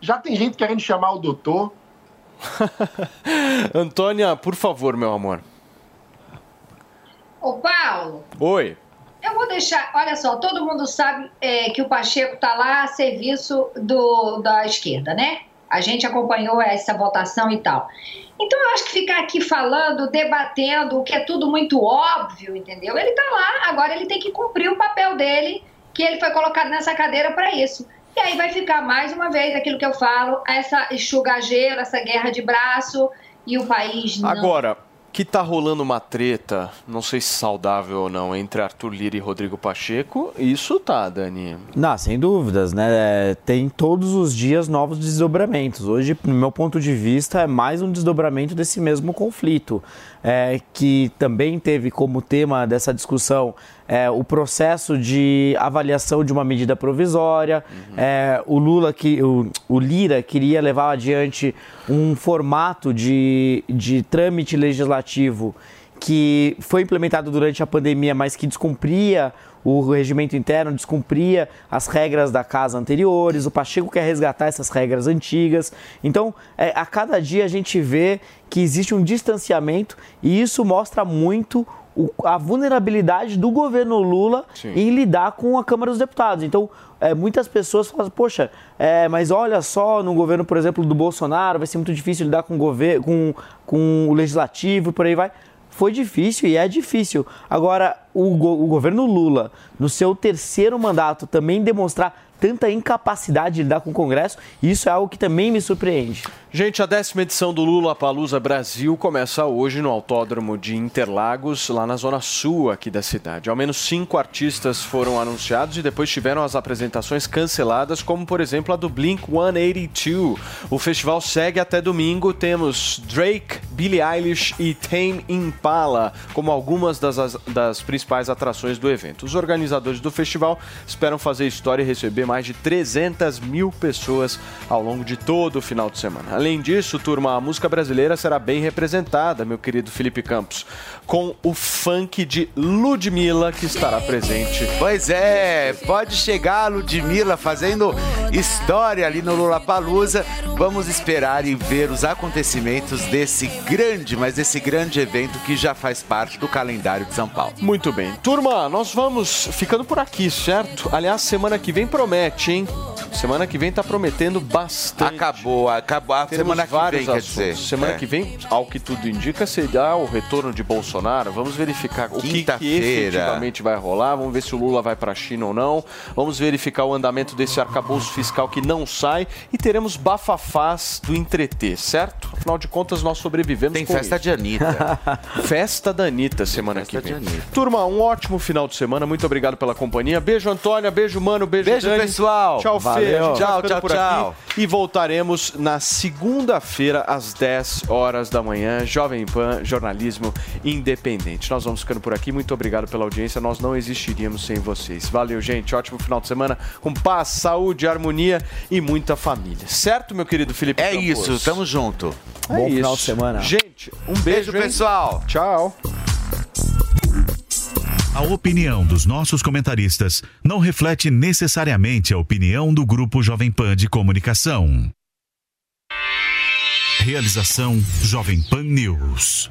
Já tem gente querendo chamar o doutor? (laughs) Antônia, por favor, meu amor. Ô, Paulo, Oi. eu vou deixar. Olha só, todo mundo sabe é, que o Pacheco está lá a serviço do, da esquerda, né? A gente acompanhou essa votação e tal. Então, eu acho que ficar aqui falando, debatendo, o que é tudo muito óbvio, entendeu? Ele está lá, agora ele tem que cumprir o papel dele, que ele foi colocado nessa cadeira para isso. E aí vai ficar mais uma vez aquilo que eu falo, essa enxugageira, essa guerra de braço e o país não. Agora, que tá rolando uma treta, não sei se saudável ou não, entre Arthur Lira e Rodrigo Pacheco, isso tá, Dani. Não, sem dúvidas, né? É, Tem todos os dias novos desdobramentos. Hoje, no meu ponto de vista, é mais um desdobramento desse mesmo conflito, é, que também teve como tema dessa discussão é, o processo de avaliação de uma medida provisória. É, o Lula, que, o, o Lira queria levar adiante um formato de, de trâmite legislativo que foi implementado durante a pandemia, mas que descumpria o regimento interno, descumpria as regras da casa anteriores. O Pacheco quer resgatar essas regras antigas. Então, é, a cada dia a gente vê que existe um distanciamento e isso mostra muito a vulnerabilidade do governo Lula Sim. em lidar com a Câmara dos Deputados. Então, é, muitas pessoas falam, assim, poxa, é, mas olha só, no governo, por exemplo, do Bolsonaro, vai ser muito difícil lidar com o, governo, com, com o legislativo e por aí vai. Foi difícil e é difícil. Agora, o, go- o governo Lula, no seu terceiro mandato, também demonstrar tanta incapacidade de lidar com o Congresso, isso é algo que também me surpreende. Gente, a décima edição do Lula Palusa Brasil começa hoje no Autódromo de Interlagos, lá na zona sul aqui da cidade. Ao menos cinco artistas foram anunciados e depois tiveram as apresentações canceladas, como por exemplo a do Blink 182. O festival segue até domingo. Temos Drake, Billie Eilish e Tame Impala como algumas das, as- das principais atrações do evento. Os organizadores do festival esperam fazer história e receber mais de 300 mil pessoas ao longo de todo o final de semana. Além disso, turma, a música brasileira será bem representada, meu querido Felipe Campos, com o funk de Ludmilla, que estará presente. Pois é, pode chegar a Ludmilla fazendo história ali no Lollapalooza. Vamos esperar e ver os acontecimentos desse grande, mas desse grande evento que já faz parte do calendário de São Paulo. Muito bem. Turma, nós vamos ficando por aqui, certo? Aliás, semana que vem promete, hein? Semana que vem tá prometendo bastante. Acabou, acabou. A Teremos semana que vem, quer assuntos. dizer. Semana É. que vem, ao que tudo indica, será o retorno de Bolsonaro. Vamos verificar o que, que efetivamente vai rolar. Vamos ver se o Lula vai para a China ou não. Vamos verificar o andamento desse arcabouço fiscal que não sai. E teremos bafafás do entreter, certo? Afinal de contas, nós sobrevivemos Tem festa isso. de Anitta. (laughs) Festa da Anitta semana Festa que vem. Anitta. Turma, um ótimo final de semana. Muito obrigado pela companhia. Beijo, Antônia. Beijo, Mano. Beijo, Beijo, Dani. pessoal. Tchau, Fê. Tchau, tchau, por aqui. tchau. E voltaremos na segunda-feira, às 10 horas da manhã. Jovem Pan, jornalismo independente. Nós vamos ficando por aqui. Muito obrigado pela audiência. Nós não existiríamos sem vocês. Valeu, gente. Ótimo final de semana com paz, saúde, harmonia e muita família. Certo, meu querido Felipe? É Campos? isso, tamo junto. É Bom isso. final de semana. Gente, um beijo, Beijo, pessoal. Tchau. A opinião dos nossos comentaristas não reflete necessariamente a opinião do Grupo Jovem Pan de Comunicação. Realização Jovem Pan News.